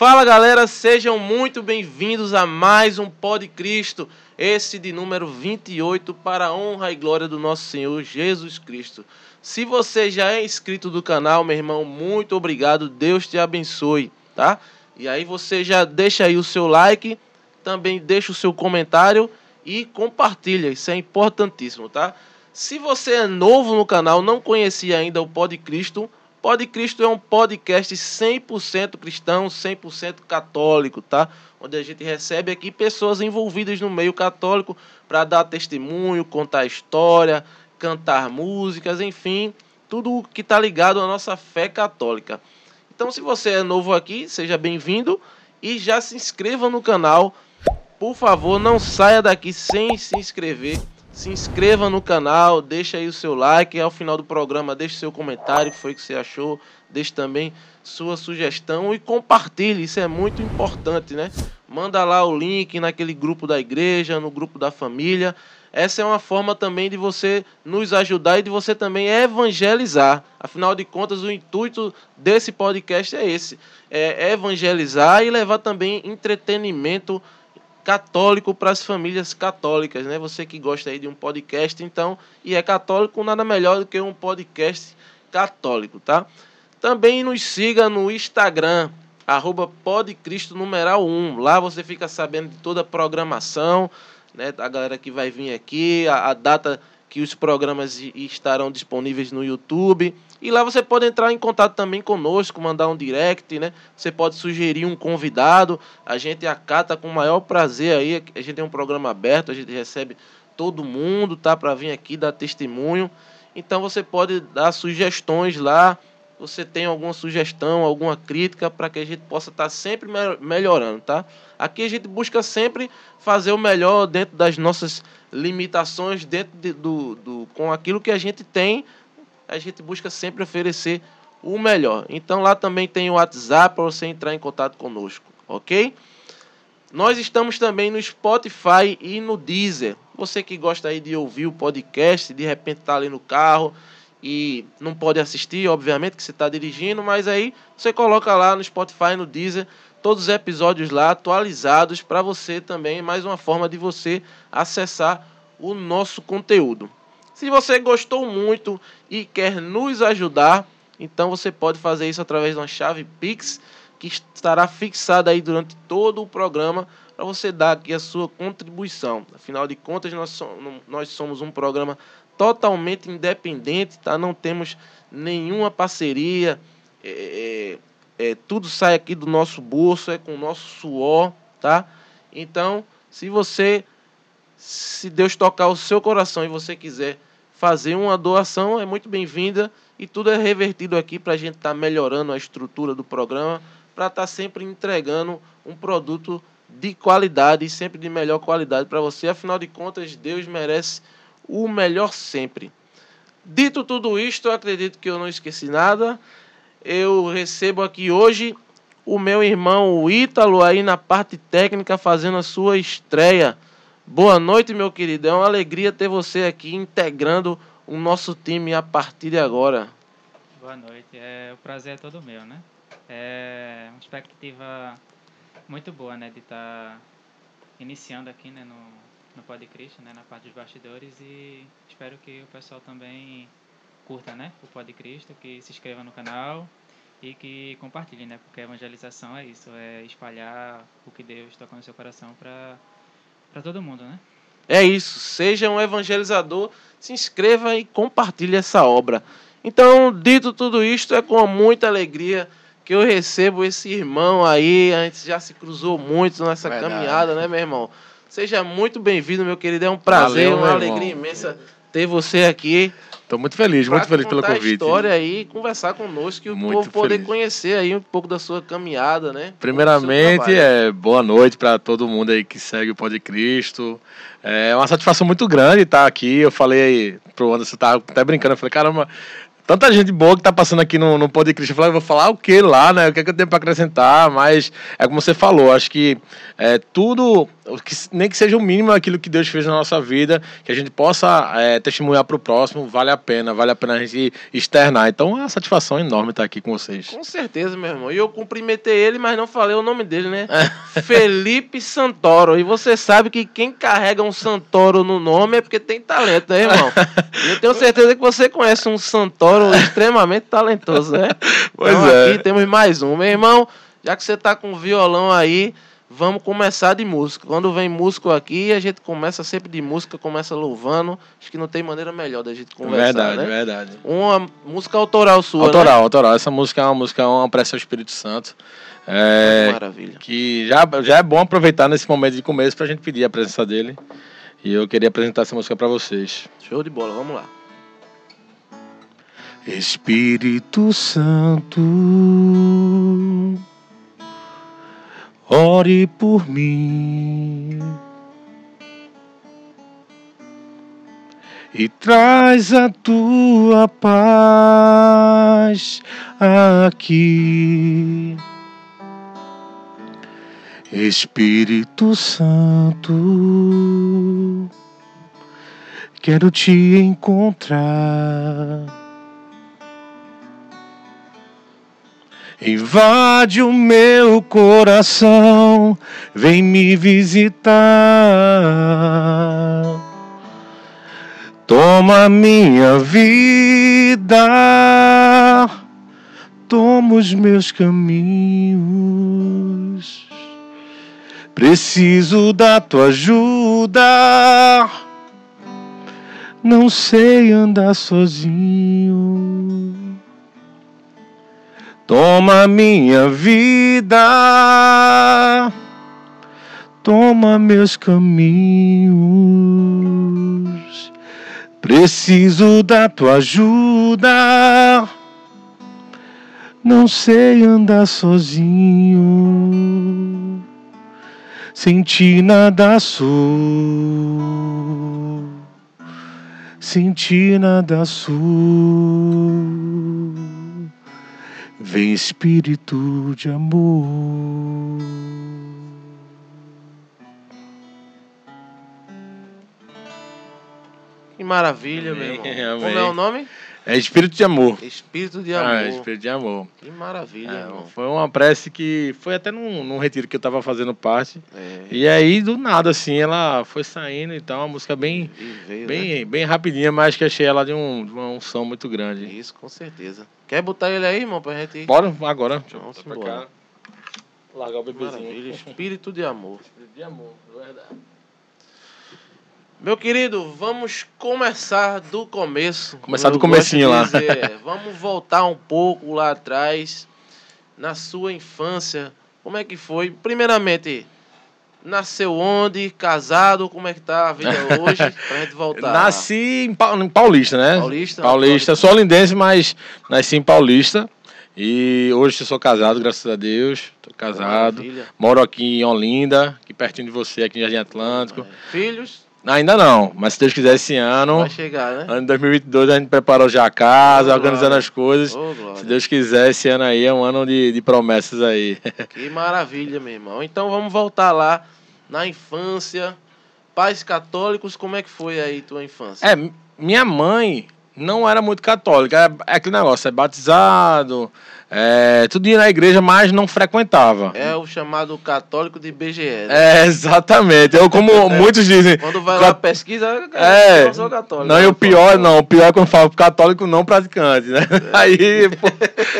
Fala galera, sejam muito bem-vindos a mais um Pod Cristo, esse de número 28, para a honra e glória do nosso Senhor Jesus Cristo. Se você já é inscrito do canal, meu irmão, muito obrigado, Deus te abençoe, tá? E aí você já deixa aí o seu like, também deixa o seu comentário e compartilha, isso é importantíssimo, tá? Se você é novo no canal, não conhecia ainda o Pod Cristo, Pod Cristo é um podcast 100% cristão, 100% católico, tá? Onde a gente recebe aqui pessoas envolvidas no meio católico para dar testemunho, contar história, cantar músicas, enfim, tudo que está ligado à nossa fé católica. Então, se você é novo aqui, seja bem-vindo e já se inscreva no canal. Por favor, não saia daqui sem se inscrever se inscreva no canal, deixa aí o seu like. Ao final do programa, deixe seu comentário, o que foi que você achou. Deixe também sua sugestão e compartilhe, isso é muito importante, né? Manda lá o link naquele grupo da igreja, no grupo da família. Essa é uma forma também de você nos ajudar e de você também evangelizar. Afinal de contas, o intuito desse podcast é esse: é evangelizar e levar também entretenimento católico para as famílias católicas, né? Você que gosta aí de um podcast, então, e é católico, nada melhor do que um podcast católico, tá? Também nos siga no Instagram, arroba podcristo numeral 1. Lá você fica sabendo de toda a programação, né? A galera que vai vir aqui, a, a data que os programas estarão disponíveis no YouTube. E lá você pode entrar em contato também conosco, mandar um direct, né? Você pode sugerir um convidado. A gente acata com o maior prazer aí. A gente tem um programa aberto, a gente recebe todo mundo, tá? Para vir aqui dar testemunho. Então você pode dar sugestões lá. Você tem alguma sugestão, alguma crítica para que a gente possa estar tá sempre melhorando, tá? Aqui a gente busca sempre fazer o melhor dentro das nossas limitações, dentro de, do, do, com aquilo que a gente tem a gente busca sempre oferecer o melhor. Então lá também tem o WhatsApp para você entrar em contato conosco, ok? Nós estamos também no Spotify e no Deezer. Você que gosta aí de ouvir o podcast, de repente está ali no carro e não pode assistir, obviamente que você está dirigindo, mas aí você coloca lá no Spotify, no Deezer, todos os episódios lá atualizados para você também, mais uma forma de você acessar o nosso conteúdo. Se você gostou muito e quer nos ajudar, então você pode fazer isso através de uma chave Pix que estará fixada aí durante todo o programa para você dar aqui a sua contribuição. Afinal de contas, nós somos, um programa totalmente independente, tá? Não temos nenhuma parceria, é, é, é, tudo sai aqui do nosso bolso, é com o nosso suor, tá? Então, se você, se Deus tocar o seu coração e você quiser fazer uma doação é muito bem-vinda e tudo é revertido aqui para a gente estar tá melhorando a estrutura do programa, para estar tá sempre entregando um produto de qualidade e sempre de melhor qualidade para você. Afinal de contas, Deus merece o melhor sempre. Dito tudo isto, eu acredito que eu não esqueci nada. Eu recebo aqui hoje o meu irmão o Ítalo aí na parte técnica fazendo a sua estreia. Boa noite, meu querido. É uma alegria ter você aqui integrando o nosso time a partir de agora. Boa noite. É, o prazer é todo meu, né? É uma expectativa muito boa, né, de estar tá iniciando aqui, né, no, no Pod Cristo, né, na parte dos bastidores e espero que o pessoal também curta, né, o Pod Cristo, que se inscreva no canal e que compartilhe, né, porque a evangelização é isso, é espalhar o que Deus toca no seu coração para para todo mundo, né? É isso. Seja um evangelizador, se inscreva e compartilhe essa obra. Então, dito tudo isto, é com muita alegria que eu recebo esse irmão aí. A gente já se cruzou muito nessa Verdade. caminhada, né, meu irmão? Seja muito bem-vindo, meu querido. É um prazer, Valeu, uma alegria irmão. imensa ter você aqui. Estou muito feliz, muito feliz pelo convite. a história aí, conversar conosco e o muito povo poder feliz. conhecer aí um pouco da sua caminhada, né? Primeiramente, é boa noite para todo mundo aí que segue o Pode Cristo. É uma satisfação muito grande estar aqui. Eu falei aí pro Anderson, tá até brincando, eu falei, caramba, tanta gente boa que tá passando aqui no, no Pode Cristo. Eu falei, vou falar o que lá, né? O que, é que eu tenho para acrescentar? Mas é como você falou, acho que é, tudo, que, nem que seja o mínimo aquilo que Deus fez na nossa vida, que a gente possa é, testemunhar para o próximo, vale a pena, vale a pena a gente externar. Então é uma satisfação enorme estar aqui com vocês. Com certeza, meu irmão. E eu cumprimentei ele, mas não falei o nome dele, né? Felipe Santoro. E você sabe que quem carrega um Santoro no nome é porque tem talento, né, irmão? E eu tenho certeza que você conhece um Santoro extremamente talentoso, né? Pois então, é. aqui temos mais um. Meu irmão, já que você tá com violão aí, vamos começar de música. Quando vem músico aqui, a gente começa sempre de música, começa louvando. Acho que não tem maneira melhor da gente conversar, verdade, né? verdade. Uma música autoral sua, Autoral, autoral. Essa música é uma música, é uma prece ao Espírito Santo. né? É, Maravilha. que já, já é bom aproveitar nesse momento de começo pra gente pedir a presença dele. E eu queria apresentar essa música pra vocês. Show de bola, vamos lá. Espírito Santo, ore por mim e traz a tua paz aqui. Espírito Santo, quero te encontrar. Invade o meu coração, vem me visitar. Toma minha vida, toma os meus caminhos. Preciso da tua ajuda, não sei andar sozinho. Toma minha vida, toma meus caminhos. Preciso da tua ajuda, não sei andar sozinho. Sem ti nada sou, sem ti nada sou. Vem Espírito de amor. Que maravilha, meu Amém, irmão. amém. Como é o nome? É Espírito de amor. Espírito de amor. Ah, Espírito de amor. Que maravilha, É, irmão. foi uma prece que foi até num, num retiro que eu tava fazendo parte. É, E aí, do nada, assim, ela foi saindo e tal, uma música bem, veio, né? bem, bem rapidinha, mas que achei ela de, um, de uma unção muito grande. Isso, com certeza. Quer botar ele aí, irmão, pra gente... Bora agora. Deixa eu Vamos botar pra embora. cá. Largar o Maravilha. bebezinho. Espírito de amor. Espírito de amor, verdade. Meu querido, vamos começar do começo. Começar do comecinho lá. dizer, vamos voltar um pouco lá atrás, na sua infância. Como é que foi? Primeiramente, nasceu onde? Casado? Como é que tá a vida hoje? pra gente voltar. Nasci em, Pa- em Paulista, né? Paulista? Paulista. Sou olindense, mas nasci em Paulista. E hoje eu sou casado, graças a Deus. Tô casado. Moro aqui em Olinda, aqui pertinho de você, aqui em Jardim Atlântico. Filhos? Ainda não, mas se Deus quiser esse ano, Vai chegar, né? ano de 2022, a gente preparou já a casa, Ô, organizando as coisas. Ô, Se. Deus quiser, esse ano aí é um ano de, de promessas aí. Que maravilha, meu irmão. Então vamos voltar lá na infância. Pais católicos, como é que foi aí tua infância? É, minha mãe não era muito católica. É, é aquele negócio, é batizado, é, tudo ia na igreja, mas não frequentava. É o chamado católico de BGE. né? É, exatamente. Eu, como muitos dizem. Quando vai Cat- lá pesquisa, É, eu sou católico. Não, e o pior, não, o pior é quando falo católico não praticante, né? Aí, pô,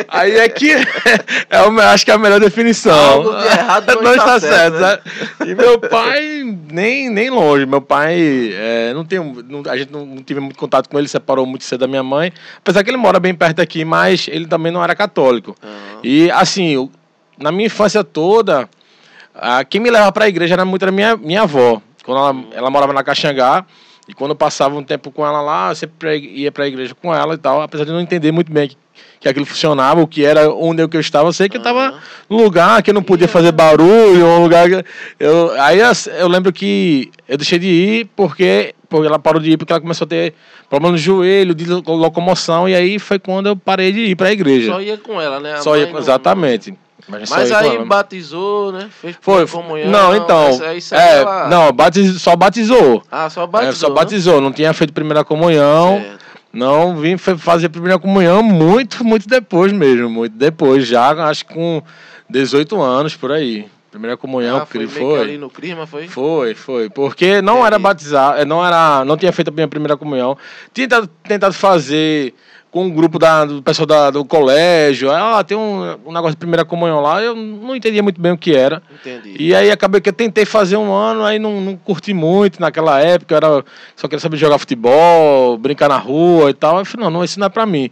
aí é que é, o- acho que é a melhor definição. Algo de errado não está certo, né? E meu pai, nem, nem longe. Meu pai, é, não tem, não- a gente não, não tive muito contato com ele, separou muito cedo da minha mãe. Apesar que ele mora bem perto aqui, mas ele também não era católico. Ah, E assim, eu- na minha infância toda, ah, quem me levava para a igreja era muito a minha, minha avó. Quando ela, ela morava na Caxangá, e quando eu passava um tempo com ela lá, eu sempre ia para a igreja com ela e tal, apesar de não entender muito bem que, que aquilo funcionava, o que era, onde eu que eu estava, eu sei que eu estava num lugar que eu não podia fazer barulho, um lugar que eu aí as- eu lembro que eu deixei de ir porque porque ela parou de ir porque ela começou a ter problema no joelho, de lo- locomoção e aí foi quando eu parei de ir para a igreja. Só ia com ela, né? A Só ia, mãe não- exatamente. Mas, Mas só aí com- batizou, né? Fez foi. comunhão. não, então. É, lá. não, batiz, só batizou. Ah, só É, batizou. só né? batizou, não tinha feito primeira comunhão. Certo. Não, vim fazer primeira comunhão muito, muito depois mesmo. Muito depois, já acho que com 18 anos por aí. Primeira comunhão, Ah, foi que meio que ali foi. no Crisma, foi? Foi, foi. Porque não era batizado, eh, não era, não tinha feito a minha primeira comunhão. Tinha tentado, tentado fazer com um grupo da, do pessoal da- do colégio. Ah, tem um, um negócio de primeira comunhão lá. Eu não entendia muito bem o que era. Entendi. E aí acabei que eu tentei fazer um ano, aí não, não curti muito naquela época, eu era, só queria saber jogar futebol, brincar na rua e tal. Eu falei, não, não, isso não é pra mim.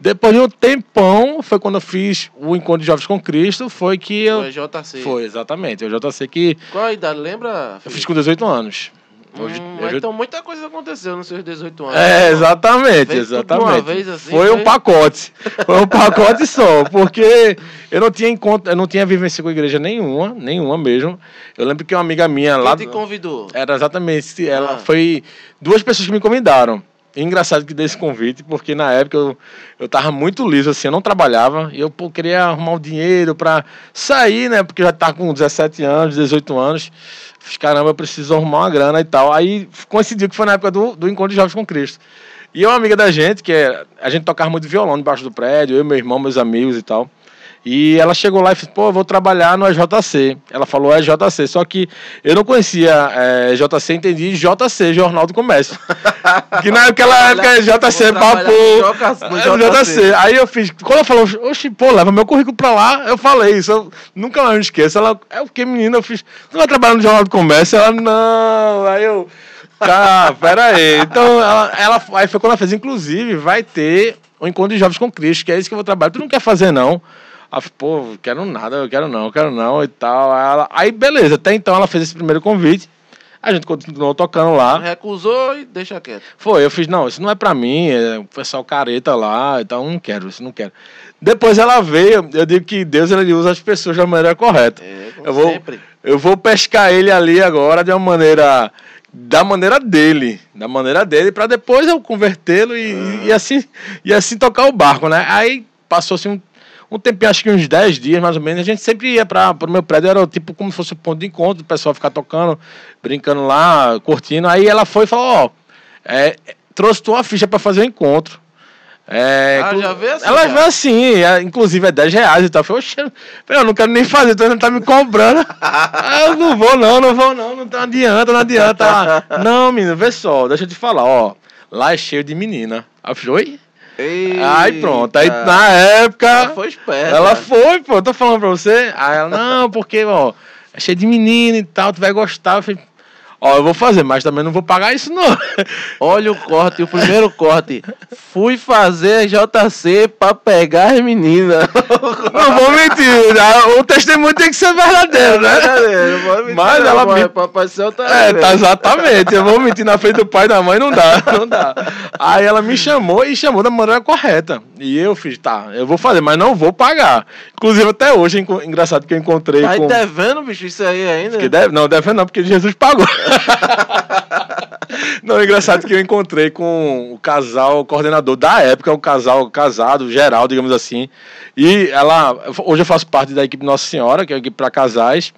Depois de um tempão, foi quando eu fiz o Encontro de Jovens com Cristo, foi que eu... Foi JC. Foi, exatamente. Eu já sei que Qual a idade, lembra? eu fiz com 18 anos. Hoje- Hum, hoje Então muita coisa aconteceu nos seus 18 anos. É, exatamente, exatamente. vez assim, foi um foi? pacote. Foi um pacote só, porque eu não tinha encontro, eu não tinha vivência com igreja nenhuma, nenhuma mesmo. Eu lembro que uma amiga minha lá Quem te convidou? era exatamente, ela Ah. foi duas pessoas que me convidaram. Engraçado que dei esse convite, porque na época eu, eu tava muito liso, assim, eu não trabalhava, e eu pô, queria arrumar o dinheiro pra sair, né? Porque eu já tava com 17 anos, 18 anos. Fiz, caramba, eu preciso arrumar uma grana e tal. Aí coincidiu que foi na época do, do Encontro de Jovens com Cristo. E uma amiga da gente, que é, a gente tocava muito violão debaixo do prédio, eu, meu irmão, meus amigos e tal. E ela chegou lá e fez, pô, eu vou trabalhar no EJC. Ela falou EJC, só que eu não conhecia é, JC, entendi JC, Jornal do Comércio. que naquela época é JC, papo. é, JC. JC. Aí eu fiz, quando ela falou, oxe, pô, leva meu currículo pra lá, eu falei isso, eu nunca mais me esqueço. Ela, é o que, menina? Eu fiz, você vai trabalhar no Jornal do Comércio? Ela, não. Aí eu, Tá, pera aí. Então, ela, ela, aí foi quando ela fez, inclusive, vai ter o Encontro de Jovens com Cristo, que é isso que eu vou trabalhar. Tu não quer fazer, não? Ela falou, pô, quero nada, eu quero não, eu quero não e tal. Aí, ela- aí, beleza, até então ela fez esse primeiro convite. A gente continuou tocando lá. Recusou e deixa quieto. Foi, eu fiz, não, isso não é pra mim, é o pessoal careta lá, então não quero, isso não quero. Depois ela veio, eu digo que Deus ele usa as pessoas da maneira correta. É, Eu vou, sempre. eu vou pescar ele ali agora de uma maneira da maneira dele, da maneira dele, para depois eu convertê-lo e, e assim e assim tocar o barco, né? Aí passou-se um, um tempinho, acho que uns 10 dias mais ou menos, a gente sempre ia para o meu prédio, era tipo como se fosse um ponto de encontro, o pessoal ficar tocando, brincando lá, curtindo. Aí ela foi e falou, ó, é, trouxe tua ficha para fazer o encontro. É, Ah, já veio assim, Ela já? veio assim, é, inclusive é 10 reais e tal. Eu falei, oxe, eu não quero nem fazer, então não tá me cobrando. Ah, eu não vou não, não vou não, não não adianta, não adianta. não, menino, vê só, deixa eu te falar, ó. Lá é cheio de menina. Aí eu falei, oi? Aí pronto, aí Eita. na época... Ela foi esperta. Ela foi, pô, eu tô falando pra você. Aí ela, não, porque, ó, é cheio de menina e tal, tu vai gostar. Eu falei, ó, eu vou fazer, mas também não vou pagar isso, não. Olha o corte, o primeiro corte. Fui fazer JC pra pegar as meninas. Não vou mentir, né? o testemunho tem que ser verdadeiro, né? Brincadeira, não pode mentir Mas não, ela me- é Papai Céu tá É, vendo. tá exatamente. Eu vou mentir na frente do pai e da mãe, não dá, não dá. Aí ela me chamou e chamou da maneira correta. E eu fiz, tá, eu vou fazer, mas não vou pagar. Inclusive, até hoje, engraçado que eu encontrei Tá com... devendo, bicho, isso aí ainda? Não, deve não, porque Jesus pagou. não, é engraçado que eu encontrei com o casal coordenador da época, o casal casado, geral, digamos assim. E ela, hoje eu faço parte da equipe Nossa Senhora, que é a equipe para casais.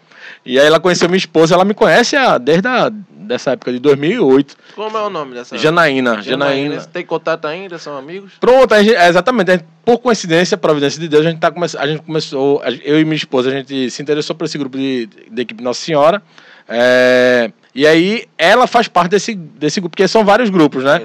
E aí ela conheceu minha esposa, ela me conhece desde a, dessa época de 2008. Como é o nome dessa? Janaína, Janaína. Janaína. Tem contato ainda? São amigos? Pronto, a gente- é, exatamente. a gente- por coincidência, providência de Deus, a gente, tá come, a gente começou, eu e minha esposa, a gente se interessou por esse grupo de, de equipe Nossa Senhora. É, e aí ela faz parte desse, desse grupo, porque são vários grupos, né?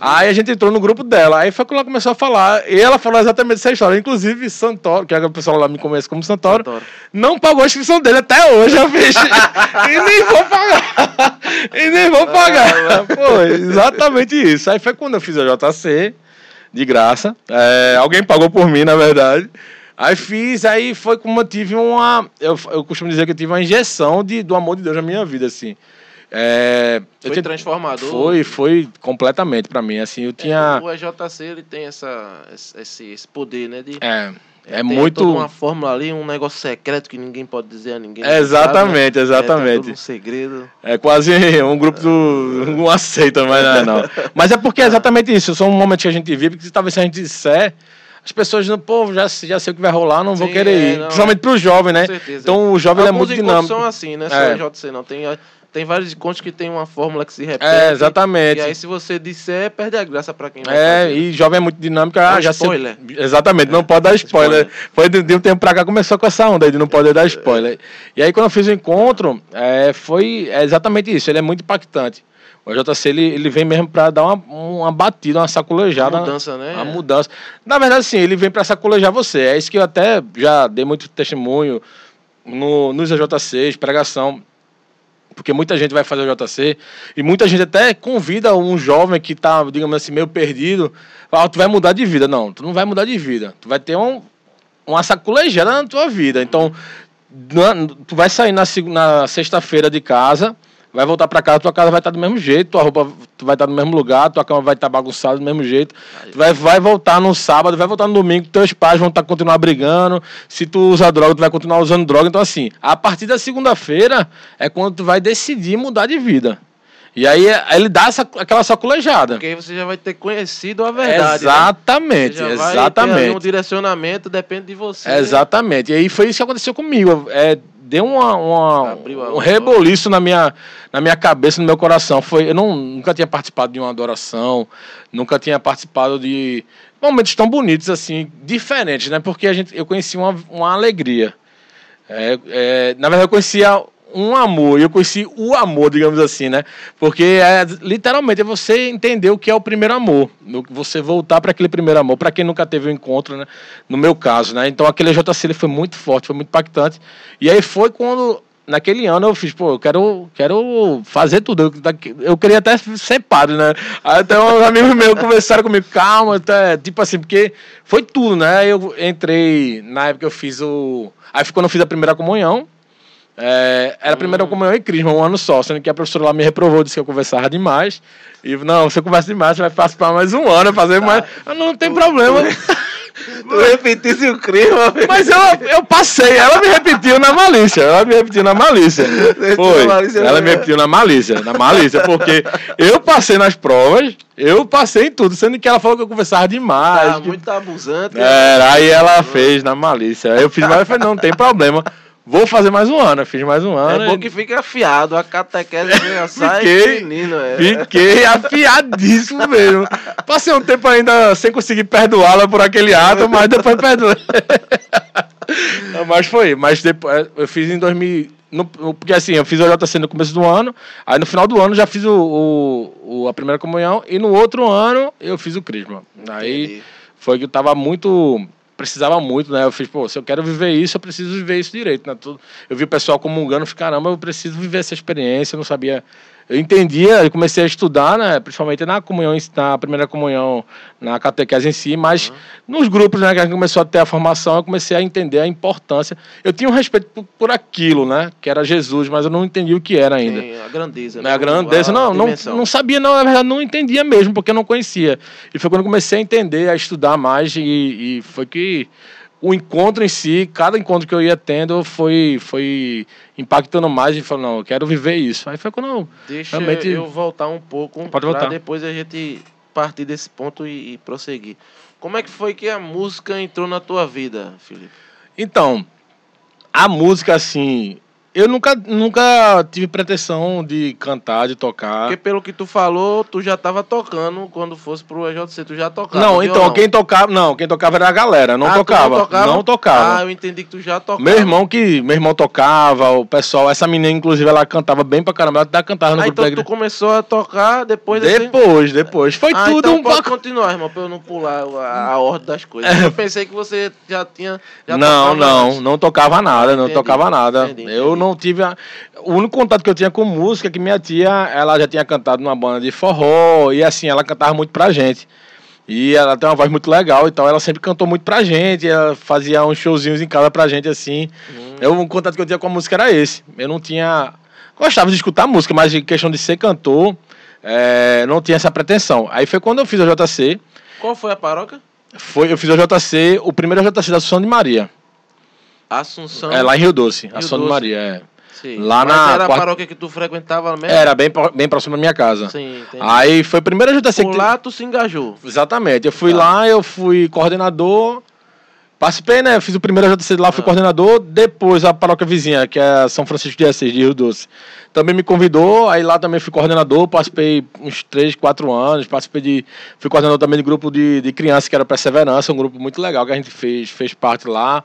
Aí a gente entrou no grupo dela. Aí foi quando ela começou a falar. E ela falou exatamente essa história. Inclusive, Santoro, que a pessoa lá me conhece como Santoro, Adoro. não pagou a inscrição dele até hoje, eu fiz. e nem vou pagar. e nem vou pagar. Foi exatamente isso. Aí foi quando eu fiz a JC, de graça. É, alguém pagou por mim, na verdade. Aí fiz, aí foi como eu tive uma. Eu, eu costumo dizer que eu tive uma injeção de, do amor de Deus na minha vida, assim. É, Foi transformador. foi, foi completamente pra mim. Assim, eu tinha. O EJC ele tem essa, esse, esse poder, né? De, É, é tem muito. uma fórmula ali, um negócio secreto que ninguém pode dizer a ninguém. Exatamente, sabe, né? É, exatamente. todo um segredo. É quase um grupo do. Não aceita, mas não, é não. Mas é porque é exatamente isso. São momentos que a gente vive que talvez se a gente disser, as pessoas não, pô, já, já sei o que vai rolar, não vou Sim, querer é, ir. não, Principalmente pro jovem, né? Com certeza. Então o jovem é muito dinâmico. são assim, né? Só É. JC não. Tem, tem vários encontros que tem uma fórmula que se repete. É, exatamente. E aí, se você disser, perde a graça pra quem vai É, fazer. e jovem é muito dinâmico. É Ah, um já spoiler. Exatamente, não pode dar spoiler. Foi de, de um tempo pra cá começou com essa onda aí de não poder dar spoiler. E aí quando eu fiz o encontro, é, foi é exatamente isso. Ele é muito impactante. O JC ele, ele vem mesmo pra dar uma, uma batida, uma sacolejada. Uma mudança, né? Uma mudança. Na verdade, sim, ele vem pra sacolejar você. É isso que eu até já dei muito testemunho no, nos AJCs, pregação. Porque muita gente vai fazer o JC e muita gente até convida um jovem que tá, digamos assim, meio perdido. Fala, "Ah, tu vai mudar de vida. Não, tu não vai mudar de vida. Tu vai ter um, uma sacolejada na tua vida. Então, tu vai sair na, na sexta-feira de casa, vai voltar pra casa, tua casa vai estar do mesmo jeito, tua roupa vai estar no mesmo lugar, tua cama vai estar bagunçada do mesmo jeito. Tu vai, vai voltar no sábado, vai voltar no domingo, teus pais vão estar continuar brigando. Se tu usa droga, tu vai continuar usando droga. Então, assim, a partir da segunda-feira é quando tu vai decidir mudar de vida. E aí é- ele dá essa, aquela sacolejada. Porque aí você já vai ter conhecido a verdade. né? Exatamente, Você já vai ter exatamente. um direcionamento, depende de você. Exatamente. E aí foi isso que aconteceu comigo. É, deu uma, uma- um reboliço na minha, na minha cabeça, no meu coração. Foi, eu não, nunca tinha participado de uma adoração, nunca tinha participado de momentos tão bonitos assim, diferentes, né? Porque a gente, eu conheci uma, uma alegria. É, é, na verdade, eu conhecia um amor, eu conheci o amor, digamos assim, né? Porque é, literalmente é você entender o que é o primeiro amor, você voltar para aquele primeiro amor, para quem nunca teve um encontro, né? No meu caso, né? Então aquele JC ele foi muito forte, foi muito impactante. E aí foi quando naquele ano eu fiz, pô, eu quero, quero fazer tudo. Eu, eu queria até ser padre, né? Aí até uns amigos meus conversaram comigo, calma, até, tipo assim, porque foi tudo, né? Eu entrei, na época eu fiz o. Aí foi quando eu fiz a primeira comunhão. É, era a primeira comunhão e crisma, um ano só, sendo que a professora lá me reprovou, disse que eu conversava demais. E não, você conversa demais, você vai participar mais um ano, fazer mais. Eu não, não tem problema. Tu repetisse o crime, Mas eu, eu passei, ela me repetiu na malícia, ela me repetiu na malícia. Foi, malícia, ela né? me repetiu na malícia, na malícia, porque eu passei nas provas, eu passei em tudo, sendo que ela falou que eu conversava demais. tá que- muito abusante. Era, aí ela fez na malícia. Aí eu fiz mais, eu falei, não, não tem problema. Vou fazer mais um ano. Eu fiz mais um ano. É bom que fica afiado, a catequese já sai Fiquei- menino, é. Fiquei afiadíssimo mesmo. Passei um tempo ainda sem conseguir perdoá-la por aquele ato, mas depois perdoei. Mas foi, mas depois eu fiz em 2000. no- porque assim, eu fiz o JC no começo do ano, aí no final do ano já fiz o, o- o- a primeira comunhão, e no outro ano eu fiz o Crisma. Aí Entendi. foi que eu tava muito. Precisava muito, né? Eu fiz, pô, se eu quero viver isso, eu preciso viver isso direito, né? Eu vi o pessoal comungando, falei, caramba, eu preciso viver essa experiência, eu não sabia. Eu entendia, eu comecei a estudar, né? Principalmente na comunhão, na primeira comunhão, na catequese em si, mas nos grupos, né? Que a gente começou a ter a formação, eu comecei a entender a importância. Eu tinha um respeito por, por aquilo, né? Que era Jesus, mas eu não entendia o que era ainda. Sim, a grandeza. Né, a grandeza, não, não, dimensão. não sabia, não, na verdade, não entendia mesmo, porque eu não conhecia. E foi quando eu comecei a entender, a estudar mais, e, e foi que o encontro em si, cada encontro que eu ia tendo, foi, foi impactando mais, e falou, não, eu quero viver isso. Aí foi quando eu, Deixa realmente- eu voltar um pouco Pode voltar. depois a gente partir desse ponto e, e prosseguir. Como é que foi que a música entrou na tua vida, Felipe? Então, a música, assim, eu nunca, nunca tive pretensão de cantar, de tocar. Porque pelo que tu falou, tu já tava tocando quando fosse pro EJC, tu já tocava. Não, então, quem tocava, não, quem tocava era a galera, não Ah, tu tocava, Não tocava? não tocava. Ah, eu entendi que tu já tocava. Meu irmão que. Meu irmão tocava, o pessoal, essa menina, inclusive, ela cantava bem pra caramba, ela até cantava no Ah, grupo da então tu igreja. começou a tocar depois desse... Depois, depois. Foi ah, tudo então um pode pouco. continuar, irmão, pra eu não pular a, a ordem das coisas. Eu pensei que você já tinha... Já Não, não, antes. não tocava nada, não Entendi, tocava nada. entendi, Eu entendi. não tive. A... O único contato que eu tinha com música é que minha tia, ela já tinha cantado numa banda de forró, e assim, ela cantava muito pra gente. E ela tem uma voz muito legal e tal, ela sempre cantou muito pra gente, ela fazia uns showzinhos em casa pra gente assim. Hum. Eu, o contato que eu tinha com a música era esse. Eu não tinha. Gostava de escutar música, mas em questão de ser cantor, é, não tinha essa pretensão. Aí foi quando eu fiz a JC. Qual foi a paróquia? Foi, eu fiz a JC, o primeiro JC da Assunção de Maria. Assunção. É lá em Rio Doce, Rio Assunção Doce. Maria. É. Sim. Lá Mas na era a quarta- paróquia que tu frequentava mesmo? Era bem, bem próximo da minha casa. Sim, entendi. Aí foi a primeira JC Por que. lá tu se engajou. Exatamente. Eu fui Tá. lá, eu fui coordenador. Participei, né? Fiz o primeiro JC lá, fui Ah. coordenador. Depois a paróquia vizinha, que é São Francisco de Assis, de Rio Doce. Também me convidou, aí lá também fui coordenador. Participei uns 3, 4 anos. Participei de. Fui coordenador também de grupo de, de crianças, que era Perseverança, um grupo muito legal que a gente fez, fez parte lá.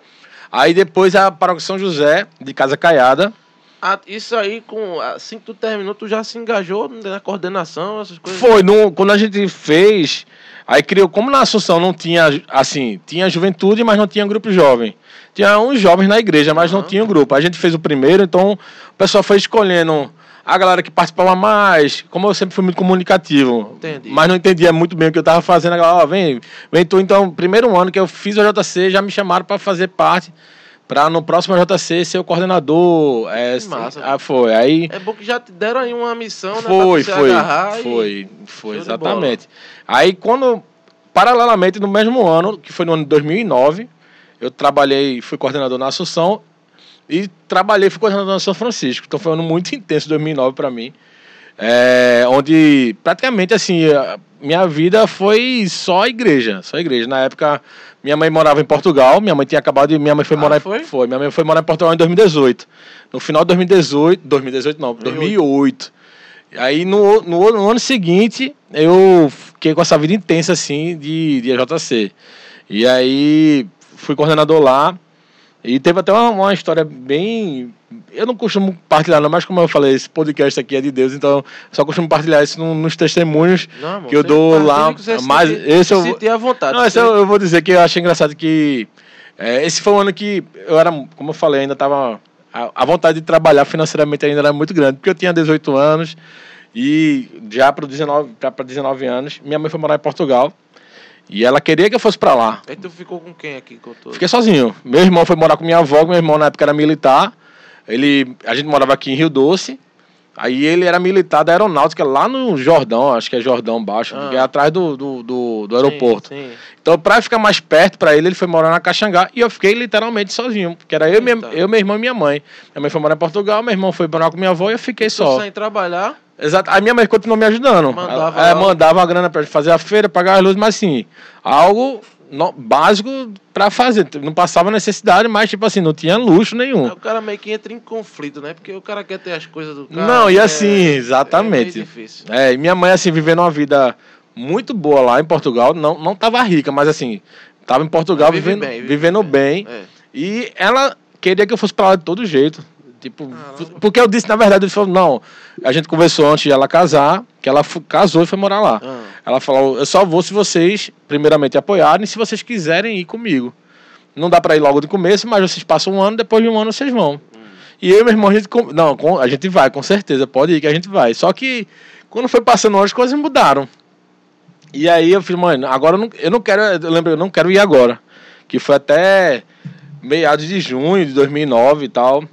Aí depois a paróquia São José, de Casa Caiada. Ah, isso aí, com, assim que tu terminou, tu já se engajou na coordenação, essas coisas? Foi, no, quando a gente fez, aí criou, como na Assunção não tinha, assim, tinha juventude, mas não tinha grupo jovem. Tinha uns jovens na igreja, mas não Aham. tinha um grupo. A gente fez o primeiro, então o pessoal foi escolhendo a galera que participava mais. Como eu sempre fui muito comunicativo, Entendi. mas não entendia muito bem o que eu estava fazendo. A galera, ó, vem, vem tu. Então, primeiro ano que eu fiz o JC, já me chamaram para fazer parte, para no próximo JC ser o coordenador. É, massa. ah, foi. Aí É bom que já te deram aí uma missão, né? foi, foi, foi, foi, de exatamente. Aí quando, paralelamente, no mesmo ano, que foi no ano de 2009, eu trabalhei, fui coordenador na Assunção e trabalhei, fui coordenador na São Francisco. Então foi um ano muito intenso, 2009 para mim, é, onde praticamente assim, minha vida foi só igreja, só igreja. Na época, minha mãe morava em Portugal, minha mãe tinha acabado de, minha mãe foi Ah, morar em- foi? foi, minha mãe foi morar em Portugal em 2018. No final de 2018, 2018 não, 2008. Aí no, no, no ano seguinte eu fiquei com essa vida intensa assim de, de AJC. E aí fui coordenador lá. E teve até uma, uma história bem. Eu não costumo partilhar, não, mas como eu falei, esse podcast aqui é de Deus, então só costumo partilhar isso no- nos testemunhos Não, amor, que eu dou lá. Mas sentir- esse eu sentir à vontade. não, esse eu, eu vou dizer que eu achei engraçado que é, esse foi um ano que eu era, como eu falei, ainda tava a, a vontade de trabalhar financeiramente ainda era muito grande, porque eu tinha 18 anos e já para 19, já para 19 anos, minha mãe foi morar em Portugal e ela queria que eu fosse para lá. Aí tu ficou com quem aqui? Com? Fiquei sozinho. Meu irmão foi morar com minha avó, meu irmão na época era militar. Ele, a gente morava aqui em Rio Doce. Aí ele era militar da aeronáutica lá no Jordão, acho que é Jordão Baixo, Ah. que é atrás do, do, do, do aeroporto. Sim, sim. Então, pra ficar mais perto pra ele, ele foi morar na Caxangá e eu fiquei literalmente sozinho. Porque era eu, minha, eu, meu irmão e minha mãe. Minha mãe foi morar em Portugal, meu irmão foi morar com minha avó e eu fiquei Tu só. sem trabalhar, Exato. A minha mãe continuou me ajudando. Mandava Ela, é, lá. mandava a grana pra fazer a feira, pagar as luzes, mas assim, algo no- básico pra fazer. Não passava necessidade, mas tipo assim, não tinha luxo nenhum. aí o cara meio que entra em conflito, né? Porque o cara quer ter as coisas do cara. Não, e é- assim, exatamente. É difícil. É, e minha mãe, assim, vivendo uma vida muito boa lá em Portugal. Não, não tava rica, mas assim, tava em Portugal Vive vivendo, bem, vive vivendo bem. É. E ela queria que eu fosse pra lá de todo jeito. Tipo, Caramba. porque eu disse, na verdade, ele falou, não, a gente conversou antes de ela casar, que ela casou e foi morar lá. Ah, Ela falou, eu só vou se vocês, primeiramente, apoiarem, se vocês quiserem ir comigo. Não dá pra ir logo de começo, mas vocês passam um ano, depois de um ano vocês vão. E eu e meu irmão, a gente, não, a gente vai, com certeza, pode ir que a gente vai. Só que, quando foi passando as coisas mudaram. E aí eu falei, mãe, agora eu não, eu não quero, eu lembro, eu não quero ir agora. Que foi até meados de junho de 2009 e tal.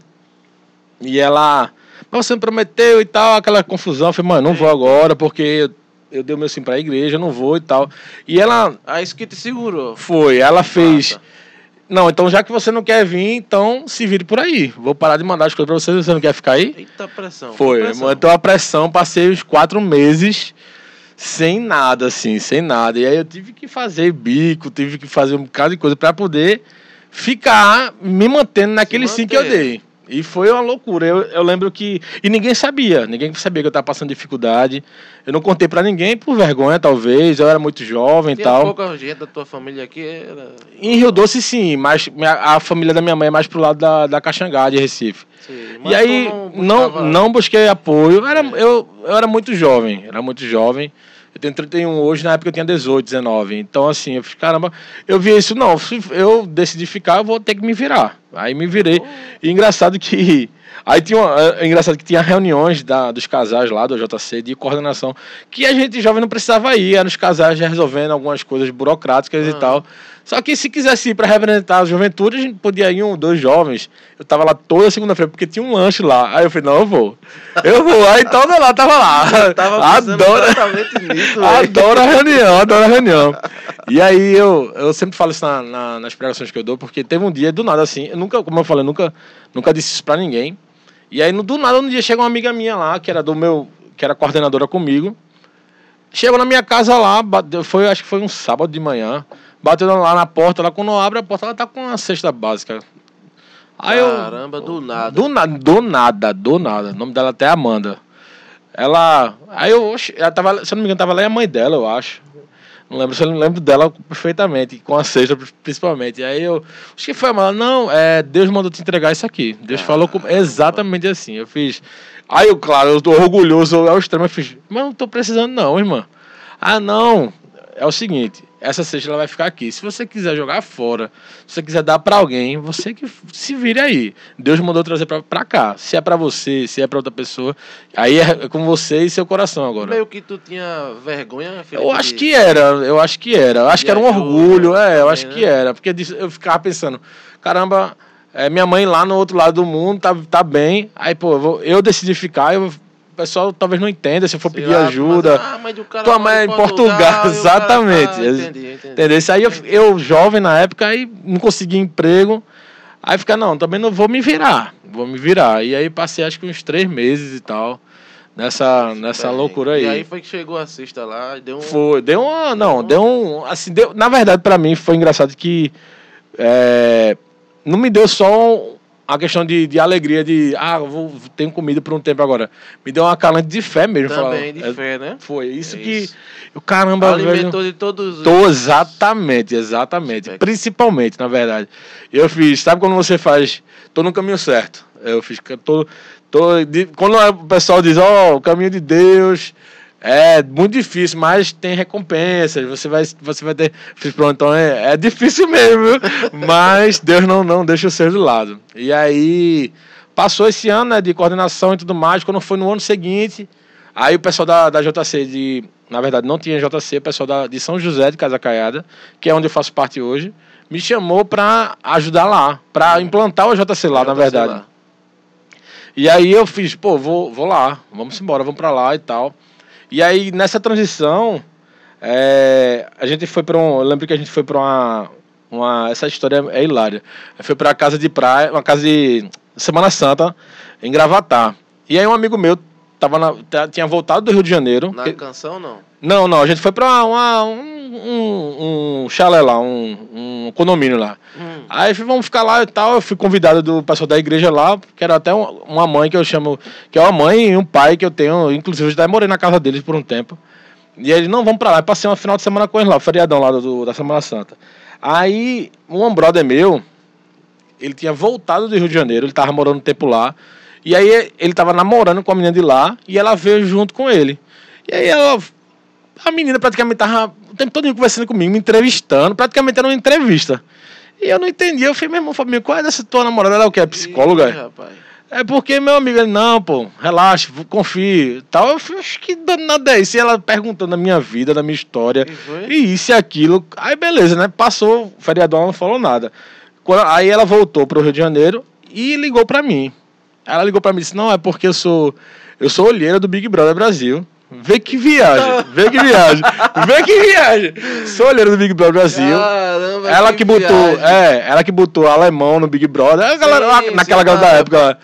E ela, mas você me prometeu e tal, aquela confusão. Eu falei, mãe, não vou agora, porque eu, dei o meu sim pra igreja, não vou e tal. E ela Aí isso que te segurou. foi, ela fez. Massa. Não, então já que você não quer vir, então se vire por aí. Vou parar de mandar as coisas pra você, você não quer ficar aí? Eita pressão. Foi, pressão. mantou a pressão, passei os quatro meses sem nada, assim, sem nada. E aí eu tive que fazer bico, tive que fazer um bocado de coisa pra poder ficar me mantendo naquele sim que eu dei. E foi uma loucura. Eu, eu lembro que. E ninguém sabia. Ninguém sabia que eu tava passando dificuldade. Eu não contei pra ninguém por vergonha, talvez. Eu era muito jovem e tal. pouca gente da tua família aqui. Era... Em Rio Doce, sim, mas a família da minha mãe é mais pro lado da, da Caxangá, de Recife. Sim, E aí, não, buscava- não busquei apoio. Era, eu, eu era muito jovem, era muito jovem. Eu tenho 31 hoje, na época eu tinha 18, 19. Então, assim, eu fiz, caramba, eu vi isso, não, se eu decidi ficar, eu vou ter que me virar. Aí me virei. E engraçado que. Aí tinha uma, é engraçado que tinha reuniões da, dos casais lá do JC de coordenação, que a gente jovem não precisava ir, eram os casais resolvendo algumas coisas burocráticas Ah. e tal. Só que se quisesse ir para representar a juventude, a gente podia ir um, dois jovens. Eu tava lá toda segunda-feira, porque tinha um lanche lá. Aí eu falei, não, eu vou. Eu vou. Aí então eu lá, tava lá. Tava pensando adoro, nisso, adoro a reunião, adoro a reunião. E aí eu, eu sempre falo isso na, na- nas pregações que eu dou, porque teve um dia, do nada assim, eu nunca, como eu falei, eu nunca, nunca disse isso pra ninguém. E aí, do nada, um dia chega uma amiga minha lá, que era do meu. que era coordenadora comigo. Chegou na minha casa lá, bateu, foi, acho que foi um sábado de manhã. Bateu lá na porta, lá quando abre a porta, ela tá com uma cesta básica. Aí Caramba, eu, do nada. Do, na, do nada, do nada. O nome dela até é Amanda. Ela. Aí eu, ela tava, se eu não me engano, tava lá e a mãe dela, eu acho. Não lembro, se eu não lembro dela perfeitamente, com a cesta principalmente. E aí eu. Acho que foi Amanda. Não, é, Deus mandou te entregar isso aqui. Deus falou com, exatamente assim. Eu fiz. Aí eu, claro, eu tô orgulhoso ao extremo. Eu fiz, mas não tô precisando, não, irmã. Ah, não. É o seguinte, essa cesta ela vai ficar aqui. Se você quiser jogar fora, se você quiser dar para alguém, você que se vire aí. Deus mandou trazer para cá. Se é para você, se é para outra pessoa, aí é com você e seu coração agora. Meio que tu tinha vergonha, Felipe, Eu acho que era, eu acho que era. Eu acho que era um orgulho, é, eu acho que né? era, porque eu ficava pensando, caramba, é, minha mãe lá no outro lado do mundo tá, tá bem. Aí, pô, eu, vou, eu decidi ficar, eu pessoal talvez não entenda se eu for Sei pedir lá, ajuda. Mas, ah, mas cara Tua mãe é em Portugal, Portugal exatamente. Cara, ah, entendi, entendi. Entendeu? Isso aí eu, eu, jovem na época, aí não consegui emprego. Aí fica, não, também não vou me virar. Vou me virar. E aí passei acho que uns três meses e tal. Nessa, nessa loucura aí. E aí foi que chegou a sexta lá deu um. Foi, deu uma. Não, deu um. Assim, deu, na verdade, para mim foi engraçado que. É, não me deu só a questão de, de alegria, de, ah, vou, tenho comida por um tempo agora. Me deu uma calante de fé mesmo. Também, falar. de fé, né? Foi. Isso é que. Isso. O caramba, Alimentou velho, de todos os. Tô, exatamente, exatamente. É. Principalmente, na verdade. Eu fiz, sabe quando você faz. Tô no caminho certo. Eu fiz. Tô, tô, de, quando o pessoal diz, ó, oh, o caminho de Deus é muito difícil, mas tem recompensas. Você vai, você vai ter. Pronto, então é, é difícil mesmo, mas Deus não, não deixa o ser de lado. E aí passou esse ano né, de coordenação e tudo mais. Quando foi no ano seguinte, aí o pessoal da, da JC, de, na verdade não tinha JC, o pessoal da, de São José de Casa Caiada, que é onde eu faço parte hoje, me chamou para ajudar lá, para implantar o JC lá, JC na verdade. Lá. E aí eu fiz, pô, vou, vou lá, vamos embora, vamos para lá e tal. E aí, nessa transição, é, a gente foi para um. Eu lembro que a gente foi para uma, uma. Essa história é hilária. Foi para casa de praia, uma casa de Semana Santa, em Gravatar. E aí, um amigo meu tava na, tinha voltado do Rio de Janeiro. Na que, canção, não? Não, não. A gente foi para uma, um, um, um chalé lá, um, um condomínio lá. Hum. Aí vamos ficar lá e tal. Eu fui convidado do pessoal da igreja lá, que era até uma mãe que eu chamo, que é uma mãe e um pai que eu tenho. Inclusive, eu já morei na casa deles por um tempo. E eles, não, vamos pra lá. Eu passei uma final de semana com eles lá, o feriadão lá do, da Semana Santa. Aí, um brother meu, ele tinha voltado do Rio de Janeiro, ele tava morando um tempo lá. E aí ele tava namorando com a menina de lá e ela veio junto com ele. E aí ela a menina praticamente tava o tempo todo conversando comigo, me entrevistando, praticamente era uma entrevista. E eu não entendia, eu falei, meu irmão, Fabinho, qual é dessa tua namorada? Ela é o que? É psicóloga? Ih, rapaz. É porque meu amigo, ele, não, pô, relaxa, confie tal. Eu falei, acho que nada é isso. E ela perguntando da minha vida, da minha história, e, e isso e aquilo. Aí beleza, né? Passou, o feriadão não falou nada. Quando, aí ela voltou pro Rio de Janeiro e ligou pra mim. Ela ligou pra mim e disse, não, é porque eu sou, eu sou olheira do Big Brother Brasil. Vê que viagem, vê que viagem, vê que viagem. Sou olheiro do Big Brother Brasil. Caramba, ela que, que botou, é, ela que botou alemão no Big Brother. A galera, sim, naquela galera da época, ela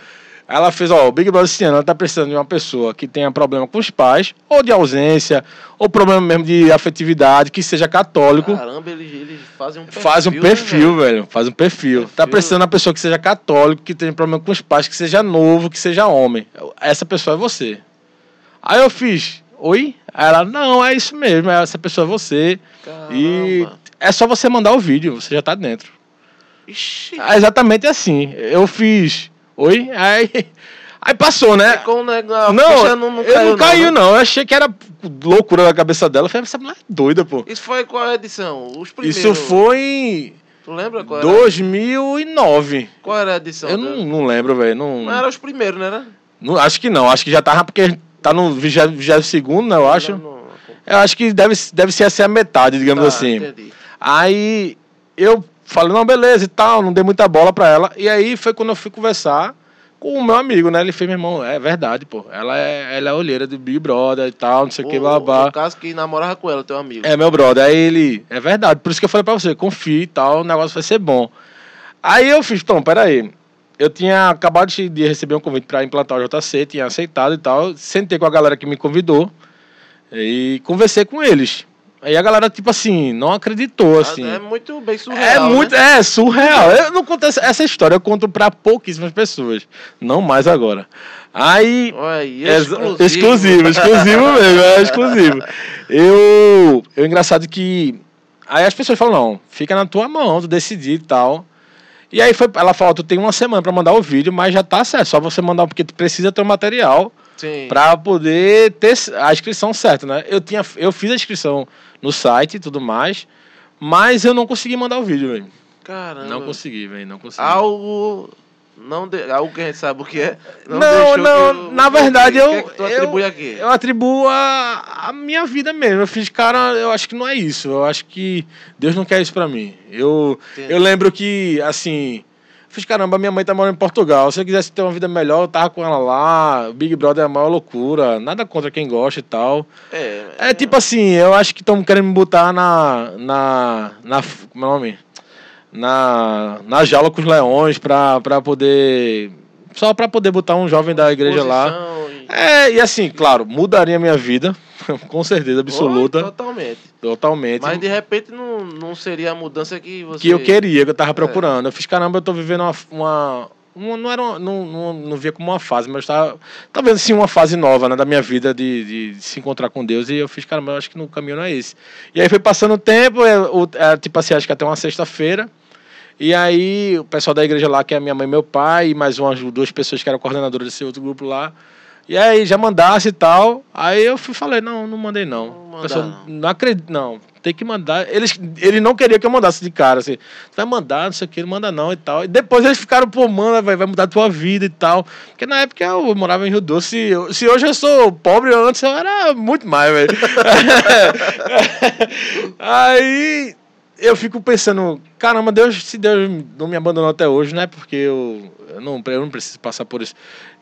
fez, ó, o Big Brother esse ano ela tá precisando de uma pessoa que tenha problema com os pais, ou de ausência, ou problema mesmo de afetividade, que seja católico. Caramba, eles, eles fazem um perfil. Faz um perfil, né, velho? Faz um perfil. perfil. Tá precisando de uma pessoa que seja católico, que tenha problema com os pais, que seja novo, que seja homem. Essa pessoa é você. Aí eu fiz, oi? Aí ela, não, é isso mesmo, essa pessoa é você. Caramba. E é só você mandar o vídeo, você já tá dentro. Ixi. É exatamente assim. Eu fiz, oi? Aí, aí passou, né? Ficou né, não, não, não, caiu, não caiu, não. Né? não. Eu achei que era loucura na cabeça dela. Eu falei, essa mulher é doida, pô. Isso foi qual edição? Os primeiros. Isso foi. Tu lembra qual era? 2009. Qual era a edição? Eu não, não lembro, velho. Não... era os primeiros, né? Não, acho que não. Acho que já tava porque Tá no 22 segundo, né, eu acho. Eu acho que deve, deve ser assim a metade, digamos tá, assim. Entendi. Aí eu falei, não, beleza e tal, não dei muita bola pra ela. E aí foi quando eu fui conversar com o meu amigo, né? Ele fez, meu irmão, é verdade, pô. Ela é, ela é olheira do Big Brother e tal, não sei o que, babá. No caso que namorava com ela, teu amigo. É, meu brother. Aí ele, é verdade. Por isso que eu falei pra você, confie e tal, o negócio vai ser bom. Aí eu fiz, então, peraí eu tinha acabado de- de receber um convite para implantar o JC, tinha aceitado e tal. Sentei com a galera que me convidou e conversei com eles. Aí a galera, tipo assim, não acreditou, assim. É muito bem É surreal. muito, né? é surreal. Eu não conto essa, essa história, eu conto para pouquíssimas pessoas, não mais agora. Aí aí, Exa- exclusivo. exclusivo, exclusivo mesmo, é exclusivo. Eu, eu engraçado que aí as pessoas falam não, fica na tua mão, tu decidir e tal. E aí foi, ela falou, tu tem uma semana para mandar o vídeo, mas já tá certo, só você mandar porque tu precisa ter o material Sim. para poder ter a inscrição certa, né? Eu tinha, eu fiz a inscrição no site e tudo mais, mas eu não consegui mandar o vídeo, velho. Caramba. Não consegui, velho, não consegui. Algo. Não de... Algo que a gente sabe o que é. Não, não, que o- na verdade o eu. é tu eu- atribui aqui? Eu atribuo a, a minha vida mesmo. Eu fiz, cara, eu acho que não é isso. Eu acho que Deus não quer isso pra mim. Eu, Entendi. eu lembro que, assim. Fiz, caramba, minha mãe tá morando em Portugal. Se eu quisesse ter uma vida melhor, eu tava com ela lá. Big Brother é a maior loucura. Nada contra quem gosta e tal. É, É tipo assim, eu acho que estão querendo me botar na. na. na. Como é o nome? Na. na jaula com os leões pra, pra poder. Só pra poder botar um jovem da igreja lá. posição É, e assim, claro, mudaria a minha vida, com certeza absoluta, totalmente. totalmente. Mas de repente não, não seria a mudança que você. que eu queria, que eu tava É. procurando. Eu fiz, caramba, eu tô vivendo uma. uma uma- não, era uma- não, não, não via como uma fase, mas tava, tava vendo assim uma fase nova né, da minha vida de, de, se encontrar com Deus. E eu fiz, caramba, eu acho que no caminho não é esse. E aí foi passando o tempo, é, o- é, tipo assim, acho que até uma sexta-feira. E aí o pessoal da igreja lá, que é minha mãe e meu pai, e mais umas duas pessoas que eram coordenadoras desse outro grupo lá. E aí já mandasse e tal. Aí eu fui, falei, não, não mandei não. Não mandar, pessoal, não. não acredito, não. Tem que mandar. Eles, ele não queria que eu mandasse de cara, assim. Vai mandar, não sei o que, não manda não e tal. E depois eles ficaram, pô, manda, vai, vai mudar a tua vida e tal. Porque na época eu morava em Rio Doce. Se, eu- se hoje eu sou pobre, antes eu era muito mais, velho. Aí eu fico pensando, caramba, Deus, se Deus não me abandonou até hoje, não é porque eu, eu, não, eu não preciso passar por isso.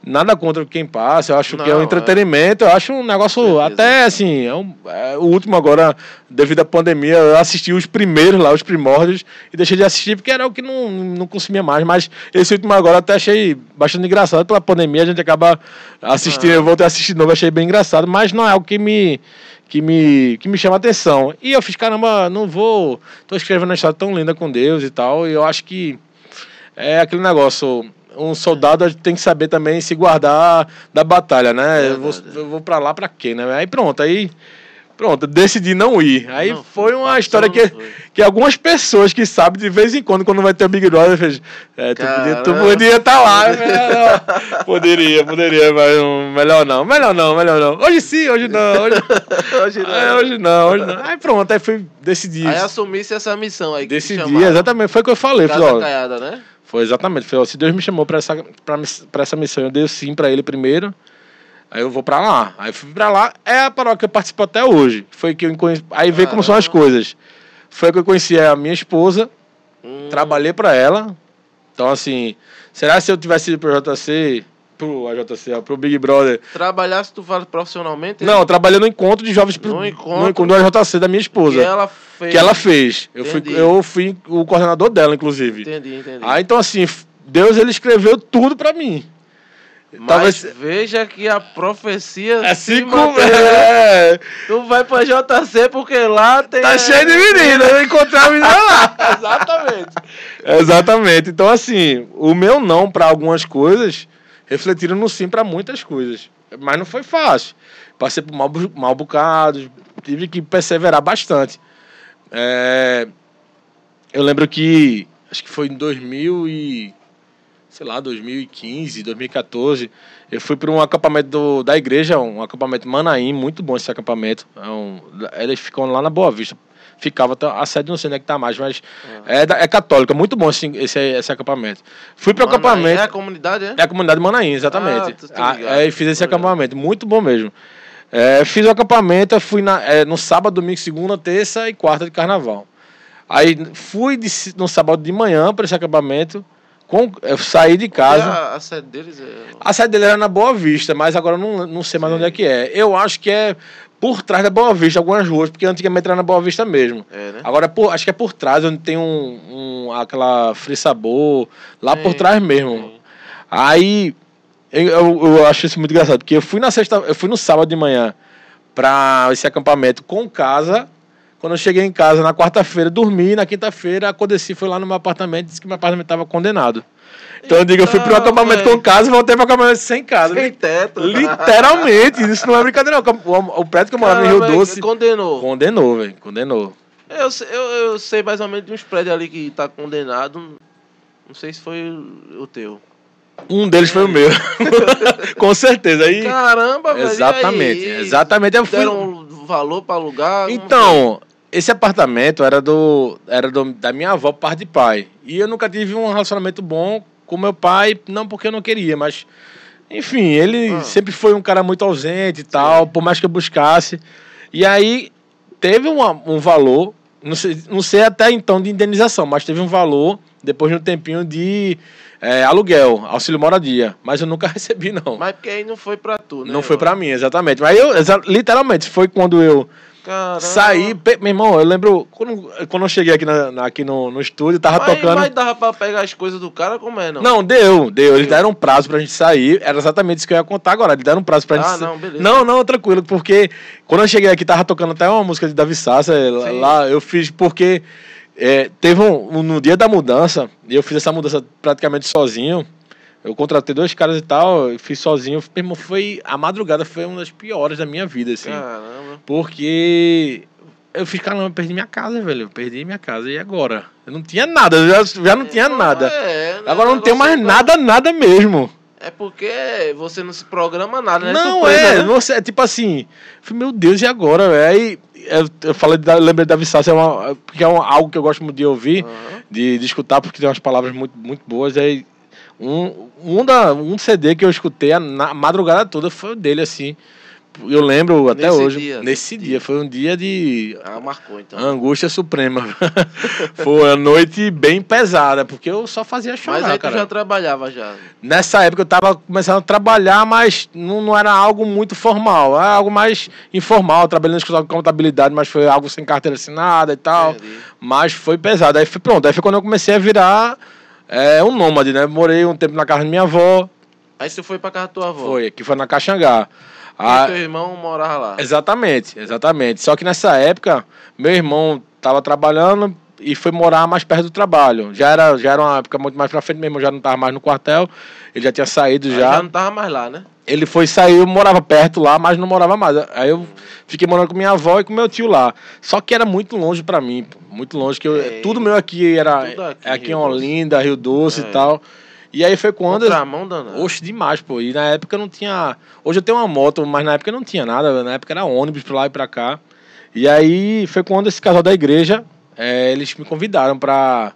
Nada contra quem passa, eu acho que é um Não, é. entretenimento, eu acho um negócio Certeza. até assim, é um- é o último agora, devido à pandemia, eu assisti os primeiros lá, os primórdios, e deixei de assistir porque era o que não, não consumia mais, mas esse último agora até achei bastante engraçado, pela pandemia a gente acaba assistindo, Ah. eu voltei a assistir de novo, achei bem engraçado, mas não é algo que me que me, que me chama atenção. E eu fiz, caramba, não vou. Tô escrevendo uma história tão linda com Deus e tal. E eu acho que é aquele negócio. Um soldado tem que saber também se guardar da batalha, né? Eu vou, eu vou pra lá pra quê, né? Aí pronto, aí. Pronto, decidi não ir. Aí Não, foi uma história que, que algumas pessoas que sabem de vez em quando, quando vai ter o Big Brother, fez, é, tu, podia, tu Caramba. podia estar lá. Falei, "Ah, não, poderia, poderia, mas não, melhor não, melhor não, melhor não. Hoje sim, hoje não. Hoje, Hoje não. é, hoje não, hoje não. Aí pronto, aí fui decidir. Aí assumisse essa missão aí. Decidi, exatamente, foi o que eu falei. Casa Falei, ó, caiada, né? Foi exatamente. Falei, ó, se Deus me chamou pra essa, pra, pra essa missão, eu dei sim pra ele primeiro. Aí eu vou pra lá. Aí fui pra lá. É a paróquia que eu participo até hoje. Foi que eu conheci. Aí vê como são as coisas. Foi que eu conheci a minha esposa, Hum, trabalhei pra ela. Então, assim, será que se eu tivesse ido pro JC, pro AJC, ó, pro Big Brother? Trabalhasse, tu fala profissionalmente? Não, eu trabalhei no encontro de jovens No no encontro. encontro do AJC da minha esposa. Que ela fez. que ela fez. Eu fui, eu fui o coordenador dela, inclusive. Entendi, entendi. Ah, então assim, Deus ele escreveu tudo pra mim. Mas talvez- veja que a profecia. Assim se como. É, Tu vai pra JC porque lá tem. tá cheio de menina, eu encontrei a menina lá. Exatamente. Exatamente. Então, assim, o meu não pra algumas coisas refletiram no sim pra muitas coisas. Mas não foi fácil. Passei por mal, mal bocados, tive que perseverar bastante. É, eu lembro que, acho que foi em 2000 e, sei lá, 2015, 2014, eu fui para um acampamento do- da igreja, um acampamento Manaim, muito bom esse acampamento. É um, eles ficam lá na Boa Vista. Ficava, a sede não sei onde é que tá mais, mas é, da- é católica, muito bom esse, esse, esse acampamento. Fui para o acampamento. É a comunidade, é? É a comunidade Manaim, exatamente. Ah, Ah, é, e fiz esse acampamento, muito bom mesmo. É, fiz o acampamento, fui na, é, no sábado, domingo, segunda, terça e quarta de carnaval. Aí fui de no sábado de manhã para esse acampamento, com, eu saí de casa. a, a sede deles é. A sede dele era na Boa Vista, mas agora eu não, não sei mais Sei. onde é que é. Eu acho que é por trás da Boa Vista, algumas ruas, porque antigamente era na Boa Vista mesmo. É, né? Agora, por- acho que é por trás, onde tem um, um- aquela Free Sabor, lá por Sim, trás mesmo. sim. Aí eu, eu, eu acho isso muito engraçado, porque eu fui na sexta, eu fui no sábado de manhã para esse acampamento com casa. Quando eu cheguei em casa na quarta-feira, dormi, na quinta-feira aconteci, foi lá no meu apartamento, disse que meu apartamento estava condenado. Então eu digo, eu fui pro Então, acampamento com casa e voltei pro acampamento sem casa. Sem teto. Literalmente, isso não é brincadeira não. O, o prédio que eu morava em Rio Doce Condenou. condenou, velho, condenou. Eu, sei- eu, eu sei mais ou menos de uns prédios ali que tá condenado. Não sei se foi o teu. Um deles foi o meu. com certeza. Aí, Caramba, velho. exatamente, aí? exatamente. Eu fui, Deram um valor pra alugar? Então, esse apartamento era do era do, da minha avó parte de pai. E eu nunca tive um relacionamento bom com meu pai, não porque eu não queria, mas enfim, ele Ah. sempre foi um cara muito ausente e tal, por mais que eu buscasse. E aí teve uma- um valor, não sei, não sei até então de indenização, mas teve um valor depois de um tempinho de eh, aluguel, auxílio moradia, mas eu nunca recebi não. Mas porque aí não foi pra tu, né? não foi pra mim, exatamente. Mas eu, literalmente, foi quando eu Caramba. Saí, meu irmão, eu lembro quando, quando eu cheguei aqui, na, na- aqui no, no estúdio, tava Mas, tocando. mas dava pra pegar as coisas do cara, como é, não? Não, deu, deu. Eles deram um prazo pra gente sair. Era exatamente isso que eu ia contar agora. Eles deram um prazo pra Ah, gente não, beleza. Não, não, tranquilo, porque quando eu cheguei aqui, tava tocando até uma música de Davi Sassa. Sim. Lá eu fiz porque é, teve um, um- No dia da mudança, e eu fiz essa mudança praticamente sozinho. Eu contratei dois caras e tal, fiz sozinho. Meu irmão, foi. A madrugada foi uma das piores da minha vida, assim. Caramba. Porque eu fiz, caramba, eu perdi minha casa, velho. Eu perdi minha casa. E agora? Eu não tinha nada, eu já, já não tinha nada. É, né, Agora eu não tenho mais negócio- nada, nada mesmo. É porque você não se programa nada, né? não, Surpresa, é, né? você, é tipo assim, meu Deus, e agora, velho? Aí eu, eu falei, da, lembrei da Vissácia, é uma, porque é um- algo que eu gosto muito de ouvir, Aham. de, de escutar, porque tem umas palavras muito, muito boas. Aí um, um, da, um CD que eu escutei a na madrugada toda foi o dele, assim. Eu lembro até Nesse hoje. dia, nesse dia, dia. foi um dia de Ah, marcou então. Angústia suprema. Foi uma noite bem pesada, porque eu só fazia chorar, Mas aí tu cara. já trabalhava já. Nessa época eu tava começando a trabalhar, mas não, não era algo muito formal, era algo mais informal, trabalhando no escritório de contabilidade, mas foi algo sem carteira assinada e tal. Entendi. Mas foi pesado. Aí foi pronto, aí foi quando eu comecei a virar é, um nômade, né? Morei um tempo na casa da minha avó, Aí você foi pra casa da tua avó. foi, que foi na Caxangá. E Ah, teu irmão morava lá. Exatamente, exatamente. Só que nessa época, meu irmão estava trabalhando e foi morar mais perto do trabalho. Já era, já era uma época muito mais pra frente, meu irmão já não estava mais no quartel, ele já tinha saído Aí já. já não tava mais lá, né? Ele foi sair, eu morava perto lá, mas não morava mais. Aí eu fiquei morando com minha avó e com meu tio lá. Só que era muito longe pra mim, muito longe, que eu, É, tudo meu aqui era aqui, aqui, em Doce. Olinda, Rio Doce É. e tal. E aí foi quando Contramão danado. Oxe, demais, pô. E na época não tinha. Hoje eu tenho uma moto, mas na época não tinha nada. Na época era ônibus pra lá e pra cá. E aí foi quando esse casal da igreja, eh, eles me convidaram pra.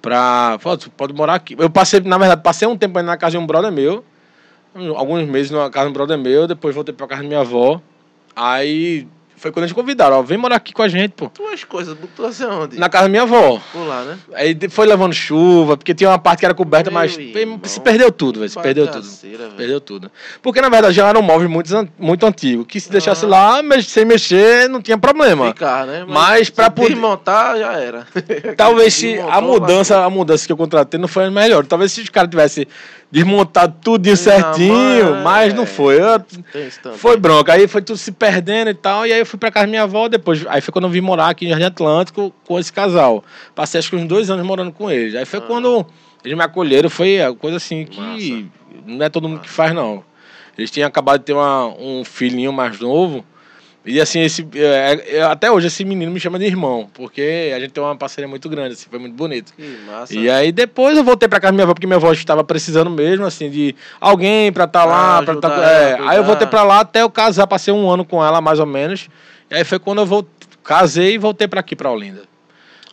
pra. Pô, pode morar aqui. Eu passei, na verdade, passei um tempo aí na casa de um brother meu. Alguns meses na casa um brother meu. Depois voltei pra casa da minha avó. Aí foi quando eles convidaram, ó, vem morar aqui com a gente, pô. Tuas coisas, botou você onde? Na casa da minha avó. Por lá, né? Aí foi levando chuva, porque tinha uma parte que era coberta, Meu mas irmão, se perdeu tudo, velho. Se perdeu tudo. Velho. Perdeu tudo. Porque, na verdade, já era um móvel muito, muito antigo. Que se deixasse Ah. lá, mas sem mexer, não tinha problema. Ficar, né? Mas pra se poder- desmontar, já era. Talvez se a mudança, a mudança que eu contratei não foi a melhor. Talvez se os caras tivessem desmontado bateu. certinho, Não, mas não é, foi. Eu- foi bronca. Aí foi tudo se perdendo e tal. E aí eu fui pra casa da minha avó. Depois, aí foi quando eu vim morar aqui em Jardim Atlântico com esse casal. Passei acho que uns dois anos morando com eles. Aí foi Ah. quando eles me acolheram. Foi coisa assim que não é todo mundo que faz, não. Eles tinham acabado de ter uma- um filhinho mais novo. E assim, esse, é, é, até hoje esse menino me chama de irmão, porque a gente tem uma parceria muito grande, assim, foi muito bonito. Que massa. E aí depois eu voltei pra casa da minha avó, porque minha avó estava precisando mesmo, assim, de alguém pra estar lá. Ah, pra tá, é, ela, aí eu voltei pra lá até eu casar, passei um ano com ela, mais ou menos. E aí foi quando eu voltei, casei e voltei pra aqui, pra Olinda.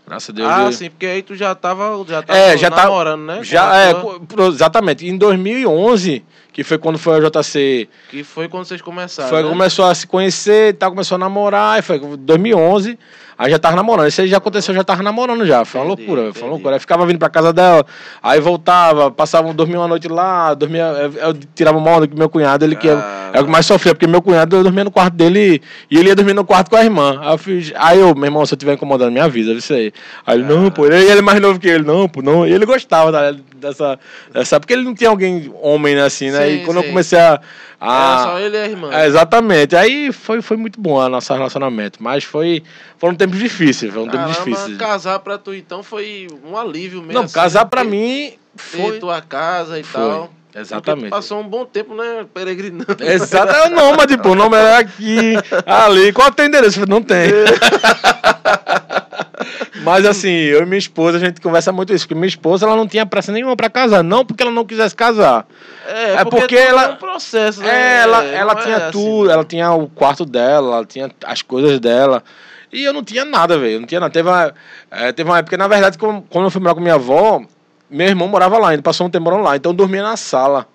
Graças a Deus. Ah, eu- sim, porque aí tu já tava, já tava É, já tá- namorando, né? Com Já, é, tua- exatamente. Em 2011, que foi quando foi a JC, Que foi quando vocês começaram, foi, né? começou a se conhecer e tal, começou a namorar, e foi 2011, aí já tava namorando. Isso aí já aconteceu, já tava namorando já. Foi uma Entendi, loucura, foi uma entendi. loucura. Aí ficava vindo pra casa dela, aí voltava, passava, dormia uma noite lá, dormia, eu, eu tirava uma onda com meu cunhado, ele que é, é o que mais sofria, porque meu cunhado eu dormia no quarto dele e ele ia dormir no quarto com a irmã. Aí eu, fiz, aí eu meu irmão, se eu estiver incomodando, me avisa, isso aí. Aí ele, não, pô, e ele é mais novo que ele, não, pô, não. E ele gostava da- dessa, dessa. Porque ele não tinha alguém homem, né, assim, né? Sim, e quando eu sim. comecei a. Era só ele e a irmã. é, exatamente. Aí foi, foi muito bom o nosso relacionamento. Mas foi. Foram tempos difíceis, foram tempos Caramba, difíceis. casar pra tu então foi um alívio mesmo. Não, assim, casar né? pra Ter- mim foi. tua casa e Foi, tal. exatamente. Passou um bom tempo, né, peregrinando. Exato, é o nômade, pô. O nômade é aqui, ali. Qual é o teu endereço? Não tem. Mas assim, eu e minha esposa, a gente conversa muito isso, porque minha esposa ela não tinha pressa nenhuma pra casar, não porque ela não quisesse casar. É, É porque, porque tudo ela- é um processo, né? É, ela, É, ela não tinha é assim, tudo, né? ela tinha o quarto dela, ela tinha as coisas dela. E eu não tinha nada, velho. Não tinha nada. Teve uma, é, teve uma época, na verdade, quando eu fui morar com minha avó, meu irmão morava lá, ele passou um tempo morando lá, então eu dormia na sala.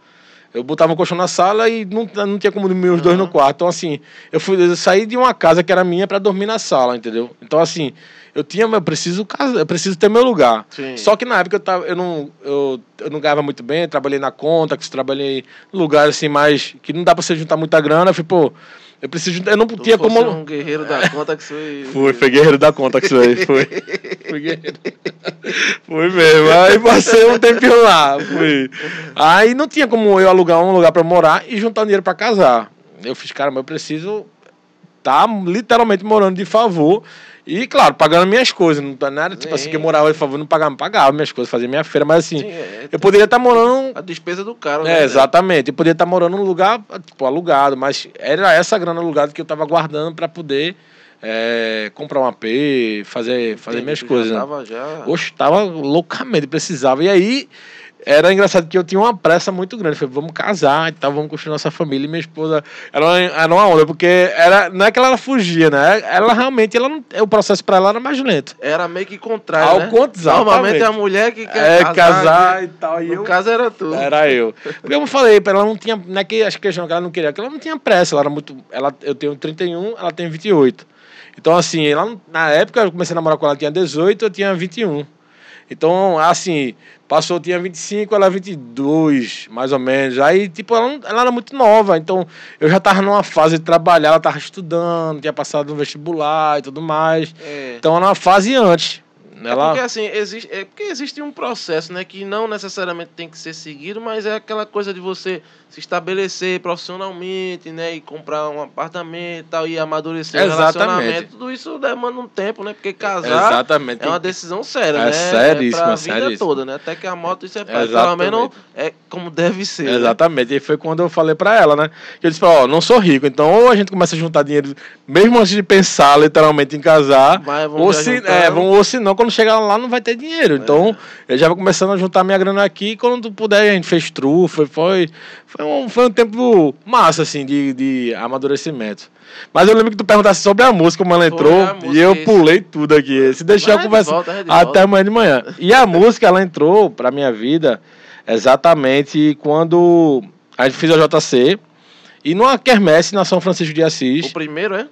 Eu botava um colchão na sala e não, não tinha como dormir os dois Aham. no quarto. Então, assim, eu, fui, eu saí de uma casa que era minha pra dormir na sala, entendeu? Então, assim, eu tinha, eu preciso casar, eu preciso ter meu lugar. Sim. Só que na época eu, tava, eu, não, eu, eu não ganhava muito bem, trabalhei na conta, que trabalhei em lugares assim mais. que não dá pra você juntar muita grana. Eu falei, pô, eu preciso. Eu não Tu tinha como. um guerreiro da conta que foi... Fui, foi guerreiro da conta que isso aí, foi. Fui guerreiro. Fui mesmo. Aí passei um tempinho lá. Fui. Aí não tinha como eu alugar um lugar pra morar e juntar dinheiro pra casar. Eu fiz, cara, mas eu preciso tá literalmente morando de favor. E, claro, pagando minhas coisas. Não tá nada, tipo assim, Sim. que eu morava favor, não pagava, pagava minhas coisas, fazia minha feira, mas assim, Sim, é, eu poderia estar morando a despesa do cara, é, exatamente. Eu poderia estar morando num lugar, tipo, alugado, mas era essa grana alugada que eu tava guardando para poder é, comprar um AP, fazer, fazer minhas coisas. né? Tava já... Oxe, tava loucamente, precisava. E aí, era engraçado que eu tinha uma pressa muito grande. Falei, vamos casar e tal, vamos construir nossa família. E minha esposa era uma, era uma onda, porque era, não é que ela fugia, né? Ela realmente, ela não, o processo para ela era mais lento. Era meio que contrário, Ao né? contrário, Normalmente é a mulher que quer É, casar, casar e tal. E No eu, caso era tu. era eu. Porque eu falei, ela não tinha. Não é que acho que questão que ela não queria, que ela não tinha pressa. Ela era muito. Ela, eu tenho 31, ela tem 28. Então, assim, ela, na época eu comecei a namorar com ela, ela tinha 18, eu tinha 21. Então, assim, passou, tinha 25, ela 22, mais ou menos. Aí, tipo, ela, não- ela era muito nova. Então, eu já tava numa fase de trabalhar, ela tava estudando, tinha passado no vestibular e tudo mais. É. Então, era uma fase antes. É Ela... porque assim, existe, é porque existe um processo, né, que não necessariamente tem que ser seguido, mas é aquela coisa de você se estabelecer profissionalmente, né, e comprar um apartamento e tal, e amadurecer Exatamente. relacionamento. Tudo isso demanda um tempo, né, porque casar Exatamente. é uma decisão séria, É né? seríssima, é pra vida seríssima. toda, né, até que a moto isso é pelo menos é como deve ser. né? Exatamente. E foi quando eu falei pra ela, né? Que eu disse ó, não sou rico, então ou a gente começa a juntar dinheiro, mesmo antes de pensar literalmente em casar, ou se, juntando. é, ou se não, quando chegar lá não vai ter dinheiro. Então, eu já vou começando a juntar minha grana aqui, quando puder a gente fez trufa, foi, foi, um, foi um tempo massa, assim, de, de amadurecimento. Mas eu lembro que tu perguntasse sobre a música, como ela entrou, música, e eu pulei tudo aqui. Se deixar, eu vai de até volta. amanhã de manhã. E a música, ela entrou pra minha vida exatamente quando a gente fez a JC e numa quermesse na São Francisco de Assis. O primeiro é?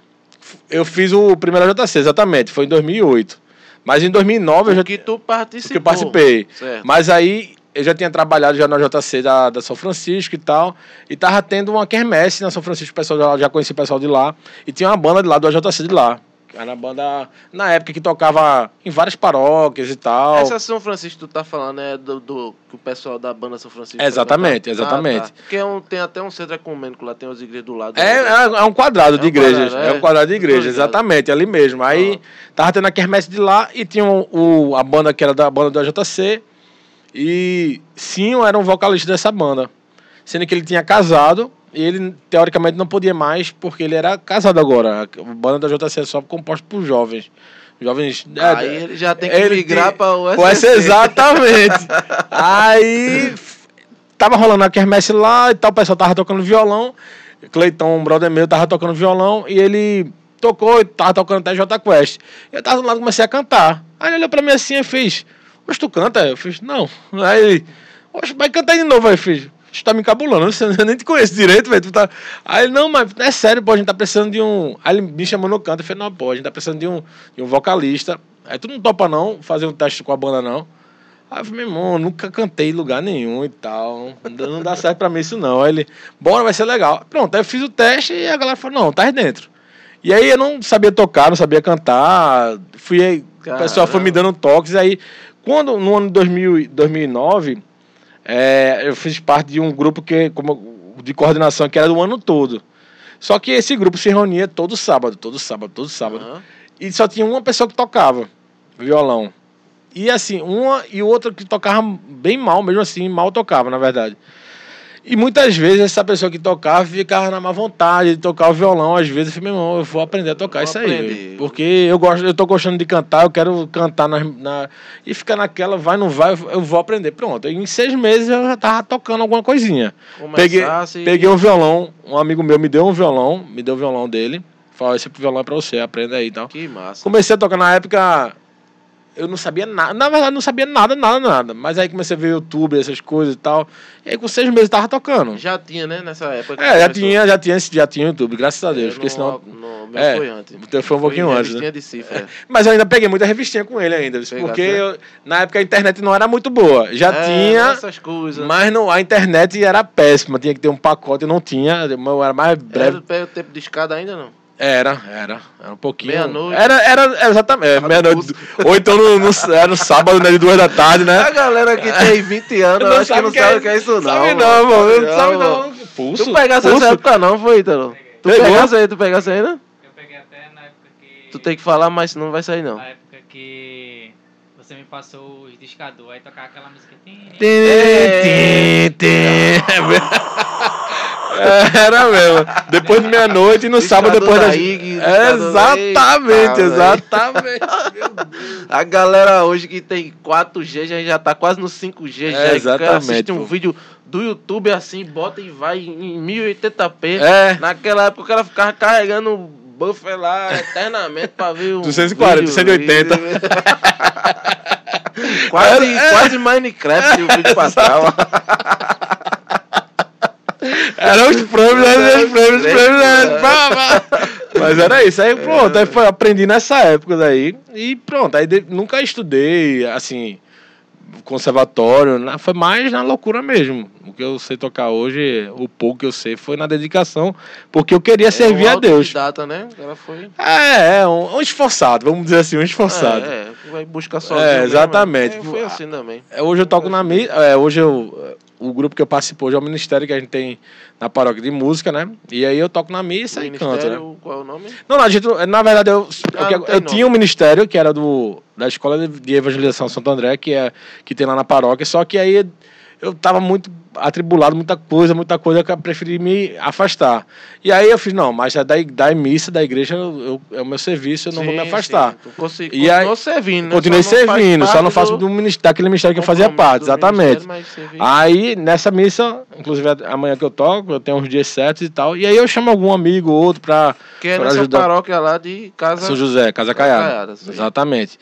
Eu fiz o primeiro JC, exatamente, foi em 2008. Mas em 2009 eu já que tu participou. que eu participei. Certo. Mas aí eu já tinha trabalhado já na JC da, da São Francisco e tal. E tava tendo uma quermesse na São Francisco, o pessoal já, já conhecia o pessoal de lá. E tinha uma banda de lá do AJC de lá. Era uma banda, na época, que tocava em várias paróquias e tal. Essa São Francisco que tu tá falando é do, do que o pessoal da banda São Francisco. Exatamente, exatamente. Ah, tá. Porque é um, tem até um centro ecumênico lá, tem as igrejas do lado. É, né? é, é um quadrado É de um igrejas. é. é. um quadrado de igrejas, exatamente, ali mesmo. Aí tava tendo a quermesse de lá e tinha o, a banda que era da banda do AJC. E Sinho era um vocalista dessa banda. Sendo que ele tinha casado ele, teoricamente, não podia mais porque ele era casado agora. A banda da JC é só composta por jovens. Jovens. é, Aí ele já tem que migrar para o o SCC. SC, exatamente. Aí tava rolando a quermesse lá e tal, o pessoal tava tocando violão. Cleiton, um brother meu, tava tocando violão e ele tocou e tava tocando até J Quest. Eu tava do lado comecei a cantar. Aí ele olhou pra mim assim e fez: Mas tu canta? Eu fiz: Não. Aí ele: Oxe, vai cantar de novo. Aí eu fiz: Tu tá me encabulando, eu nem te conheço direito, velho. Tá... Aí ele: Não, mas é sério, pô, a gente tá precisando de um. Aí ele me chamou no canto. Eu falei: Não, pô, a gente tá precisando de um, de um vocalista. Aí tu não topa não fazer um teste com a banda, não. Aí eu falei, meu irmão, nunca cantei em lugar nenhum e tal. Não dá certo pra mim isso não. Aí ele, bora, vai ser legal. Pronto, aí eu fiz o teste e a galera falou, não, tá aí dentro. E aí eu não sabia tocar, não sabia cantar. Fui aí, o pessoal foi me dando toques. Aí, quando no ano de 2000, 2009, é, eu fiz parte de um grupo que, como, de coordenação que era do ano todo. Só que esse grupo se reunia todo sábado, todo sábado, todo sábado. Aham. E só tinha uma pessoa que tocava violão. E assim, uma e outra que tocava bem mal, mesmo assim, mal tocava, na verdade. E muitas vezes essa pessoa que tocava ficava na má vontade de tocar o violão. Às vezes eu falei, meu irmão, eu vou aprender a tocar isso aí. Porque eu gosto, eu tô gostando de cantar, eu quero cantar na, na- e ficar naquela, vai, não vai, eu vou aprender. Pronto. Em seis meses eu já tava tocando alguma coisinha. Peguei, Começasse- peguei um violão, um amigo meu me deu um violão, me deu o violão dele. Falou, esse violão é pra você, aprenda aí e tal. Que massa. Comecei a tocar na época. Eu não sabia nada. Na verdade, não sabia nada, nada, nada. Mas aí comecei a ver YouTube, essas coisas e tal. E aí com seis meses eu tava tocando. Já tinha, né, nessa época. É, já tinha, já tinha, já tinha YouTube, graças a Deus. É, porque senão. no- meu É, foi antes. o teu foi um pouquinho antes, né? de cifra. Mas eu ainda peguei muita revistinha com ele ainda. Pegasse, Porque né? eu- na época a internet não era muito boa. Já É, tinha. Essas coisas. Mas não, a internet era péssima. Tinha que ter um pacote, eu não tinha. Eu era mais breve. Era o tempo de escada ainda não? Era, era. Era um pouquinho. Meia-noite. Era, era, era exatamente. é, meia-noite. Ou então no, no, era no sábado, né? De duas da tarde, né? A galera que tem 20 anos, eu acho que não sabe o que é isso, não. Sabe não, mano. Não sabe não. Pulso. Tu pegasse pulso. essa época não, foi, Ítalo? Tu Pegou? pegasse aí, tu pegasse aí, né? Eu peguei até na época que. Tu tem que falar, mas senão não vai sair, não. Na época que você me passou os discadores, aí tocava aquela música. Tim, Tim, tim. É, Era mesmo. Depois de meia-noite e no sábado depois da. IG, É, da- Exatamente, exatamente. A galera hoje que tem 4G já, já tá quase no 5G. É, já exatamente, assiste um pô. vídeo do YouTube assim, bota e vai em 1080p. É. Naquela época o cara ficava carregando buffer lá eternamente pra ver o. 240, vídeo. 180. quase, É, é. quase Minecraft o vídeo passava. Eram os prêmios, né? Os prêmios, os prêmios, né? Pá, pá. Mas era isso. Aí pronto, aí foi, aprendi nessa época daí. E pronto, aí de- nunca estudei, assim, conservatório. na- foi mais na loucura mesmo. O que eu sei tocar hoje, o pouco que eu sei, foi na dedicação. Porque eu queria servir É um a Deus. autodidata, né? O cara foi. É, é, um, um esforçado, vamos dizer assim, um esforçado. É, é, vai buscar sozinho. É, mesmo, exatamente. é. Foi assim também. É, Hoje eu toco na missa. É, hoje eu. O grupo que eu participo hoje é o ministério que a gente tem na paróquia de música, né? E aí eu toco na missa e canto, né? Qual é o nome? Não, não, a gente, na verdade, eu, Ah, eu nome. tinha um ministério que era do, da Escola de- Evangelização Santo André, que, é, que tem lá na paróquia, só que aí eu tava muito atribulado, muita coisa, muita coisa, que eu preferi me afastar. E aí eu fiz, não, mas é da, da missa, da igreja, eu, eu- é o meu serviço, eu não vou me Sim, afastar. sim. E aí- servindo, né? Continuei Só servindo, só não faço do do, ministério, daquele ministério que eu fazia parte, exatamente. Aí, nessa missa, inclusive amanhã que eu toco, eu tenho uns dias certos e tal, e aí eu chamo algum amigo ou outro pra, que é nessa ajudar. paróquia lá de casa. São José, Casa Caiada. Caiada, sim. Exatamente.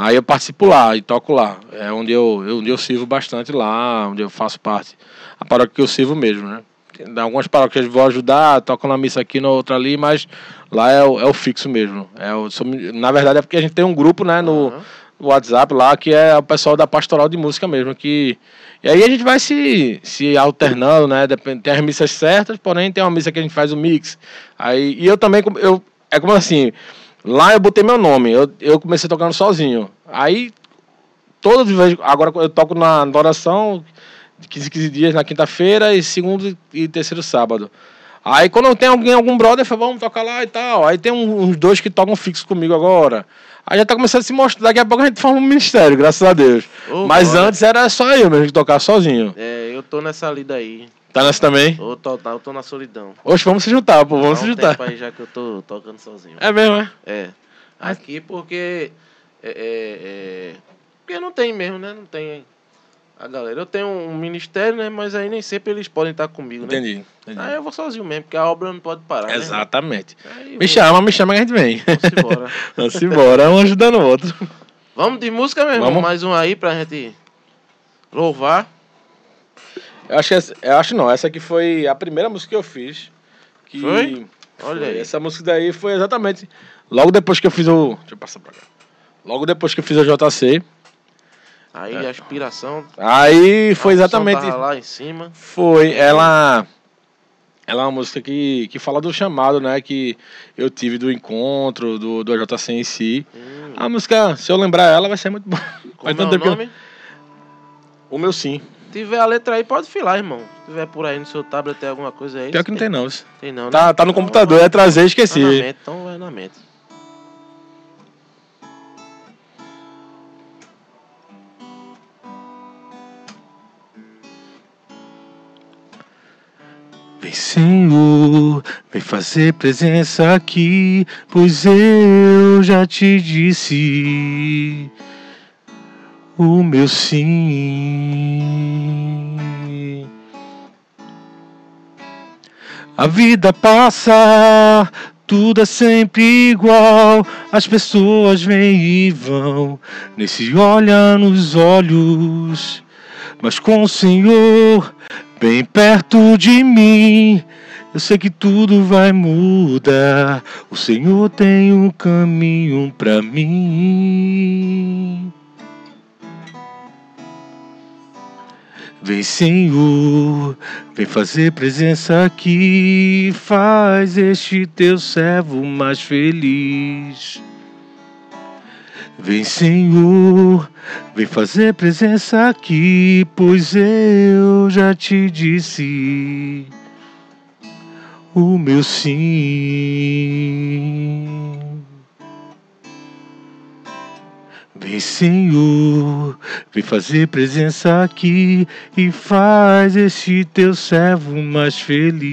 Aí eu participo lá e toco lá. É onde eu, onde eu sirvo bastante lá, onde eu faço parte. A paróquia que eu sirvo mesmo, né? Tem algumas paróquias vou ajudar, toco na missa aqui, na outra ali, mas lá é o, é o fixo mesmo. É o, na verdade é porque a gente tem um grupo, né, no, no WhatsApp lá, que é o pessoal da pastoral de música mesmo, que... E aí a gente vai se, se alternando, né? Depende, tem as missas certas, porém tem uma missa que a gente faz o mix. Aí, e eu também, eu, é como assim, lá eu botei meu nome, eu, eu comecei tocando sozinho. Aí, todas as vezes, agora eu toco na adoração, de 15, 15 dias na quinta-feira e segundo e terceiro sábado. Aí quando tem alguém, algum brother, eu falo, vamos tocar lá e tal. Aí tem uns dois que tocam fixo comigo agora. Aí já tá começando a se mostrar, daqui a pouco a gente forma um ministério, graças a Deus. Ô, Mas glória. antes era só eu mesmo que tocava sozinho. É, eu tô nessa lida aí. Tá nessa também? Eu tô, eu tô na solidão. Oxe, vamos se juntar, pô, vamos Há se um juntar. tempo aí já que eu tô tocando sozinho. É mesmo, é? É. Aqui porque. É, é, é, porque não tem mesmo, né? Não tem a galera. Eu tenho um ministério, né? Mas aí nem sempre eles podem estar comigo, né? Entendi. entendi. Aí eu vou sozinho mesmo, porque a obra não pode parar. Né? Exatamente. Aí Me vou- chama, me chama que a gente vem. Vamos embora. Vamos embora, um ajudando o outro. Vamos de música mesmo. Vamos. Mais um aí pra gente louvar. Eu acho, que essa- eu acho não, essa aqui foi a primeira música que eu fiz. Que Foi? Olha foi. aí. Essa música daí foi exatamente logo depois que eu fiz o. Deixa eu passar pra cá. Logo depois que eu fiz a JC. Aí É. a aspiração. Aí foi exatamente. tava lá em cima. Foi, ela. ela é uma música que, que fala do chamado, né? Que eu tive do encontro, do, do AJC em si. Hum, A música, se eu lembrar ela, vai ser muito boa. como é o que eu- nome? O meu sim. Se tiver a letra aí, pode filar, irmão. Se tiver por aí no seu tablet, tem alguma coisa aí. Pior que não tem, não. Tem não, né? Tá, tá no Então, computador, é trazer, esqueci. mente, então vai na mente. Vem, Senhor, vem fazer presença aqui, pois eu já te disse o meu sim. A vida passa, tudo é sempre igual. As pessoas vêm e vão, nem se olha nos olhos. Mas com o Senhor bem perto de mim, eu sei que tudo vai mudar. O Senhor tem um caminho pra mim. Vem, Senhor, vem fazer presença aqui, faz este teu servo mais feliz. Vem, Senhor, vem fazer presença aqui, pois eu já te disse o meu sim. Vem, Senhor, vem fazer presença aqui e faz este teu servo mais feliz.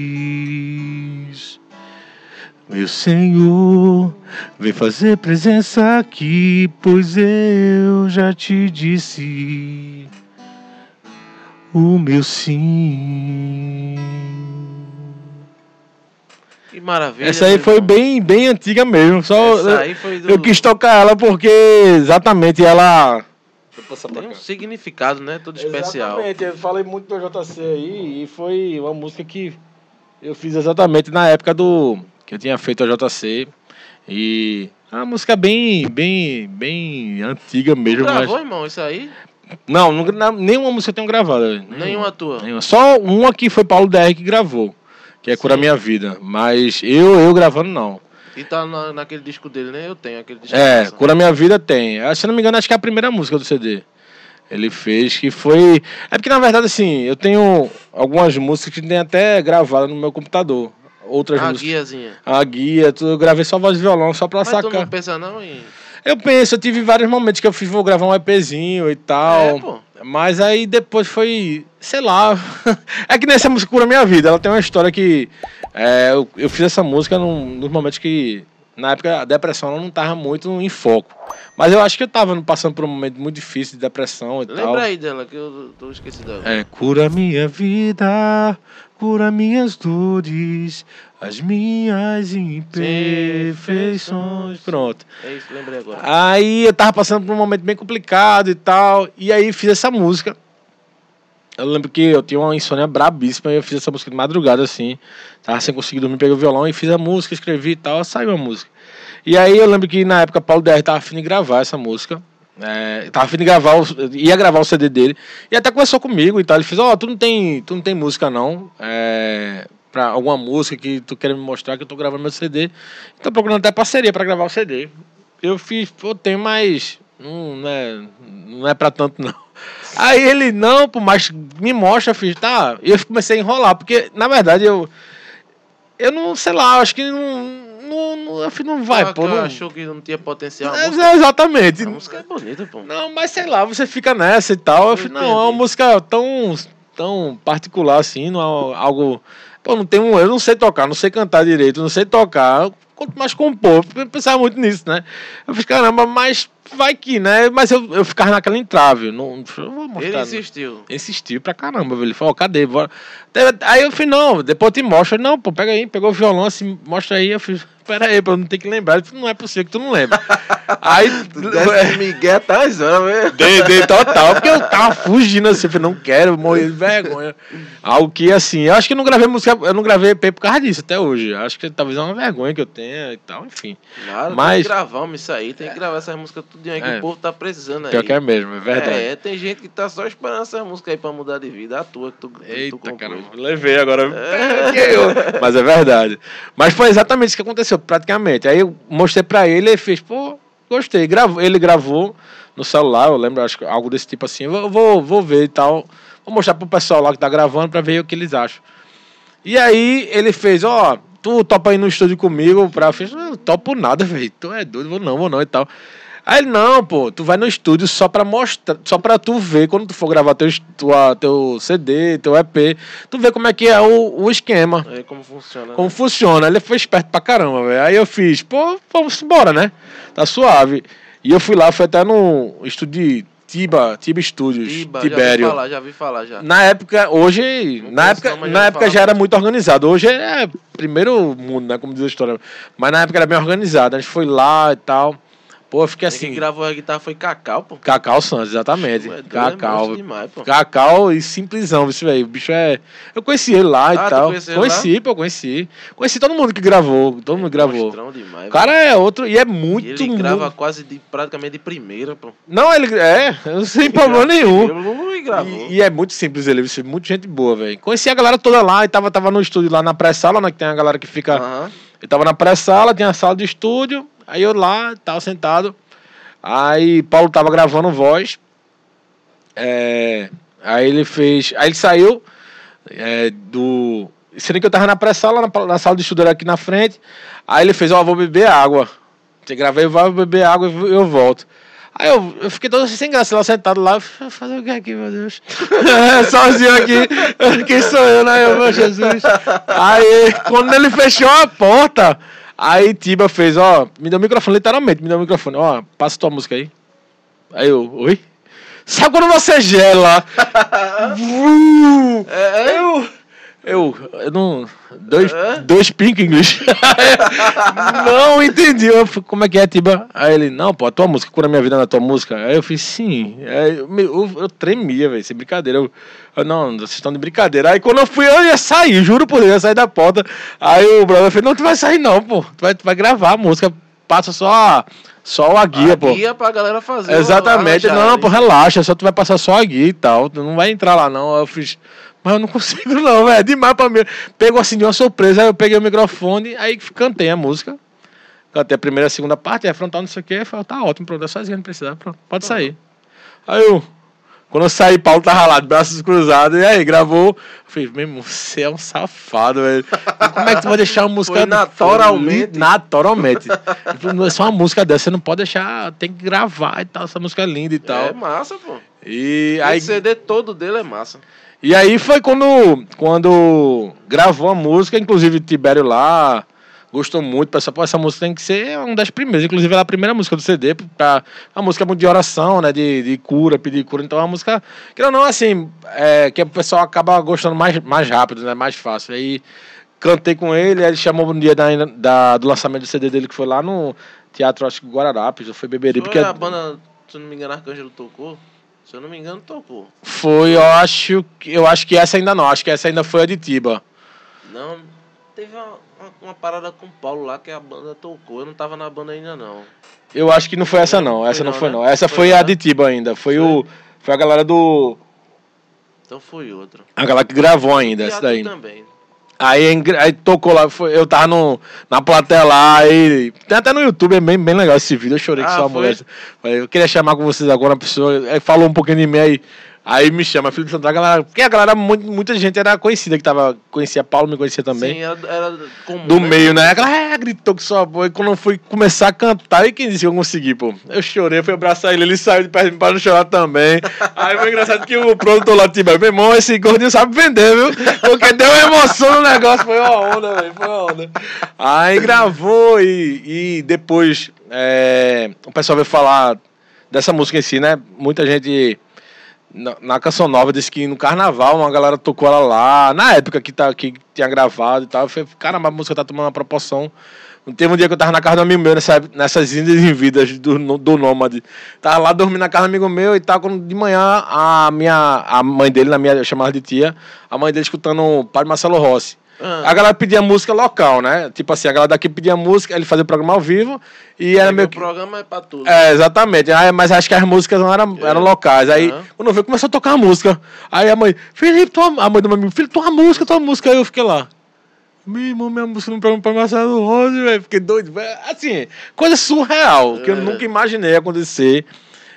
Meu Senhor, vem fazer presença aqui, pois eu já te disse o meu sim. Que maravilha. Essa aí foi bem, bem antiga mesmo. Só Essa aí foi do... eu quis tocar ela porque exatamente ela. Tem um significado, né? Todo especial. Exatamente, eu falei muito do JC aí e foi uma música que eu fiz exatamente na época do que eu tinha feito a JC e é uma música bem, bem, bem antiga mesmo, Gravou, mas irmão, isso aí? não, não, nenhuma música eu tenho gravada. Nenhuma tua. Nenhuma. Só uma que foi Paulo DR que gravou, que é Cura Sim. Minha Vida, mas eu eu gravando não. E tá na- naquele disco dele, né? Eu tenho aquele disco. É, massa. Cura Minha Vida tem. Ah, Se eu não me engano, acho que é a primeira música do CD. Ele fez que foi. É porque na verdade, assim, eu tenho algumas músicas que tem até gravadas no meu computador. Outras A músicas. guiazinha. A guia, tudo, eu gravei só voz e violão, só pra Mas tu sacar. não pensa não em... Eu penso, eu tive vários momentos que eu fiz, vou gravar um EPzinho e tal. É. Mas aí depois foi, sei lá. é que nessa música Cura Minha Vida, ela tem uma história que. é, eu, eu fiz essa música num, nos momentos que. Na época a depressão ela não tava muito em foco. Mas eu acho que eu tava passando por um momento muito difícil de depressão e tal. Lembra aí dela, que eu tô esquecido dela. É, cura minha vida, cura minhas dores, as minhas imperfeições. Pronto. É isso, lembrei agora. Aí eu tava passando por um momento bem complicado e tal. E aí fiz essa música. Eu lembro que eu tinha uma insônia brabíssima e eu fiz essa música de madrugada, assim. Tava sem conseguir dormir, peguei o violão e fiz a música, escrevi e tal, saiu a música. E aí eu lembro que na época Paulo DR tava afim de gravar essa música. É, tava afim de gravar, ia gravar o CD dele. E até conversou comigo e tal. Ele fez, ó, tu não tem. Tu não tem música não. É, pra alguma música que tu quer me mostrar que eu tô gravando meu CD. Tô procurando até parceria pra gravar o CD. Eu fiz, pô, tenho mais. Não, não é, não é pra tanto, não. Aí ele, não, pô, mas me mostra, fiz, tá. E eu comecei a enrolar, porque, na verdade, eu. Eu não, sei lá, acho que não. Não, não, eu não vai, Ah, pô. Não, achou que não tinha potencial. É, música, exatamente. a música é bonita, pô. Não, mas sei lá, você fica nessa e tal. Eu Eu falei, não, é uma música tão, tão particular assim, não é algo. Pô, não tem um. Eu não sei tocar, não sei cantar direito, não sei tocar. Quanto mais compor, eu pensava muito nisso, né? Eu fiz, caramba, mas vai que, né? Mas eu, eu ficava naquela entrave. Não, mostrar. Ele né? insistiu. insistiu pra caramba, velho. Ele falou, cadê? Bora. Aí eu falei, não, depois eu te mostro. Não, pô, pega aí, pegou o violão assim, mostra aí. Eu fiz, pera aí, pô, eu não tenho que lembrar. Ele falou, não é possível que tu não lembra. Aí. Tu desce Miguel tá horas, velho. Dei, dei total, porque eu tava fugindo assim, eu falei, não quero, morrer de vergonha. Algo que, assim, eu acho que não gravei música, eu não gravei EP por causa disso até hoje. Acho que talvez é uma vergonha que eu tenha e tal, enfim. Nada, tem Mas- que gravar homem, isso aí, tem que gravar essas músicas tudo aí que É. o povo tá precisando aí. Pior que é mesmo, é verdade. É, tem gente que tá só esperando essas músicas aí pra mudar de vida. A tua que tu, que tu Eita, compôs. caramba, levei agora. É. Mas é verdade. Mas foi exatamente isso que aconteceu, praticamente. Aí eu mostrei pra ele, ele fez, pô, gostei. Ele gravou no celular, eu lembro, acho algo desse tipo assim. Eu vou, vou ver e tal. Vou mostrar pro pessoal lá que tá gravando pra ver o que eles acham. E aí ele fez, ó, tu topa aí no estúdio comigo pra. Eu fiz, não topo nada, velho. Tu é doido, vou não, vou não e tal. Aí ele, não, pô, tu vai no estúdio só pra mostrar, só pra tu ver quando tu for gravar teu, tua, teu CD, teu EP, tu vê como é que é o, o esquema, Aí como funciona. como né? funciona. Ele foi esperto pra caramba, velho. Aí eu fiz, pô, vamos embora, né? Tá suave. E eu fui lá, fui até no estúdio de Tiba, Tiba Studios, Tiba, já vi Tibério. falar, já vi falar já. Na época, hoje, Não na época, não, na época já era muito organizado. Hoje é primeiro mundo, né, como diz a história. Mas na época era bem organizado. A gente foi lá e tal. Pô, eu fiquei Quem assim, gravou a guitarra foi Cacau, pô. Cacau Santos, exatamente. Pô, é doido, é Cacau. monstro demais, pô. Cacau e simplesão, isso aí. O bicho é. Eu conheci ele lá e Ah, tu tal. ele Conheci, pô, conheci. Conheci todo mundo que gravou. Todo mundo gravou. Demais, O cara é outro e é muito. E ele grava muito- quase de, praticamente de primeira, pô. Não, ele. É, sem problema nenhum. Ele. E, e é muito simples ele, é muito gente boa, velho. Conheci a galera toda lá e tava, tava no estúdio lá na pré-sala, né? Que tem a galera que fica. Aham. Eu tava na pré-sala, tinha a sala de estúdio, aí eu lá, tava sentado. Aí Paulo tava gravando voz. É, aí ele fez. Aí ele saiu é, do. Sendo que eu tava na pré-sala, na, na sala de estúdio era aqui na frente. Aí ele fez, ó, vou beber água. Você gravei, vai beber água e eu- volto. Aí eu, eu fiquei todo assim sem graça lá sentado lá. "Vou Fazer o que aqui, meu Deus? Sozinho aqui. Quem sou eu, né? Eu, meu Jesus. Aí, quando ele fechou a porta, aí Tiba fez, ó, me deu o microfone, literalmente, me deu o microfone, ó, passa tua música aí. Aí eu, oi? Sabe quando você gela? É. eu, eu, eu não. Dois, dois pink English. não entendi. Eu, fui, como é que é, Tiba? Aí ele, não, pô, a tua música, cura minha vida na tua música. Aí eu fiz, sim. Aí eu, eu, eu tremia, velho, sem brincadeira. Eu, eu, não, vocês estão de brincadeira. Aí quando eu fui, eu ia sair, juro por Deus, eu ia sair da porta. Aí o brother falou, não, tu vai sair não, pô. Tu vai, tu vai gravar a música, passa só, a- só a guia, a pô. guia pra galera fazer. Exatamente. a Não, arranjagem. pô, relaxa, só tu vai passar só a guia e tal. Tu não vai entrar lá, não. Aí eu fiz. Mas eu não consigo, não, velho. É demais pra mim. Pegou assim de uma surpresa. Aí eu peguei o microfone, aí cantei a música. Cantei a primeira e a segunda parte, aí a frontal, não sei o que. Falei, tá ótimo, pronto, é a gente precisa. Pronto, pode sair. Aí eu. Quando eu saí, Paulo tava lá, de braços cruzados. E aí, gravou. Eu falei, meu irmão, você é um safado, velho. Como é que tu vai deixar uma música. Foi naturalmente. Naturalmente. "Não, é só uma música dessa, você não pode deixar, tem que gravar e tal, essa música é linda e tal. É massa, pô. E aí, O CD todo dele é massa. E aí foi quando, quando gravou a música, inclusive Tibério lá gostou muito, pensou, pô, essa música tem que ser uma das primeiras, inclusive ela é a primeira música do CD, pra, a música é muito de oração, né, de, de cura, pedir cura, então é uma música, que não, assim, é, que o pessoal acaba gostando mais, mais rápido, né, mais fácil, aí cantei com ele, aí ele chamou no dia da, da, do lançamento do CD dele, que foi lá no Teatro, acho que Guararapes, ou foi Beberibe, Foi porque a banda, se não me engano, Arcângelo tocou. Se eu não me engano, tocou. foi, eu acho, que- eu acho que essa ainda não, acho que essa ainda foi a de Tiba. Não, teve uma, uma, uma parada com o Paulo lá que a banda tocou. Eu não tava na banda ainda, não. Eu acho que não foi essa não, essa Foi não não, foi né? não. Essa Foi foi a né? de Tiba ainda, foi Foi? o foi a galera do Então foi outra. a galera que gravou ainda E essa daí. também. Aí, engra- aí tocou lá, foi- eu tava no, na plateia lá, aí tem até no YouTube, é bem, bem legal esse vídeo, eu chorei com Ah, sua foi? mulher. Falei, eu queria chamar com vocês agora uma pessoa, aí falou um pouquinho de mim aí, aí me chama, Felipe Santana, a galera, porque a galera, muita gente era conhecida que tava, conhecia Paulo, me conhecia também. Sim, era, era comum. do né? meio, né? Aquela é, gritou que só foi. Quando eu fui começar a cantar, e quem disse que eu consegui, pô? Eu chorei, fui abraçar ele, ele saiu de perto de mim pra não chorar também. Aí foi engraçado que o produtor lá, tipo, meu irmão, esse gordinho sabe vender, viu? Porque deu emoção no negócio, foi uma onda, velho, foi uma onda. Aí gravou e, e depois é, o pessoal veio falar dessa música em si, né? Muita gente na, na Canção Nova disse que no carnaval uma galera tocou ela lá, na época que, tá, que tinha gravado e tal. Eu falei, caramba, a música tá tomando uma proporção Teve um dia que eu tava na casa do amigo meu, nessa, nessas indas em vidas do, do Nômade. Tava lá dormindo na casa do amigo meu e tal, quando de manhã a minha a mãe dele, na minha, eu chamava de tia, a mãe dele escutando o Padre Marcelo Rossi. Ah. A galera pedia música local, né? Tipo assim, a galera daqui pedia música, ele fazia o programa ao vivo e era É, meio que. programa é pra tudo. É, exatamente. Aí, mas acho que as músicas não eram, eram locais. Aí, quando eu vi, começou a tocar a música. Aí a mãe, Felipe, tua, a mãe do meu amigo, Felipe, tua música, tua música. Aí eu fiquei lá. Meu irmão, minha música no programa para Marcelo Rose, velho. Fiquei doido. Assim, coisa surreal, que eu É. nunca imaginei acontecer.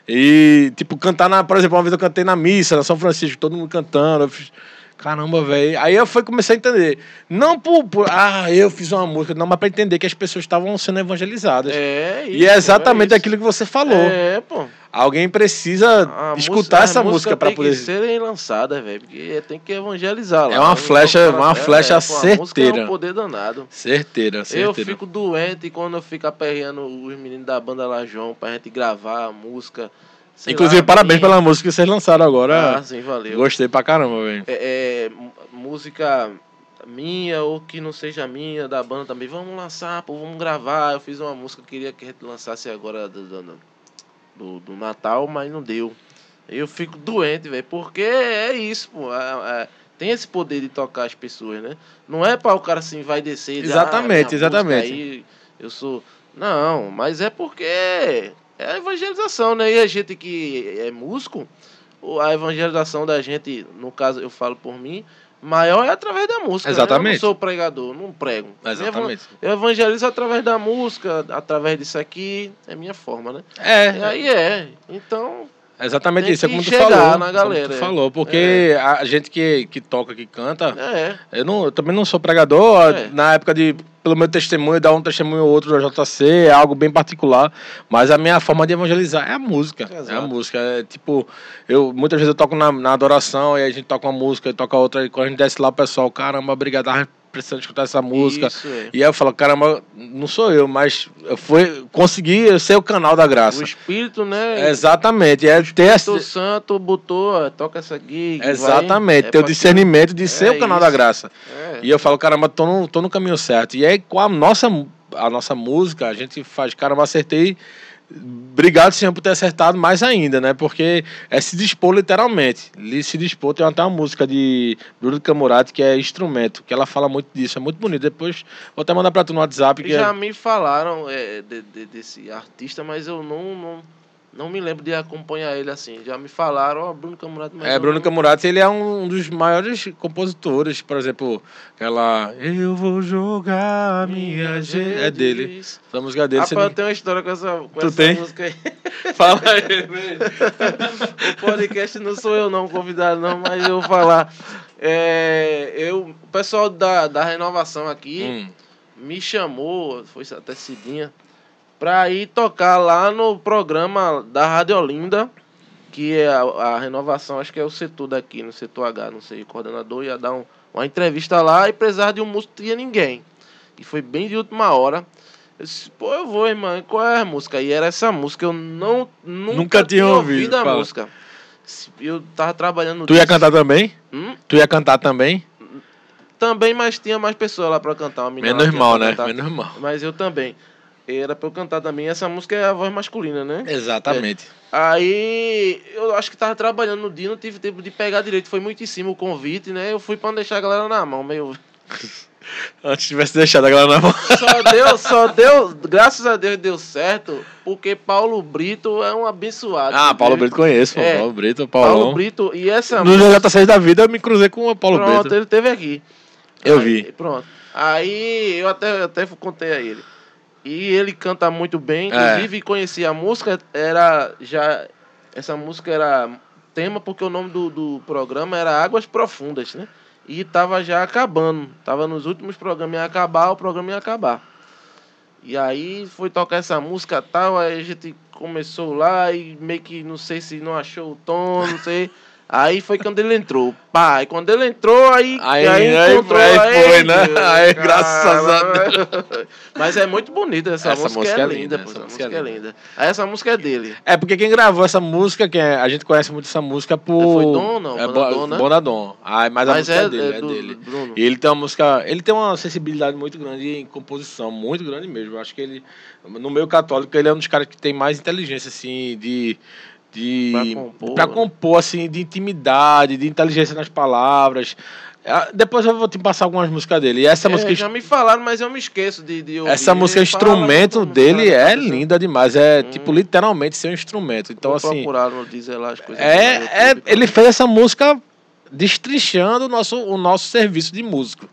E, tipo, cantar na, por exemplo, uma vez eu cantei na missa, na São Francisco, todo mundo cantando. Eu fiz, caramba, velho. Aí eu fui comecei a entender. Não por, por, ah, eu fiz uma música, não, mas pra entender que as pessoas estavam sendo evangelizadas. É isso. e é exatamente isso. aquilo que você falou. É, pô. Alguém precisa A escutar música- essa música para tem poder. que serem lançadas, velho, porque tem que evangelizar lá. É uma flecha- uma terra, flecha pô, a música é certeira. um poder danado. Certeira, Eu certeira. fico doente quando eu fico aperreando os meninos da banda lá, João, pra gente gravar a música. Sei Inclusive, lá, parabéns minha. pela música que vocês lançaram agora. Ah, sim, valeu. Gostei pra caramba, velho. É, é, música minha ou que não seja minha, da banda também. Vamos lançar, pô, vamos gravar. Eu fiz uma música que queria que a gente lançasse agora do, do, do- Natal, mas não deu. Eu fico doente, velho, porque é isso, pô. é- é- tem esse poder de tocar as pessoas, né? Não é para o cara assim, vai descer e dizer, Exatamente, "Ah, exatamente. Aí eu sou. Não, mas é porque é a evangelização, né? E a gente que é músico, a evangelização da gente, no caso, eu falo por mim, maior é através da música. né? Eu Exatamente. não sou pregador, não prego. Exatamente. Eu evangelizo através da música, através disso aqui, é minha forma, né? E É, aí é. Então, é exatamente tem isso. É como tu falou. na como galera, tu é. falou, porque a gente que, que toca, que canta, é. eu, não, eu também não sou pregador. É. Na época de, pelo meu testemunho, dar um testemunho ou outro da JC, é algo bem particular. Mas a minha forma de evangelizar é a música. É a Exato. música. É tipo, eu muitas vezes eu toco na, na adoração, e a gente toca uma música, e toca outra, e quando a gente desce lá, o pessoal, caramba, obrigado, precisando escutar essa música. Isso é. E aí eu falo, caramba, não sou eu, mas eu fui, consegui ser o canal da graça. O espírito, né? Exatamente, é ter essa, O santo botou, toca essa aqui. que vai- Exatamente, é ter o discernimento de ser É o canal isso. da graça. É. E eu falo, caramba, tô no, tô no caminho certo. E aí, com a nossa, a nossa música, a gente faz, caramba, acertei. Obrigado, Senhor, por ter acertado mais ainda, né? Porque é se dispor literalmente. Li- Se dispor, tem até uma música de Bruno Camurati que é instrumento, que ela fala muito disso, é muito bonito. Depois vou até mandar pra tu no WhatsApp. Que Já é- me falaram é, de- de- desse artista, mas eu não, não, não me lembro de acompanhar ele assim. Já me falaram, ó, Bruno Camurati. mas É, Bruno Camurati, ele é um dos maiores compositores, por exemplo, aquela Eu vou jogar a minha gente. É dele. Essa música é dele. Rapaz, eu tenho uma história com essa, com Tu essa tem? música aí. Fala aí, o podcast não sou eu não, convidado não, mas eu vou falar. É, eu, o pessoal da, da renovação aqui Hum, me chamou, foi até Cidinha, pra ir tocar lá no programa da Rádio Olinda, que é a, a renovação, acho que é o setor daqui, no setor H, não sei, o coordenador ia dar um- uma entrevista lá e precisava de um músico, não tinha ninguém. E foi bem de última hora. Eu disse, pô, eu vou, irmã, qual é a música? E era essa música, eu não, nunca, Nunca tinha ouvido, a fala. música. Eu tava trabalhando Tu ia disco. cantar também? Hum? Tu ia cantar também? Também, mas tinha mais pessoas lá pra cantar. Uma Menos mal, né? cantar. Menos mal. Mas eu também. Era pra eu cantar também. Essa música é a voz masculina, né? Exatamente. Aí eu acho que tava trabalhando no dia, não tive tempo de pegar direito. Foi muito em cima o convite, né? Eu fui pra não deixar a galera na mão, meio. Antes tivesse deixado a galera na mão. Só deu, só deu, graças a Deus deu certo, porque Paulo Brito é um abençoado. Ah, Paulo? Brito conheço. É. Paulo Brito, Paulo Paulão. Brito, e essa No JJ6 da vida eu me cruzei com o Paulo Pronto, Brito. ele teve aqui. Eu Aí, vi. Pronto. Aí eu até, até contei a ele. E ele canta muito bem. É. Inclusive, conheci a música, era já. Essa música era tema porque o nome do, do programa era Águas Profundas, né? E tava já acabando. Tava nos últimos programas, ia acabar, o programa ia acabar. E aí foi tocar essa música e tal, aí a gente começou lá e meio que não sei se não achou o tom, não sei. Aí foi quando ele entrou. Pá, aí quando ele entrou, aí, Aí- aí, aí encontrou. foi, foi, né? Deus, Aí, graças a Deus. Mas é muito bonita essa, Essa música, música é é linda, linda, pô, essa essa música é é linda. Aí essa música é dele. É porque quem gravou essa música, quem é- a gente conhece muito essa música por. Foi Dom, não? É Bonadon, né? Bonadon. Ah, mas a Mas música é, é, dele, é é do dele. Bruno. E ele tem uma música. Ele tem uma sensibilidade muito grande em composição, muito grande mesmo. Eu acho que ele, no meio católico, ele é um dos caras que tem mais inteligência, assim, de. De Pra compor, né? compor, assim, de intimidade, de inteligência nas palavras. Ah, Depois eu vou te passar algumas músicas dele. E essa É, música. já me falaram, mas eu me esqueço de, de ouvir. Essa música Ele instrumento dele é linda demais. É, Hum. tipo, literalmente ser um instrumento. Então, Vou assim. procurar no Deezer lá as coisas. É, é, ele fez essa música destrinchando o nosso, o nosso serviço de músico.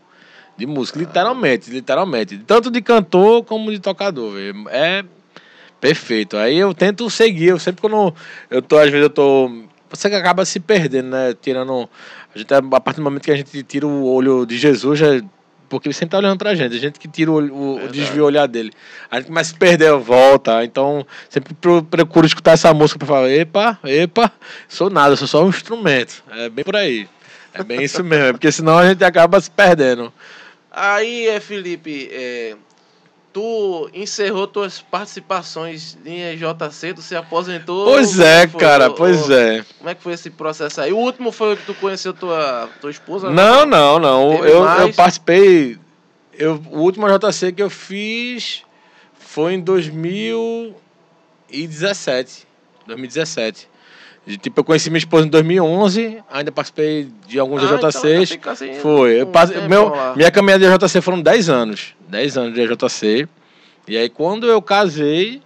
De músico, literalmente, literalmente. Tanto de cantor como de tocador. É perfeito. Aí eu tento seguir. Eu sempre quando eu tô, às vezes eu tô. Você acaba se perdendo, né? Tirando. A, gente, a partir do momento que a gente tira o olho de Jesus, já, porque ele sempre tá olhando pra gente. A gente que tira o, o, desvio o olhar dele. A gente começa a se perder, volta. Então, sempre pro- procuro escutar essa música pra falar: epa, epa, sou nada, sou só um instrumento. É bem por aí. É bem isso mesmo, é porque senão a gente acaba se perdendo. Aí, é, Felipe, é, tu encerrou tuas participações em EJC, tu se aposentou. Pois é, que foi? cara, pois é. Como é que foi esse processo aí? O último foi que tu conheceu tua, tua esposa? né? Não, não, não. Teve Eu, eu participei. Eu, o último JC que eu fiz foi em 2017. 2017. E, tipo, eu conheci minha esposa em 2011, ainda participei de alguns Ah, então assim Foi. Eu um passe- meu, lá. minha caminhada de JC foram 10 anos. 10 anos de JC. E aí quando eu casei,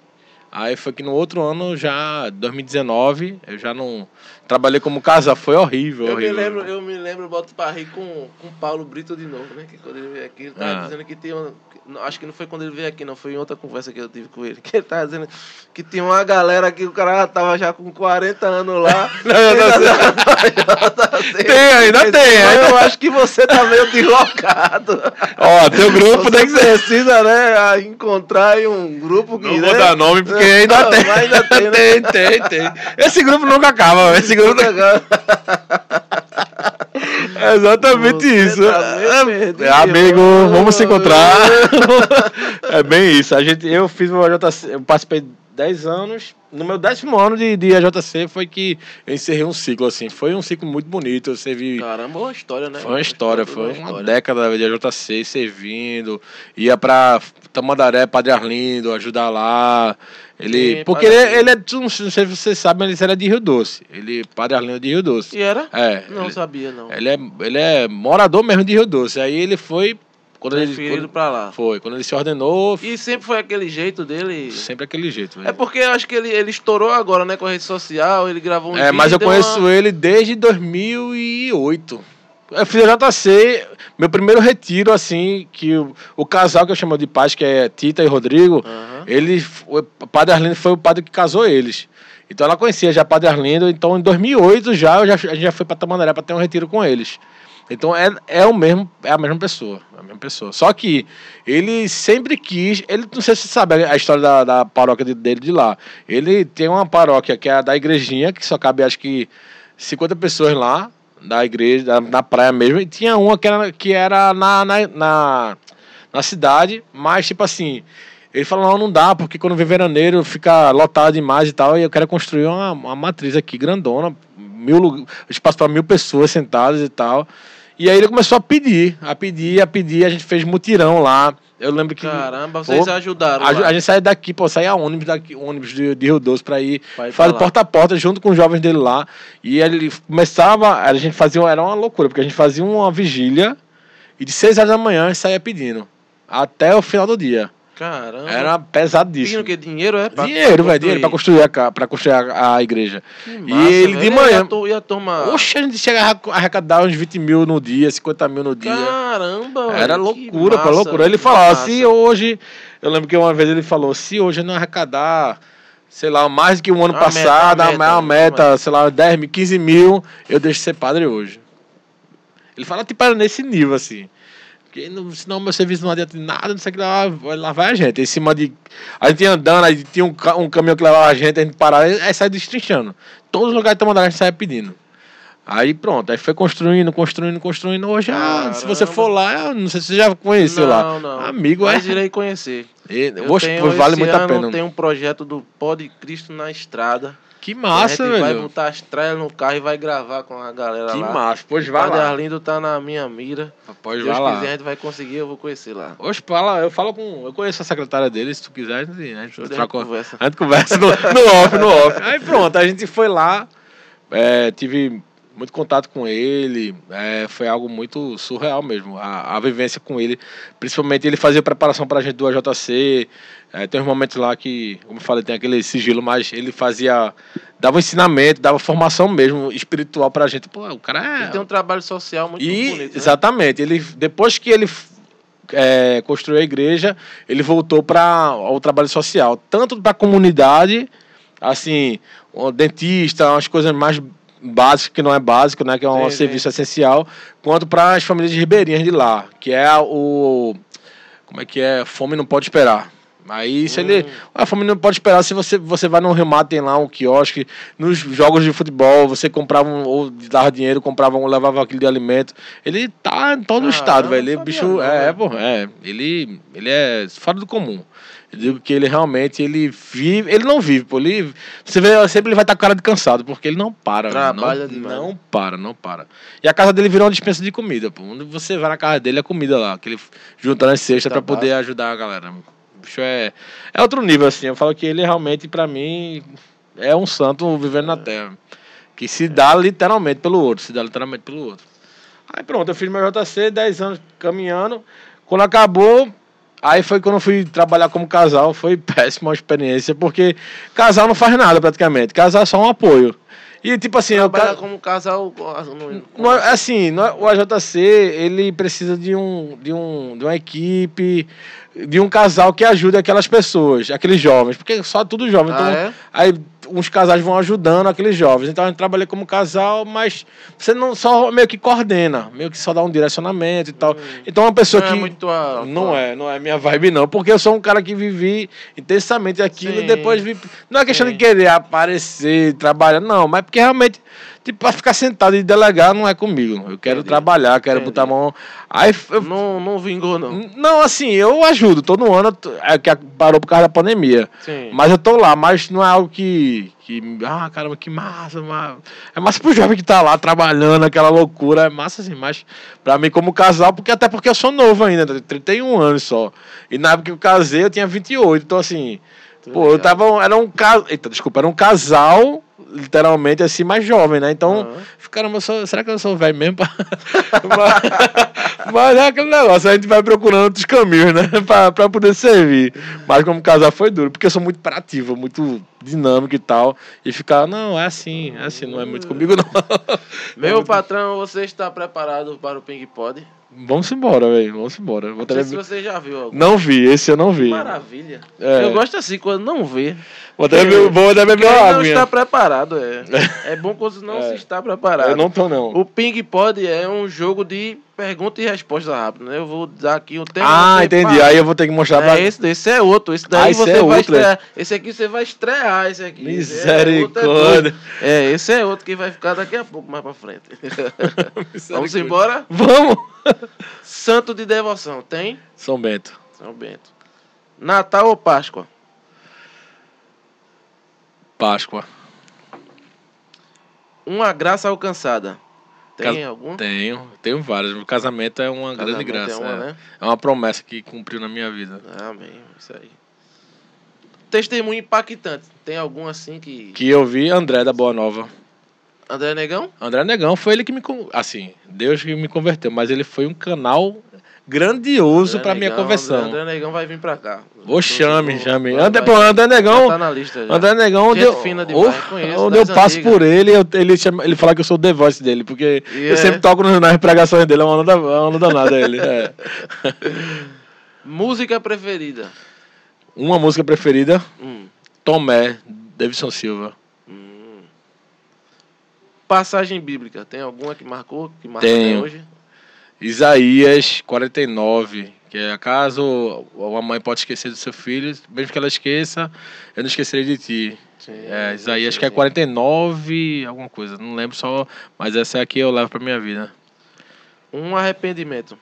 aí foi que no outro ano, já 2019, eu já não trabalhei como casal, foi horrível, Eu me horrível. lembro, eu me lembro, boto pra rir com, com o Paulo Brito de novo, né? Que quando ele veio aqui, ele tava Ah. dizendo que tinha. uma- Acho que não foi quando ele veio aqui, não. Foi em outra conversa que eu tive com ele. Que ele tava dizendo que tinha uma galera que o cara tava já com 40 anos lá. Não, eu não sei. Tem, ainda tem, ainda- eu acho que você tá meio deslocado. Ó, teu grupo Você tem que precisa, né, a encontrar um grupo que. Não né, vou dar nome porque ainda Não, tem. ainda tem, né? tem, tem, tem. Esse grupo nunca acaba, esse É exatamente Você isso. tá perdido. É, amigo, vamos se encontrar. é bem isso. A gente, eu fiz o AJC, eu participei 10 anos. No meu décimo ano de, de AJC foi que eu encerrei um ciclo, assim. Foi um ciclo muito bonito. Eu servi. Caramba, uma história, né? Foi uma história, foi uma história. década de AJC servindo. Ia pra Tamandaré, Padre Arlindo, ajudar lá. Ele, Sim, porque ele, ele é, não sei se vocês sabem, mas ele era de Rio Doce. Ele, Padre Arlindo é de Rio Doce. E era? É, Não ele, sabia, não. ele é, ele é morador mesmo de Rio Doce. Aí ele foi, quando ele, quando, pra lá. foi, quando ele se ordenou, E sempre foi aquele jeito dele. sempre aquele jeito. É velho. porque eu acho que ele, ele estourou agora, né, com a rede social, ele gravou um É, mas eu conheço uma- ele desde 2008. Eu fiz a JC, meu primeiro retiro, assim, que o, o casal que eu chamo de paz, que é Tita e Rodrigo, Aham. ele, o Padre Arlindo foi o padre que casou eles. Então ela conhecia já Padre Arlindo, então em 2008 já, já a gente já foi para Tamandaré para ter um retiro com eles. Então é, é o mesmo, é a mesma pessoa, a mesma pessoa. Só que ele sempre quis, ele não sei se você sabe a história da, da paróquia de- dele de lá. Ele tem uma paróquia que é a da igrejinha, que só cabe acho que 50 pessoas lá, da igreja, da- na praia mesmo, e tinha uma que era, que era na, na, na, na cidade, mas tipo assim, ele falou, não, não dá, porque quando vem veraneiro fica lotado demais e tal, e eu quero construir uma, uma matriz aqui grandona, mil, espaço para mil pessoas sentadas e tal. E aí ele começou a pedir, a pedir, a pedir, a gente fez mutirão lá. Eu lembro que. Caramba, vocês Pô, ajudaram. a, a gente saía daqui, pô, saía ônibus daqui, ônibus de, de Rio Doce pra ir lá. porta a porta junto com os jovens dele lá. E ele começava, a gente fazia, era uma loucura, porque a gente fazia uma vigília e de 6 horas da manhã a gente saía pedindo. Até o final do dia. Caramba. Era pesadíssimo. o quê? Dinheiro, é? Pra Dinheiro, velho, dinheiro pra construir. a, pra construir a, a igreja. Que E massa, ele de velho. manhã- E a, tu- e a turma... Oxe, a gente chegava a arrecadar uns 20 mil no dia, 50 mil no dia. Caramba, Era velho, que loucura, pô, massa, loucura. Ele que falava, massa. se hoje. Eu lembro que uma vez ele falou, se hoje não arrecadar, sei lá, mais que o ano Uma passado, meta, a uma maior meta, meta, sei lá, 10 mil, 15 mil, eu deixo de ser padre hoje. Ele fala, tipo, era nesse nível, assim. Porque não, senão meu serviço não adianta de nada, não sei o que lá, lá vai a gente. Em cima de. A gente ia andando, aí tinha um, um caminhão que levava a gente, a gente parava, aí sai destrinchando. Todos os lugares que mandando a gente saia pedindo. Aí pronto, aí foi construindo, construindo, construindo. Hoje, ah, se você for lá, eu não sei se você já conheceu lá. Não, não. Amigo, Mas é. irei conhecer. E- Eu tenho, vale esse muito a pena. Tem um projeto do Pod Cristo na estrada. Que a massa, gente vai velho. botar as no carro e vai gravar com a galera Que lá. massa. Pois vai Padre lá. Arlindo tá na minha mira. Pois Se Deus lá. quiser, a gente vai conseguir, eu vou conhecer lá. Oxe, fala, eu falo com. Eu conheço a secretária dele, se tu quiser, a gente, a gente Show de troca- conversa. A gente conversa no, no off, no off. Aí pronto, a gente foi lá, é, tive muito contato com ele, é, foi algo muito surreal mesmo, a, a vivência com ele. Principalmente ele fazia preparação pra gente do AJC, é, tem uns momentos lá que, como eu falei, tem aquele sigilo, mas ele fazia, dava ensinamento, dava formação mesmo, espiritual pra gente. Pô, o cara é... Ele tem um trabalho social muito E, bonito. né? exatamente, ele, depois que ele é, construiu a igreja, ele voltou para o trabalho social, tanto para a comunidade, assim, o dentista, umas coisas mais básicas, que não é básico, né, que é um Sim, sim. serviço essencial, quanto para as famílias ribeirinhas de lá, que é o como é que é, fome não pode esperar. Aí se ele. Hum. A fome não pode esperar se você, você vai no Rio tem lá um quiosque. Nos jogos de futebol, você comprava um, ou dava dinheiro, comprava um, levava aquilo de alimento. Ele tá em todo o Caramba, estado, velho. Ele, não bicho, não, é, velho. pô, é. Ele, ele é fora do comum. Eu digo que ele realmente, ele vive. Ele não vive, pô. Ele, você vê, sempre ele vai estar com cara de cansado, porque ele não para. Trabalha não, demais. Não para, não para. E a casa dele virou uma dispensa de comida, pô. Onde você vai na casa dele, é comida lá. Que ele junta nas cestas pra poder ajudar a galera. O bicho é, é outro nível, assim. Eu falo que ele realmente, pra mim, é um santo vivendo na terra. Que se dá literalmente pelo outro. Se dá literalmente pelo outro. Aí pronto, eu fiz meu JC, 10 anos caminhando. Quando acabou, aí foi quando eu fui trabalhar como casal. Foi péssima a experiência, porque casal não faz nada praticamente. Casal é só um apoio. E tipo assim, Trabalhar como casal. no- não é- assim, é- o AJC ele precisa de um, de um de uma equipe, de um casal que ajude aquelas pessoas, aqueles jovens, porque só tudo jovem. Então, Ah, é? aí uns casais vão ajudando aqueles jovens. Então a gente trabalha como casal, mas você não só meio que coordena, meio que só dá um direcionamento e tal. Então uma pessoa Não que é muito não é, não é minha vibe não, porque eu sou um cara que vivi intensamente aquilo Sim. e depois vi, não é questão Sim. de querer aparecer, trabalhar, não, mas porque realmente tipo para ficar sentado e delegar não é comigo. Eu quero Entendi. trabalhar, quero Entendi. botar a mão. Aí eu, Não, não vingou, não. não, assim, eu ajudo todo ano, é que parou por causa da pandemia. Sim. Mas eu tô lá, mas não é algo que. que ah, caramba, que massa, massa. É massa pro jovem que tá lá trabalhando, aquela loucura. É massa assim, mas pra mim como casal, porque até porque eu sou novo ainda, tenho 31 anos só. E na época que eu casei, eu tinha 28. Então, assim, Tô pô, eu tava. Era um casal. Eita, desculpa, era um casal, literalmente, assim, mais jovem, né? Então, Aham. caramba, sou, será que eu sou velho mesmo? mas, mas é aquele negócio, a gente vai procurando outros caminhos, né? pra, pra poder servir. Mas como casal foi duro, porque eu sou muito prativo, muito dinâmico e tal. E ficar, não, é assim, é assim, não é muito comigo, não. Meu patrão, você está preparado para o Ping Pod? Vamos embora, velho, vamos embora. Vou Não ter- se você já viu algum. Não vi, esse eu não vi. Maravilha. É. Eu gosto assim, quando não vê. Vou até beber, vou até beber uma não água. está preparado, é. É bom quando não É. se está preparado. Eu não tô, não. O Ping Pod é um jogo de pergunta e resposta rápida, né? Eu vou dar aqui tema. Ah, você entendi. fala. Aí eu vou ter que mostrar pra. É, esse, esse é outro. Esse Ah, daí esse você é vai outro, é? estrear. Esse aqui você vai estrear, esse aqui. Misericórdia. É, é, doido. é, esse é outro que vai ficar daqui a pouco mais pra frente. Vamos embora? Vamos! Santo de devoção, tem? São Bento. São Bento. Natal ou Páscoa? Páscoa. Uma graça alcançada. Tem Cas- algum? Tenho, tenho vários. O casamento é uma grande Casamento graça. É uma, é. né? É uma promessa que cumpriu na minha vida. Amém. Isso aí. Testemunho impactante. Tem algum assim que. Que eu vi André da Boa Nova. André Negão? André Negão foi ele que me. Assim, Deus que me converteu, mas ele foi um canal grandioso pra minha conversão. André, André Negão vai vir pra cá. Ô, chame, chame. André, pô, André Negão. tá na lista já. André Negão, onde eu, fina demais, Oh, conheço, onde eu passo antigas. por ele, eu- ele, chama, ele fala que eu sou o The Voice dele, porque E eu é? sempre toco nas pregações dele, é uma onda, é uma onda danada ele. é. Música preferida. Uma música preferida, Hum. Tomé, Davidson Silva. Passagem bíblica. Tem alguma que marcou? Que marca Tenho. até hoje? Isaías 49, que é acaso uma mãe pode esquecer do seu filho, mesmo que ela esqueça, eu não esquecerei de ti. Sim, É, Isaías sim, que é sim. 49, alguma coisa. Não lembro só. Mas essa aqui eu levo pra minha vida. Um arrependimento.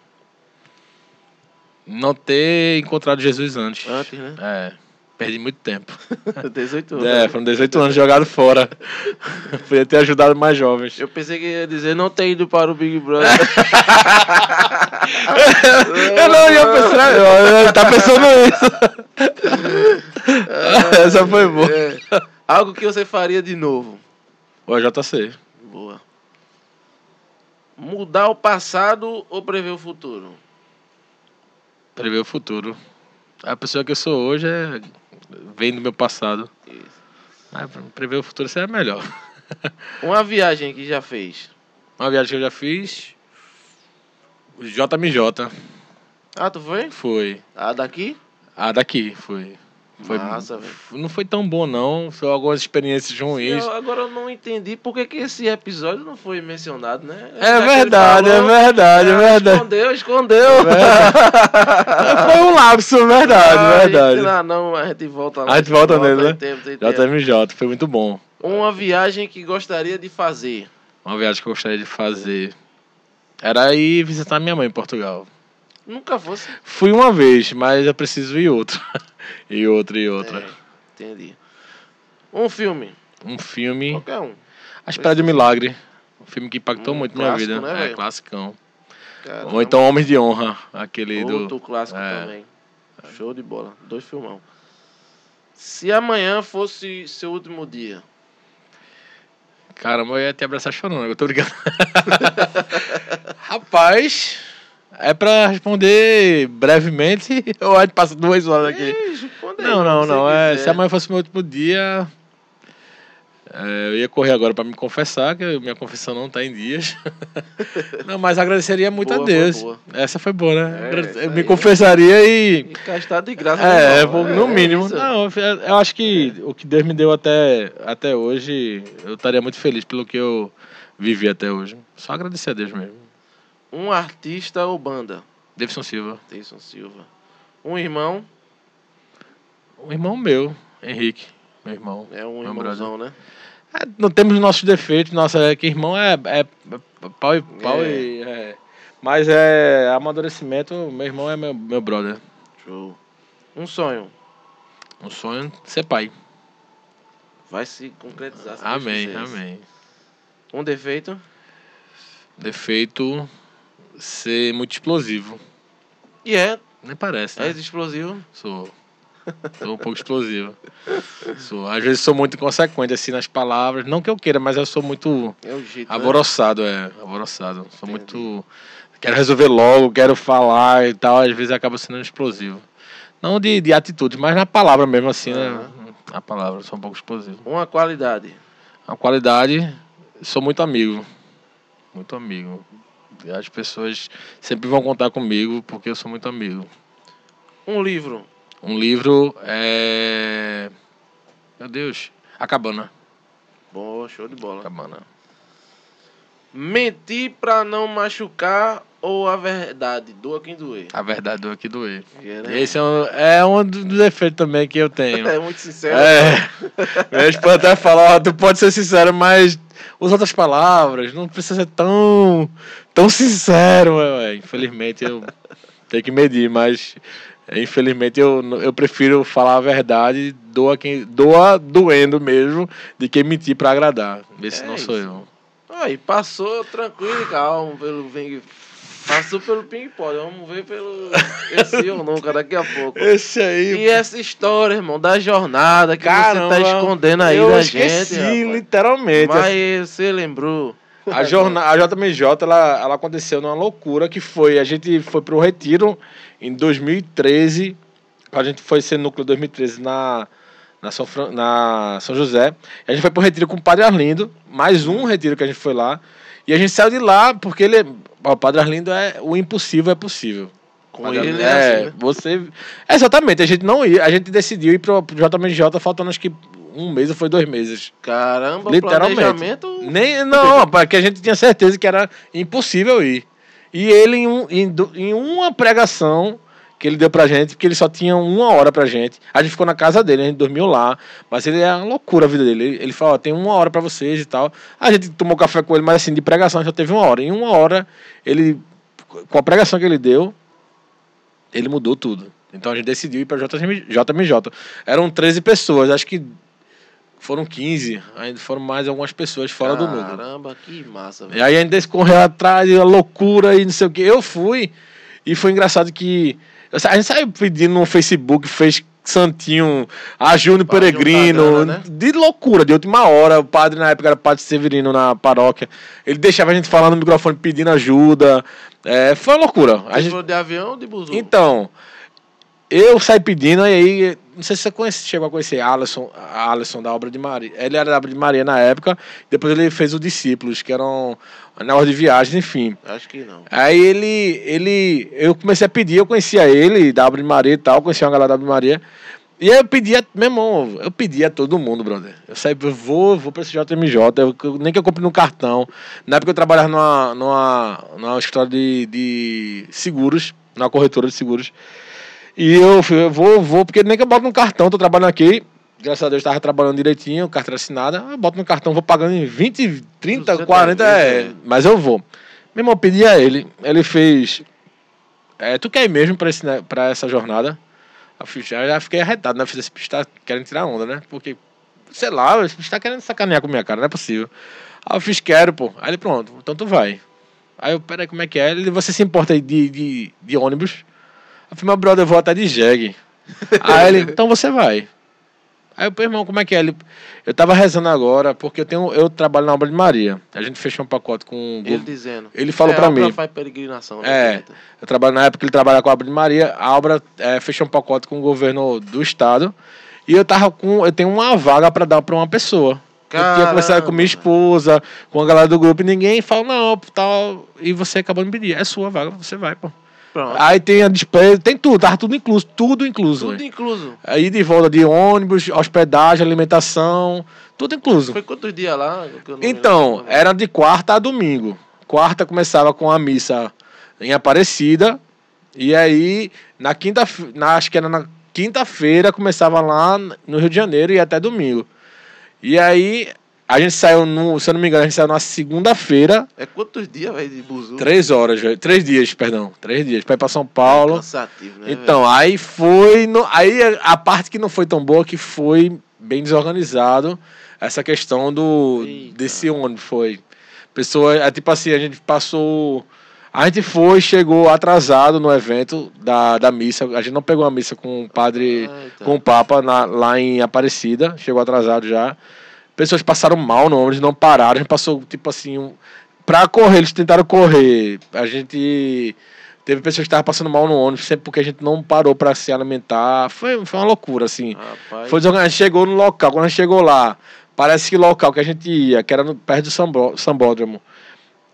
Não ter encontrado Jesus antes. Antes, né? É. Perdi muito tempo. 18 anos. É, foram 18 anos jogados fora. Podia ter ajudado mais jovens. Eu pensei que ia dizer não ter ido para o Big Brother. Eu não ia pensar. eu- eu- Tá pensando isso. Essa foi boa. É. Algo que você faria de novo. O JC. Boa. Mudar o passado ou prever o futuro? Prever o futuro. A pessoa que eu sou hoje é. Vem do meu passado. Isso. Mas prever o futuro seria melhor. Uma viagem que já fez. Uma viagem que eu já fiz. JMJ. Ah, tu foi? Foi. Ah, daqui? Ah, daqui, foi. Foi, Massa, não foi tão bom, não. Foi algumas experiências ruins. Eu, agora eu não entendi por que, que esse episódio não foi mencionado, né? É Já que ele verdade, é falou, verdade, é ah, verdade. Escondeu, escondeu. Foi um lapso, verdade, Ah, verdade. gente, Não, não, a gente volta lá. A gente volta nele, né? tem tempo, tem tempo. JMJ, foi muito bom. Uma viagem que gostaria de fazer. Uma viagem que eu gostaria de fazer. Era ir visitar minha mãe em Portugal. Nunca fosse. Fui uma vez, mas eu preciso ir outra. e outra, e outra. É, entendi. Um filme. Um filme. Qualquer um. A Espera de um Milagre. Um filme que impactou Um muito minha clássico, vida. né, é, classicão. Caramba. Ou então Homens de Honra, aquele do. Outro clássico é. também. Show de bola. Dois filmão. Se amanhã fosse seu último dia. Caramba, eu ia te abraçar chorando, eu tô brincando. Rapaz, é pra responder brevemente ou a gente passa duas horas aqui? Não, não, não. É, se amanhã fosse meu último dia, é, eu ia correr agora pra me confessar, que minha confissão não tá em dias. não, mas agradeceria muito Boa, a Deus. boa. Essa foi boa, né? É, me confessaria e. E está de graça. É, né, no É mínimo. isso. Não, eu- acho que o que Deus me deu até, até hoje, eu estaria muito feliz pelo que eu vivi até hoje. Só agradecer a Deus mesmo. Um artista ou banda? Davidson Silva. Deison Silva. Um irmão. Um irmão meu, Henrique, meu irmão. É um irmãozão, né? É, não temos nossos defeitos, nossa, é que irmão é, é, é pau e pau É. e. é. Mas é amadurecimento, meu irmão é meu, meu brother. Show. Um sonho. Um sonho ser pai. Vai se concretizar. se Amém, amém. Um defeito. Defeito ser muito explosivo. E é. Nem parece, É né? explosivo. Sou. Sou um pouco explosivo. Sou. Às vezes sou muito inconsequente assim nas palavras. Não que eu queira, mas eu sou muito É o jeito. né? alvoroçado, é. Alvoroçado. Sou Entendi. muito. Quero resolver logo, quero falar e tal. Às vezes acaba sendo explosivo. Não de, de atitude, mas na palavra mesmo assim, né? Na palavra, sou um pouco explosivo. Uma qualidade. A qualidade, sou muito amigo. Muito amigo. As pessoas sempre vão contar comigo porque eu sou muito amigo. Um livro. Um livro é. Meu Deus. A Cabana. Boa, show de A bola. Cabana. Mentir pra não machucar ou a verdade? Doa quem doer. A verdade do aqui doer. É, né? Esse é um, é um dos defeitos também que eu tenho. É muito sincero. É. Meu esposo até fala, ó, tu pode ser sincero, mas usa outras palavras, não precisa ser tão, tão sincero. Infelizmente eu tenho que medir, mas infelizmente eu, eu prefiro falar a verdade, doa, quem, doa doendo mesmo, de que mentir pra agradar. Esse É não sou isso. eu. Aí, passou tranquilo e calmo pelo. Passou pelo Ping Pod. Vamos ver pelo. Esse ou nunca daqui a pouco. Esse aí. E essa história, irmão, da jornada que Caramba, você tá escondendo aí eu da esqueci, gente. rapaz. literalmente. Mas você lembrou. A, jorna, a JMJ ela, ela aconteceu numa loucura que foi. A gente foi pro Retiro em 2013. A gente foi ser núcleo 2013 na, na, São, Fran- na São José. A gente foi pro Retiro com o Padre Arlindo. Mais um retiro que a gente foi lá. E a gente saiu de lá porque ele. O Padre Arlindo é. O impossível é possível. Com Padre ele Arlindo- é assim, né? você. Exatamente, a gente não ia. A gente decidiu ir pro, pro JMJ faltando acho que um mês ou foi dois meses. Caramba, Literalmente. planejamento. Nem, não, porque a gente tinha certeza que era impossível ir. E ele, em, um- em, em uma pregação que ele deu pra gente, porque ele só tinha uma hora pra gente. A gente ficou na casa dele, a gente dormiu lá, mas ele é uma loucura a vida dele. Ele, ele falou, ó, tem uma hora pra vocês e tal. A gente tomou café com ele, mas assim, de pregação só teve uma hora. Em uma hora, ele, com a pregação que ele deu, ele mudou tudo. Então a gente decidiu ir pra JMJ. JMJ. Eram 13 pessoas, acho que foram 15, ainda foram mais algumas pessoas fora do núcleo. Caramba, que massa, E velho. aí a gente correu atrás, e a loucura e não sei o que. Eu fui, e foi engraçado que. A gente saiu pedindo no Facebook, fez Santinho, a Júnior Peregrino, né? de loucura, de última hora. O padre na época era padre Severino na paróquia. Ele deixava a gente falar no microfone pedindo ajuda. É, foi uma loucura. A gente- de avião ou de buzu? então, eu saí pedindo, e aí, não sei se você conhece, chegou a conhecer Alisson, Alisson da obra de Maria. Ele era da obra de Maria na época, depois ele fez o Discípulos, que eram na hora de viagem, enfim. Acho que não. Aí ele, ele, eu comecei a pedir, eu conhecia ele, da obra de Maria e tal, conhecia uma galera da obra de Maria. E aí eu pedia, meu irmão, eu pedia a todo mundo, brother. Eu saí, eu vou, vou pra esse JMJ, eu- nem que eu compre no cartão. Na época eu trabalhava numa, numa, numa escritório de, de seguros, numa corretora de seguros. E eu, eu vou, vou, porque nem que eu boto no cartão, tô trabalhando aqui. Graças a Deus estava trabalhando direitinho, carteira assinada. Eu boto no cartão, vou pagando em 20, 30, 200 40, é, vezes, é. mas eu vou. Meu irmão, eu pedi a ele, ele fez. É, tu quer ir mesmo pra, esse, né, pra essa jornada? Eu fiz, já, já fiquei arretado, né? Fiz esse bicho tá querendo tirar onda, né? Porque, sei lá, esse bicho tá querendo sacanear com a minha cara, não é possível. Aí eu fiz, quero, pô. Aí ele, pronto, então tu vai. Aí eu, peraí, como é que é? Ele, você se importa aí de, de, de ônibus? Eu falei, meu brother, eu vou até de jegue. Aí ele, então você vai. Aí eu, irmão, como é que é? Ele, eu tava rezando agora, porque eu tenho, eu trabalho na obra de Maria. A gente fechou um pacote com o Ele dizendo. Ele falou É, pra a obra mim. faz peregrinação. É. né? Eu trabalho na época que ele trabalha com a obra de Maria. A obra é, fechou um pacote com o governo do estado. E eu tava com. Eu tenho uma vaga pra dar pra uma pessoa. eu tinha conversado com minha Caramba. esposa, com a galera do grupo, e ninguém falou, não, tal. E você acabou de me pedir. É sua vaga, você vai, pô. Pronto. Aí tem a despesa, tem tudo, tava tudo incluso, tudo incluso. Tudo velho. incluso. Aí de volta de ônibus, hospedagem, alimentação, tudo incluso. Foi quantos dias lá? Então, era de quarta a domingo. Quarta começava com a missa em Aparecida. E aí, na quinta, na, acho que era na quinta-feira, começava lá no Rio de Janeiro e até domingo. E aí, a gente saiu, no, se eu não me engano, a gente saiu na segunda-feira, É quantos dias, velho, de buzu? três horas. Três dias, perdão. Três dias, pra ir pra São Paulo. Cansativo, né? Então, aí foi. No, aí a parte que não foi tão boa que foi bem desorganizado essa questão do Eita. desse ônibus foi. Pessoa, é tipo assim, a gente passou. A gente foi, chegou atrasado no evento da, da missa. A gente não pegou a missa com o padre, velho? Eita. com o Papa na- lá em Aparecida. Chegou atrasado já. Pessoas passaram mal no ônibus, não pararam. A gente passou, tipo assim, um, pra correr, eles tentaram correr. A gente. Teve pessoas que estavam passando mal no ônibus, sempre porque a gente não parou pra se alimentar. Foi, foi uma loucura, assim. Rapaz. Foi. A gente chegou no local, quando a gente chegou lá, parece que o local que a gente ia, que era no, perto do Sambó- Sambódromo,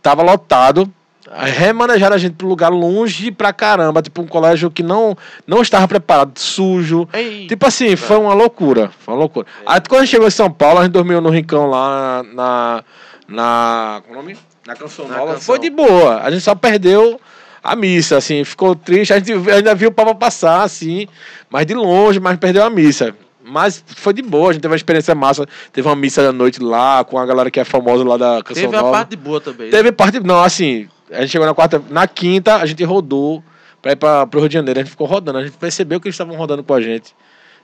tava lotado. Aí Remanejaram a gente para um lugar longe pra caramba, tipo um colégio que não, não estava preparado, sujo. Ei, Tipo assim, foi uma loucura. Foi uma loucura. Aí quando a gente chegou em São Paulo, a gente dormiu no Rincão lá na. Na. Como é o nome? Na Canção Na Nova. Canção. Foi de boa. A gente só perdeu a missa, assim. Ficou triste. A gente ainda viu o Papa passar, assim, mas de longe, mas perdeu a missa. Mas foi de boa, a gente teve uma experiência massa. Teve uma missa da noite lá, com a galera que é famosa lá da Canção teve a Nova. parte boa também. né? Teve parte. Não, assim, a gente chegou na quarta. Na quinta, a gente rodou pra ir pra, pro Rio de Janeiro. A gente ficou rodando. A gente percebeu que eles estavam rodando com a gente.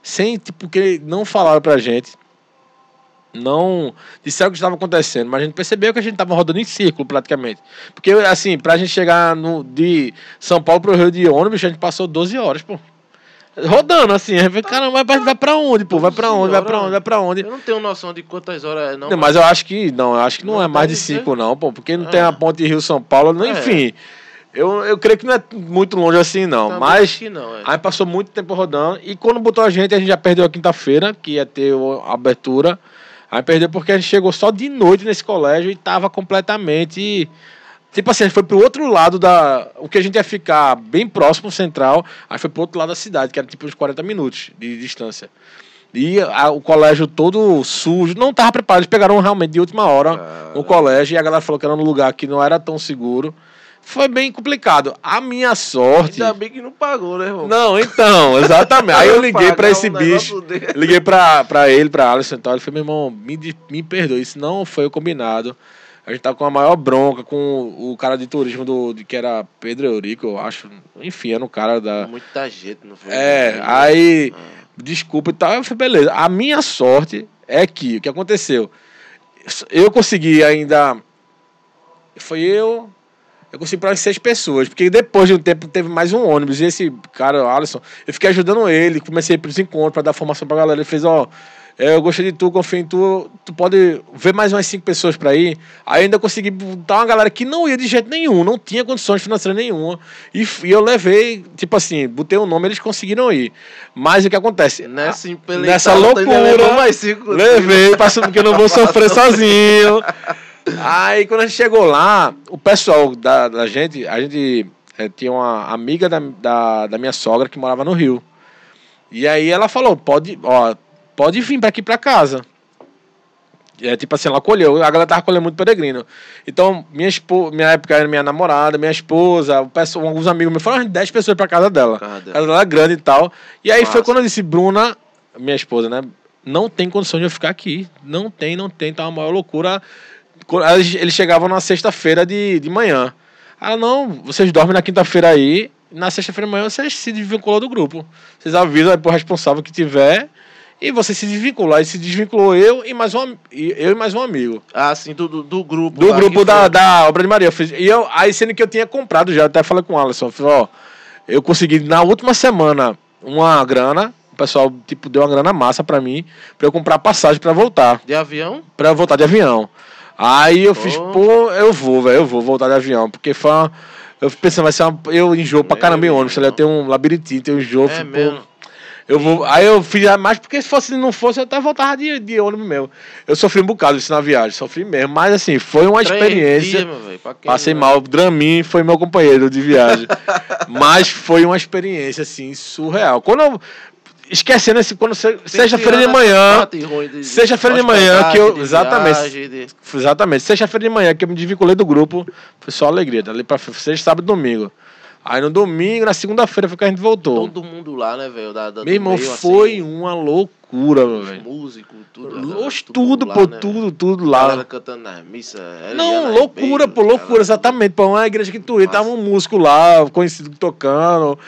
Sem, tipo, que não falaram pra gente. Não disseram o que estava acontecendo, mas a gente percebeu que a gente estava rodando em círculo praticamente. Porque, assim, pra gente chegar no, de São Paulo pro Rio de ônibus, a gente passou 12 horas, pô. Rodando, assim. A gente falou, caramba, mas vai pra onde, pô? Vai pra 12 onde? Vai pra onde? Vai pra onde? Eu não tenho noção de quantas horas é, não. Não, mas eu acho que não, eu acho que não, Não é mais de deve ser. cinco, não, pô, porque não Ah. tem a ponte Rio São Paulo, não, É. enfim. Eu, eu creio que não é muito longe assim, não. Também mas acho que não, é. aí passou muito tempo rodando. E quando botou a gente, a gente já perdeu a quinta-feira, que ia ter a abertura. Aí perdeu porque a gente chegou só de noite nesse colégio e tava completamente. Tipo assim, a gente foi pro outro lado da. O que a gente ia ficar bem próximo central, aí foi pro outro lado da cidade, que era tipo uns 40 minutos de distância. E a- o colégio todo sujo, não tava preparado. Eles pegaram realmente de última hora Cara. no colégio e a galera falou que era um lugar que não era tão seguro. Foi bem complicado. A minha sorte. Ainda bem que não pagou, né, irmão? Não, então, exatamente. Aí eu liguei pra Pagar esse um bicho. Liguei pra, pra ele, pra Alisson e tal. Ele falou, meu irmão, me, me perdoe, isso não foi o combinado. A gente tá com a maior bronca com o cara de turismo do, que era Pedro Eurico, eu acho. Enfim, era um cara da. Muita gente, não foi? É, aí. Desculpa e tal. Eu falei, beleza. A minha sorte é que o que aconteceu? Eu consegui ainda. Foi eu. Eu consegui para seis pessoas, porque depois de um tempo teve mais um ônibus. E esse cara, o Alisson, eu fiquei ajudando ele, comecei para os encontros, para dar formação pra galera. Ele fez, ó, é, eu gostei de tu, confio em tu, tu pode ver mais umas cinco pessoas para ir. Aí ainda consegui botar uma galera que não ia de jeito nenhum, não tinha condições financeiras nenhuma. E, e eu levei, tipo assim, botei o nome, eles conseguiram ir. Mas o que acontece? Nessa empelheitada, Nessa levou loucura, mais cinco Levei, passou porque eu não vou sofrer sozinho. Aí quando a gente chegou lá, o pessoal da, da gente, a gente eh, tinha uma amiga da, da, da minha sogra que morava no Rio. E aí ela falou, pode, ó, pode vir pra aqui pra casa. É tipo assim, ela colheu, a galera tava colhendo muito peregrino. Então, minha esposa, minha época era minha namorada, minha esposa, alguns amigos meus, foram umas 10 pessoas pra casa dela. Casa dela. Casa dela grande e tal. E aí Massa. foi quando eu disse, Bruna, minha esposa, né? Não tem condição de eu ficar aqui. Não tem, não tem, tá uma maior loucura. Eles chegavam na sexta-feira de, de manhã. Ah, não, vocês dormem na quinta-feira aí, na sexta-feira de manhã vocês se desvinculam do grupo. Vocês avisam aí pro responsável que tiver e você se desvincula. Aí se desvinculou eu e mais um, eu e mais um amigo. Ah, sim, do, do, do grupo. Do grupo da, foi. da Obra de Maria. Eu fiz- e eu, aí sendo que eu tinha comprado já, até falei com o Alisson, eu falei, ó, eu consegui na última semana uma grana, o pessoal tipo deu uma grana massa pra mim, pra eu comprar passagem pra voltar, De avião? pra eu voltar de avião. Aí eu fiz, Pô. eu vou, velho, eu vou voltar de avião, porque foi uma, eu pensando, vai ser uma, eu enjoo pra caramba em ônibus, eu tenho um labirintinho, um enjoo, É fico, pô. Eu vou, aí eu fiz mais porque se fosse não fosse eu até voltava de, de ônibus mesmo. Eu sofri um bocado isso na viagem, sofri mesmo, mas assim, foi uma Três experiência. dias, pra quem Passei mal, o Dramin foi meu companheiro de viagem. Mas foi uma experiência assim surreal. Quando eu esquecendo esse quando se- sexta-feira de manhã, sexta-feira de manhã que eu- exatamente. de- exatamente, sexta-feira de manhã que eu me desvinculei do grupo, foi só alegria, dali para sexta, sábado e domingo. Aí no domingo, na segunda-feira foi que a gente voltou. Todo mundo lá, né, velho? Meu irmão, meio, foi assim, uma loucura, velho. músicos, tudo. Os tudo, lá, pô, né, tudo, tudo A lá. galera cantando na missa. Não, Eliana loucura, Ribeiro, pô, loucura, galera, exatamente. Pô, uma igreja que tu ia, tava um músico lá, conhecido tocando.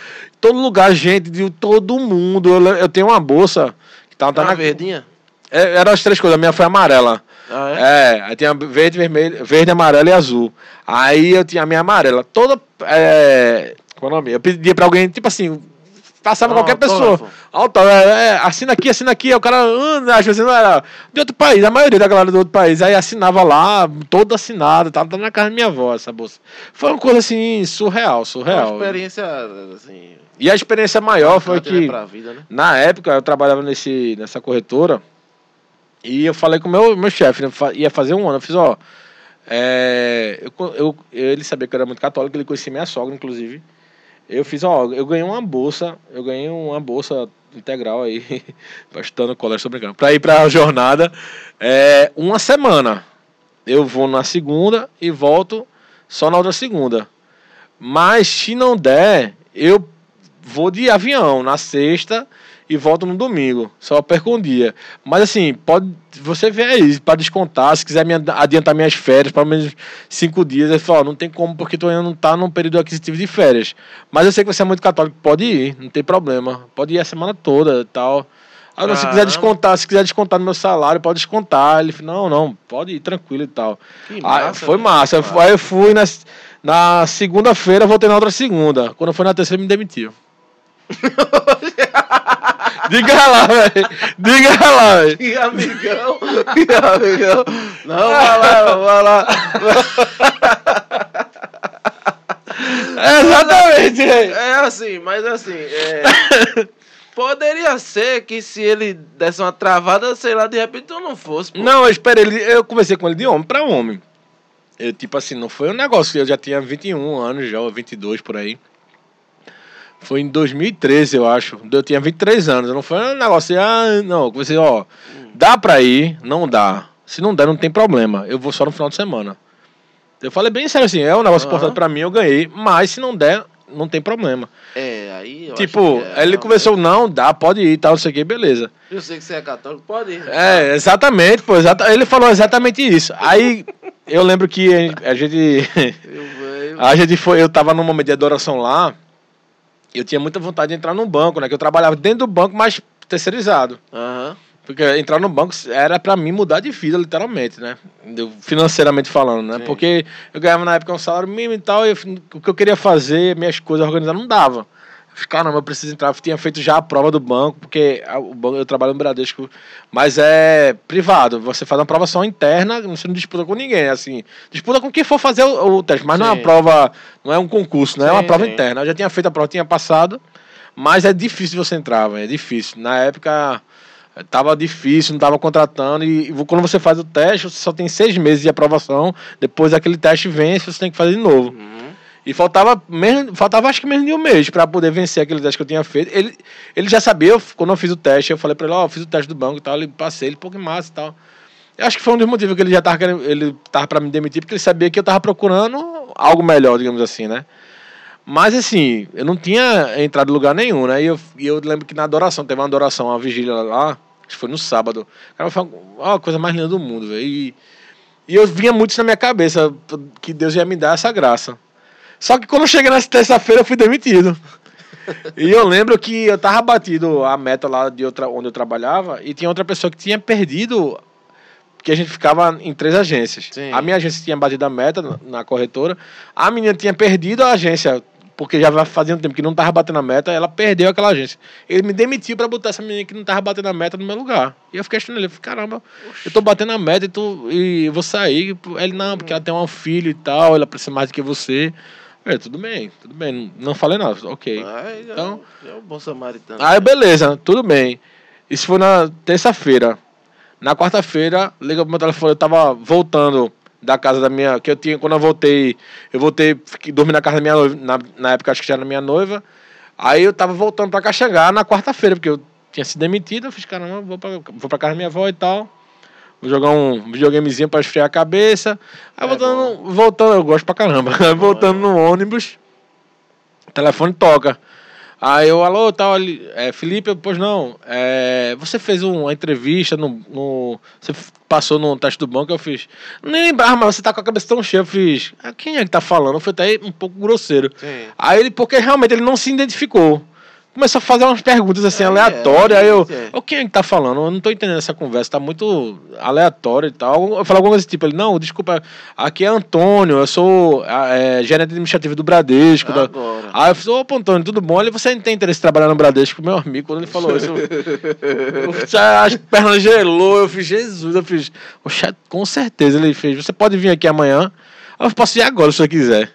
Todo lugar, gente de todo mundo. Eu, eu tenho uma bolsa que tava, Tá tá na na. verdinha? É, eram as três coisas, a minha foi amarela. Ah, é? É, aí tinha verde, vermelho, verde, amarelo e azul. Aí eu tinha a minha amarela. Toda. É, qual é o nome? Eu pedia pra alguém, tipo assim, passava Ah, qualquer pessoa. autógrafo. Autógrafo, é, é, assina aqui, assina aqui. Aí o cara, ah, às vezes não era de outro país, a maioria da galera do outro país. Aí assinava lá, todo assinado, tava na casa da minha avó essa bolsa. Foi uma coisa assim, surreal, surreal. uma experiência, assim... E a experiência maior foi que. Vida, né? Na época, eu trabalhava nesse, nessa corretora e eu falei com o meu, meu chefe, né, ia fazer um ano. Eu fiz, ó. é, eu, eu, ele sabia que eu era muito católico, ele conhecia minha sogra, inclusive. Eu fiz, ó, eu ganhei uma bolsa, eu ganhei uma bolsa integral aí, estudando colégio, tô brincando, pra ir pra jornada, é, uma semana. Eu vou na segunda e volto só na outra segunda. Mas se não der, eu vou de avião na sexta e volto no domingo. Só perco um dia. Mas assim, pode você vê aí para descontar, se quiser me ad- adiantar minhas férias, pelo menos cinco dias, falo, ó, não tem como porque tu ainda não tá num período aquisitivo de férias. Mas eu sei que você é muito católico, pode ir, não tem problema. Pode ir a semana toda e tal. Ah, não, se quiser descontar, se quiser descontar no meu salário, pode descontar. Ele falou, não, não, pode ir tranquilo e tal. Que Aí, massa, foi massa. Aí eu fui na, na segunda-feira, voltei na outra segunda. Quando foi na terceira, me demitiu. Diga lá, velho. Diga lá, velho. Que amigão, que amigão. Não, vai lá, vai lá. Exatamente, velho. É assim, mas assim, é... Poderia ser que se ele desse uma travada, sei lá, de repente eu não fosse. pô. Não, eu esperei ele. Eu conversei com ele de homem pra homem. Eu, tipo assim, não foi um negócio. Eu já tinha 21 anos, já, ou 22 por aí. Foi em 2013, eu acho. Eu tinha 23 anos. Não foi um negócio assim, ah, não. Eu comecei, ó, dá pra ir, não dá. Se não der, não tem problema. Eu vou só no final de semana. Eu falei bem sério assim, é um negócio Aham. importante pra mim, eu ganhei, mas se não der, não tem problema. É, aí. tipo, é, ele não, conversou, não, dá, pode ir, tal, não sei o que, beleza. Eu sei que você é católico, pode ir. É, exatamente, pô, exata, ele falou exatamente isso. Aí eu lembro que a gente. A gente foi, eu tava num momento de adoração lá, eu tinha muita vontade de entrar num banco, né? Que eu trabalhava dentro do banco, mas terceirizado. Aham. Porque entrar no banco era pra mim mudar de vida, literalmente, né? Financeiramente falando, né? Sim. Porque eu ganhava na época um salário mínimo e tal, e o que eu queria fazer, minhas coisas organizar, não dava. Caramba, eu preciso entrar. Eu tinha feito já a prova do banco, porque o banco, eu trabalho no Bradesco, mas é privado. Você faz uma prova só interna, você não disputa com ninguém, assim. Disputa com quem for fazer o, o teste, mas não é Sim. uma prova, não é um concurso, né? É uma Sim, prova sim. interna. Eu já tinha feito a prova, tinha passado, mas é difícil você entrar, velho, é difícil. Na época tava difícil, não tava contratando e e quando você faz o teste, você só tem seis meses de aprovação, depois aquele teste vence, você tem que fazer de novo. Uhum. E faltava, mesmo, faltava acho que menos de um mês para poder vencer aquele teste que eu tinha feito. Ele, ele já sabia, quando eu fiz o teste, eu falei para ele, ó, eu fiz o teste do banco e tal, ele passei, ele, pô, que massa e tal. Eu acho que foi um dos motivos que ele já tava querendo, ele tava para me demitir, porque ele sabia que eu tava procurando algo melhor, digamos assim, né? Mas assim, eu não tinha entrado em lugar nenhum, né? E eu, e eu lembro que na adoração, teve uma adoração, uma vigília lá, acho que foi no sábado. Cara, foi uma coisa mais linda do mundo, velho. E, e eu vinha muito isso na minha cabeça, que Deus ia me dar essa graça. Só que quando eu cheguei nessa terça-feira, eu fui demitido. e eu lembro que eu tava batido a meta lá de outra, onde eu trabalhava, e tinha outra pessoa que tinha perdido porque a gente ficava em três agências. Sim. A minha agência tinha batido a meta na, na corretora, a menina tinha perdido a agência, porque já fazia um tempo que não tava batendo a meta, ela perdeu aquela agência. Ele me demitiu para botar essa menina que não tava batendo a meta no meu lugar. E eu fiquei achando ele, caramba, eu tô batendo a meta e, tu, e vou sair. Ele, não, porque ela tem um filho e tal, ela precisa mais do que você. É, tudo bem, tudo bem. Não falei nada, ok. Aí, Então- é, é o bom samaritano. Aí, beleza, tudo bem. Isso foi na terça-feira. Na quarta-feira, liga pro meu telefone, eu tava voltando da casa da minha. Que eu tinha, quando eu voltei, eu voltei, fiquei, dormi na casa da minha noiva, na, na época acho que já era minha noiva. Aí eu tava voltando pra cá chegar na quarta-feira, porque eu tinha sido demitido, eu fiz, caramba, vou pra, vou pra casa da minha avó e tal. Vou jogar um videogamezinho pra esfriar a cabeça. Aí É voltando, voltando, eu gosto pra caramba. Aí voltando no ônibus, o telefone toca. Aí eu, alô, tal, ali, é, Felipe, eu, pois não, é, você fez uma entrevista no, no- Você passou no teste do banco, eu fiz. Nem lembrava, mas você tá com a cabeça tão cheia, eu fiz. Ah, quem é que tá falando? Eu fui até um pouco grosseiro. Sim. Aí ele, porque realmente ele não se identificou. Começou a fazer umas perguntas assim, É, aleatórias. é, aí eu, é. "Ô, quem é que tá falando? Eu não tô entendendo essa conversa, tá muito aleatória e tal. Eu falei alguma coisa desse tipo, ele, não, desculpa, aqui é Antônio, eu sou é, gerente administrativo do Bradesco. da- Agora. Aí eu falei, opa, Antônio, tudo bom? Ele, você não tem interesse em trabalhar no Bradesco? Meu amigo, quando ele falou isso, eu, eu, as pernas gelou, eu fiz, Jesus, eu fiz, "Oxe, com certeza. Ele fez, você pode vir aqui amanhã? Eu posso ir agora, se você quiser.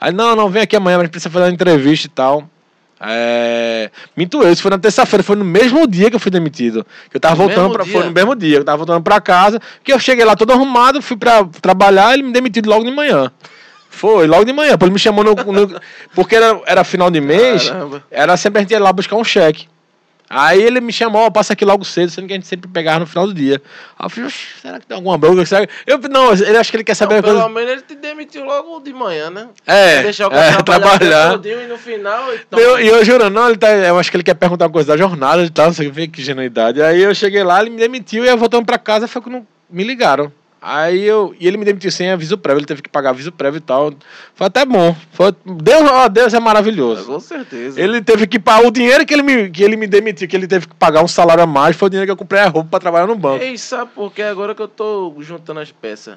Aí, não, não, vem aqui amanhã, mas a gente precisa fazer uma entrevista e tal. É... Minto eu, isso foi na terça-feira, foi no mesmo dia que eu fui demitido. Que eu tava No voltando dia? Foi no mesmo dia, eu tava voltando pra casa, que eu cheguei lá todo arrumado, fui pra trabalhar, ele me demitiu logo de manhã. Foi, logo de manhã. Ele me chamou no. no- porque era, era final de mês, Caramba. era sempre a gente ia lá buscar um cheque. Aí ele me chamou, ó, passa aqui logo cedo, sendo que a gente sempre pegava no final do dia. Aí eu falei, "Oxe, será que tem alguma bronca? Será que-" Eu, não, ele acho que ele quer saber Não, a pelo coisa. menos ele te demitiu logo de manhã, né? É, Deixar o cara é, trabalhar, trabalhar. e no final. Então, Eu- E eu, jurando, não, ele tá, eu acho que ele quer perguntar uma coisa da jornada e tal, não sei o que, que genuidade. Aí eu cheguei lá, ele me demitiu e eu voltando pra casa, foi quando me ligaram. Aí eu. E ele me demitiu sem aviso prévio, ele teve que pagar aviso prévio e tal. Foi até bom. Foi, Deus, ó, Deus é maravilhoso. com certeza. Ele teve que pagar o dinheiro que ele, me, que ele me demitiu, que ele teve que pagar um salário a mais, foi o dinheiro que eu comprei a roupa pra trabalhar no banco. Ei, sabe por que agora que eu tô juntando as peças?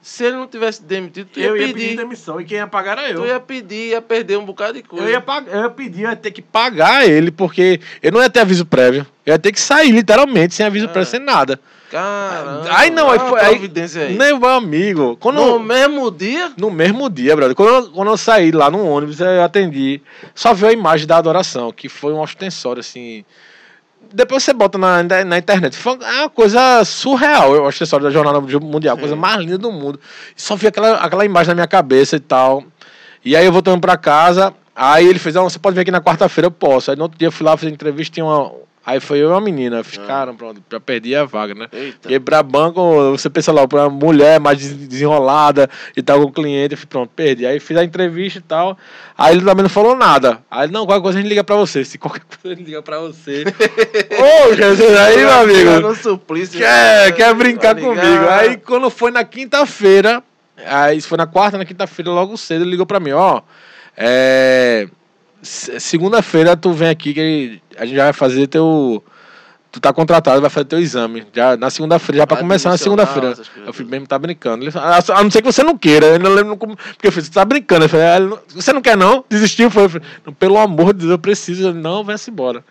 Se ele não tivesse demitido, tu ia, Eu ia pedir. pedir demissão e quem ia pagar era eu. Tu ia pedir, ia perder um bocado de coisa. Eu ia, pagar, eu ia pedir, eu ia ter que pagar ele, porque eu não ia ter aviso prévio. Eu ia ter que sair, literalmente, sem aviso É. prévio, sem nada. Caramba. Aí não, aí foi. Aí, aí. nem meu amigo. Quando No mesmo dia? no mesmo dia, brother. Quando eu, quando eu saí lá no ônibus, eu atendi. Só viu a imagem da adoração, que foi um ostensório, assim. Depois você bota na, na, internet. Foi é uma coisa surreal, o ostensório da Jornada Mundial, a coisa mais linda do mundo. Só vi aquela, aquela imagem na minha cabeça e tal. E aí eu voltando pra casa, aí ele fez, ah, você pode vir aqui na quarta-feira, eu posso. Aí no outro dia eu fui lá fazer entrevista, tinha uma, Aí foi eu e uma menina. Fiz, cara, pronto, já perdi a vaga, né? Eita. Porque pra banco, você pensa lá, pra mulher mais des- desenrolada e tal, com o cliente, eu fiz, pronto, perdi. Aí fiz a entrevista e tal. Aí ele também não falou nada. Aí não, qualquer coisa a gente liga pra você. Se qualquer coisa a gente liga pra você. Ô, Jesus, aí, meu amigo. No suplício. Quer, quer brincar Tá comigo. Aí quando foi na quinta-feira, aí isso foi na quarta, na quinta-feira, logo cedo, ele ligou pra mim, ó. É. se- Segunda-feira tu vem aqui que a gente já vai fazer teu. Tu tá contratado, vai fazer teu exame. Já, na segunda-feira, já pra começar na segunda-feira. Eu falei, mesmo, tá brincando. Ele falou, "Ah, a não ser que você não queira. Eu não lembro como. Porque eu falei, você tá brincando. Eu falei, "Ah, você não quer não? Desistiu? Foi. Eu falei, "Não, pelo amor de Deus, eu preciso. Ele, não, vai-se embora.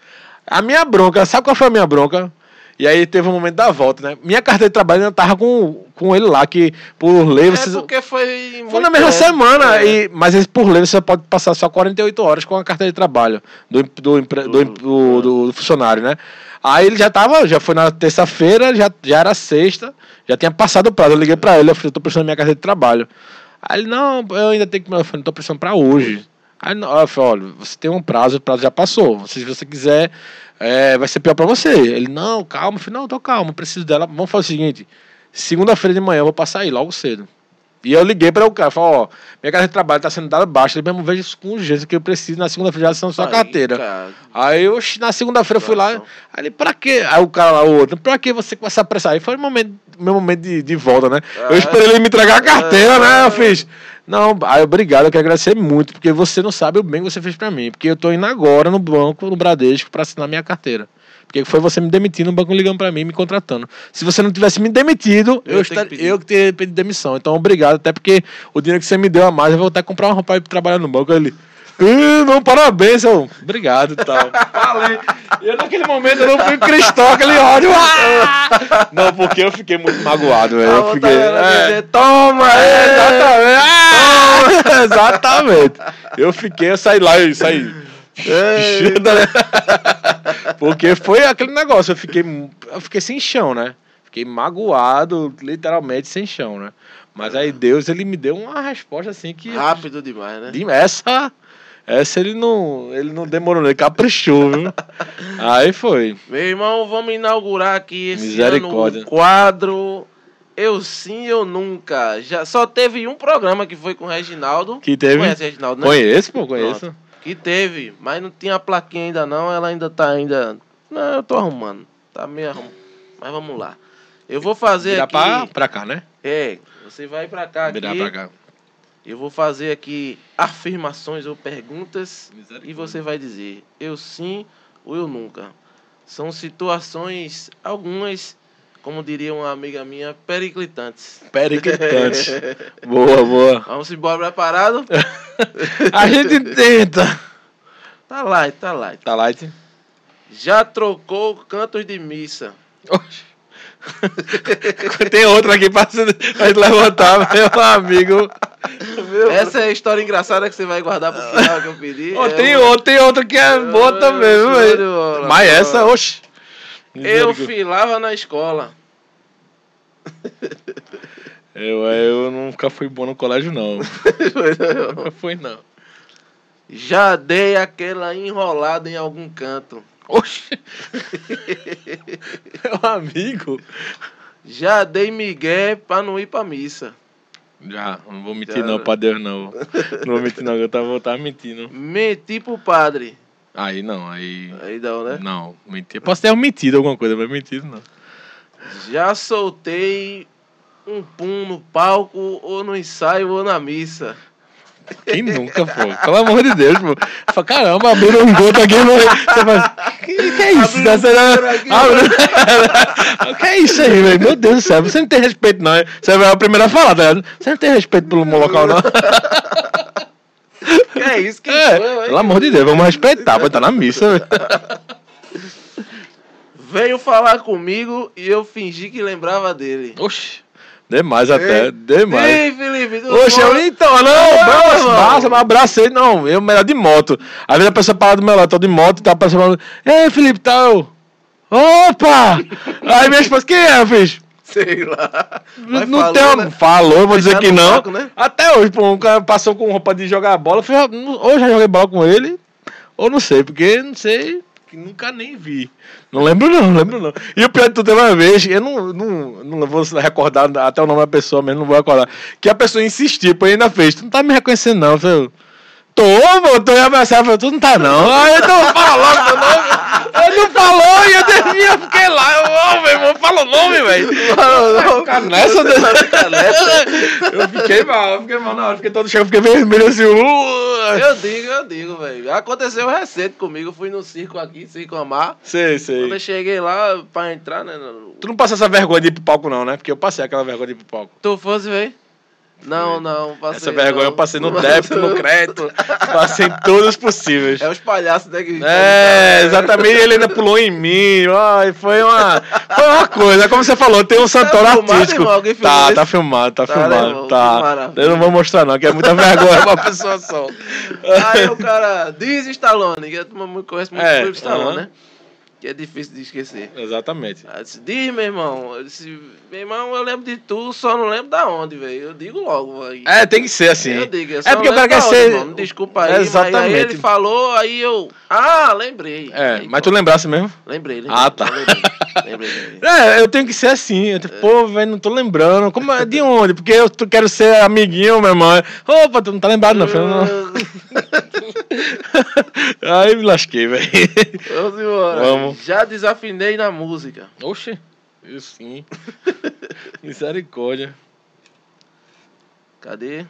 A minha bronca, sabe qual foi a minha bronca? E aí teve um momento da volta, né? Minha carteira de trabalho ainda tava com, com ele lá, que por lei É porque foi. Foi na mesma perto. semana, É. e, mas esse por lei você pode passar só 48 horas com a carteira de trabalho do, do, do, do, do- funcionário, né? Aí ele já tava, já foi na terça-feira, já, já era sexta, já tinha passado o prazo. Eu liguei pra ele, eu falei, eu tô precisando da minha carteira de trabalho. Aí ele, não, eu ainda tenho que. Eu falei, tô precisando pra hoje. Aí eu falei, olha, você tem um prazo, o prazo já passou. Se você quiser, é, vai ser pior pra você. Ele, não, calma, eu falei, não, tô calmo, preciso dela. Vamos fazer o seguinte: segunda-feira de manhã eu vou passar aí, logo cedo. E eu liguei para o cara, falei, ó, minha carteira de trabalho está sendo dada baixa, ele mesmo vejo isso com urgência, que eu preciso na segunda-feira já sua Aí, carteira. cara, Aí eu, na segunda-feira, fui lá, aí ele, pra quê? Aí o cara lá, o outro, pra que você começar a apressar? Aí foi o momento, meu momento de, de volta, né? Eu esperei ele me entregar a carteira, é. né? Eu fiz, não, aí obrigado, eu quero agradecer muito, porque você não sabe o bem que você fez pra mim, porque eu tô indo agora no banco, no Bradesco, pra assinar minha carteira. Porque foi você me demitindo, o banco ligando pra mim, me contratando. Se você não tivesse me demitido, Eu eu, tenho que eu que teria pedido demissão. Então, obrigado, até porque o dinheiro que você me deu a mais, eu vou até comprar uma roupa ir trabalhar no banco. "Ih, não, parabéns, eu, obrigado e tal. Falei. Eu naquele momento eu não fui cristão, aquele ódio. Ah! Não, porque eu fiquei muito magoado, velho. Eu fiquei. é. toma, É, é, exatamente. Ah! exatamente. Eu fiquei, eu saí lá e saí. Xixida, né? Porque foi aquele negócio, eu fiquei, eu fiquei sem chão, né? Fiquei magoado, literalmente sem chão, né? Mas aí Deus, ele me deu uma resposta assim que. Rápido demais, né? Essa. Essa ele não, ele não demorou, ele caprichou, viu? Aí foi. Meu irmão, vamos inaugurar aqui esse Misericórdia. ano o quadro Eu Sim, Eu Nunca. Já, só teve um programa que foi com o Reginaldo. Que teve. Conhece o Reginaldo, né? Conheço, pô, conheço. Que teve, mas não tinha a plaquinha ainda não, ela ainda tá ainda... Não, eu tô arrumando, tá meio arrumando. Mas vamos lá. Eu vou fazer Virar aqui... pra, pra cá, né? É, você vai pra cá aqui. Virar pra cá. Eu vou fazer aqui afirmações ou perguntas e você vai dizer eu sim ou eu nunca. São situações, algumas, como diria uma amiga minha, periclitantes. Periclitante. boa, boa. Vamos embora preparado? A gente tenta. Tá light, tá light. Tá light? Já trocou cantos de missa. Oxi. Tem outra aqui pra gente levantar, meu amigo. Essa é a história engraçada que você vai guardar pro final que eu pedi. Ó, É tem uma- outra, tem outra que é boa também, velho? Mas essa, oxi. Eu filava na escola. Eu, eu nunca fui bom no colégio, não. Nunca fui, não. Já dei aquela enrolada em algum canto. Oxi. Meu amigo. Já dei migué pra não ir pra missa. Já, não vou mentir Já, não pra Deus, não. Não vou mentir não, eu tava, eu tava mentindo. Menti pro padre. Aí não, aí... Aí não, né? Não, mentir. Posso ter mentido alguma coisa, mas mentido não. Já soltei um pum no palco, ou no ensaio, ou na missa. Quem nunca, pô? Pelo amor de Deus, pô. Fala, caramba, abriram um gol aqui. no- Você fala, que, que é isso? Você não- banheiro aqui, Abriu- que é isso aí, velho? Meu Deus do céu, você não tem respeito, não. Você é a primeira a falar, tá ligado? Você não tem respeito pelo local, não. Que é isso? Quem É, foi, pelo amor de Deus, vamos respeitar, pô, tá na missa. Veio falar comigo e eu fingi que lembrava dele. Oxi, demais até, Ei, demais. Ei, Felipe, tu Oxe, eu, então, não, Não, massa, mas abracei, não, eu melhor de moto. Às vezes a pessoa para do meu lado, tô de moto e tá falando, ei, Felipe, tal. Opa! Aí minha esposa, quem é, fiz? Sei lá. Mas não falou, tem né? Falou, eu vou dizer Fechado que não. saco, né? Até hoje, pô, um cara passou com roupa de jogar bola, não- ou já joguei bola com ele, ou não sei, porque não sei que nunca nem vi. Não lembro não, não lembro não. E o pior de tudo, teve uma vez, eu não, não, não vou recordar até o nome da pessoa mesmo, não vou recordar, que a pessoa insistiu, pô, ainda fez, tu não tá me reconhecendo não, eu Tô, pô, tô ia abraçar, eu tu não tá não. Aí eu não fala logo teu nome. Ele não falou e eu desci, eu fiquei lá. Eu, ô, meu irmão, fala o nome, velho. Ficar nessa, nessa. Eu fiquei mal, eu fiquei mal na hora, fiquei todo cheio, fiquei vermelho assim. Uh. Eu digo, eu digo, velho. Aconteceu recente comigo, eu fui no circo aqui, Circo Amar. Sei, sei. Quando eu cheguei lá pra entrar, né? no- Tu não passou essa vergonha de ir pro palco não, né? Porque eu passei aquela vergonha de ir pro palco. Tu fosse, velho? Não, não, passei. Essa vergonha não. eu passei no débito, no crédito, passei em todos possíveis. É os palhaços, né? Que É, exatamente, ele ainda pulou em mim. Ai, foi uma, foi uma coisa, como você falou, tem um Santoro filmado, artístico. irmão? Alguém Tá, tá filmado, tá, Tá, filmado. irmão? Tá. Eu não vou mostrar, não, que é muita vergonha pra uma pessoa só. Aí o cara diz Stallone, que a turma muito- conhece muito É, o Stallone, aham. né? Que é difícil de esquecer. Exatamente. Aí disse, diz, meu irmão. Eu disse, meu irmão, eu lembro de tu, só não lembro da onde, velho. Eu digo logo. É, tem que ser assim. Eu digo, eu é porque da onde, ser. irmão. Desculpa aí, Exatamente. mas aí ele falou, aí eu. Ah, lembrei. É, Aí, mas pô, tu lembrasse mesmo? Lembrei, lembrei. Ah, tá. Lembrei. É, eu tenho que ser assim. Eu, tipo, Pô, velho, não tô lembrando. Como é? De onde? Porque eu quero ser amiguinho, meu irmão. Opa, tu não tá lembrado, não, filho? Não. Aí me lasquei, velho. Vamos embora. Vamos. Já desafinei na música. Oxe, isso sim. Misericórdia. Cadê?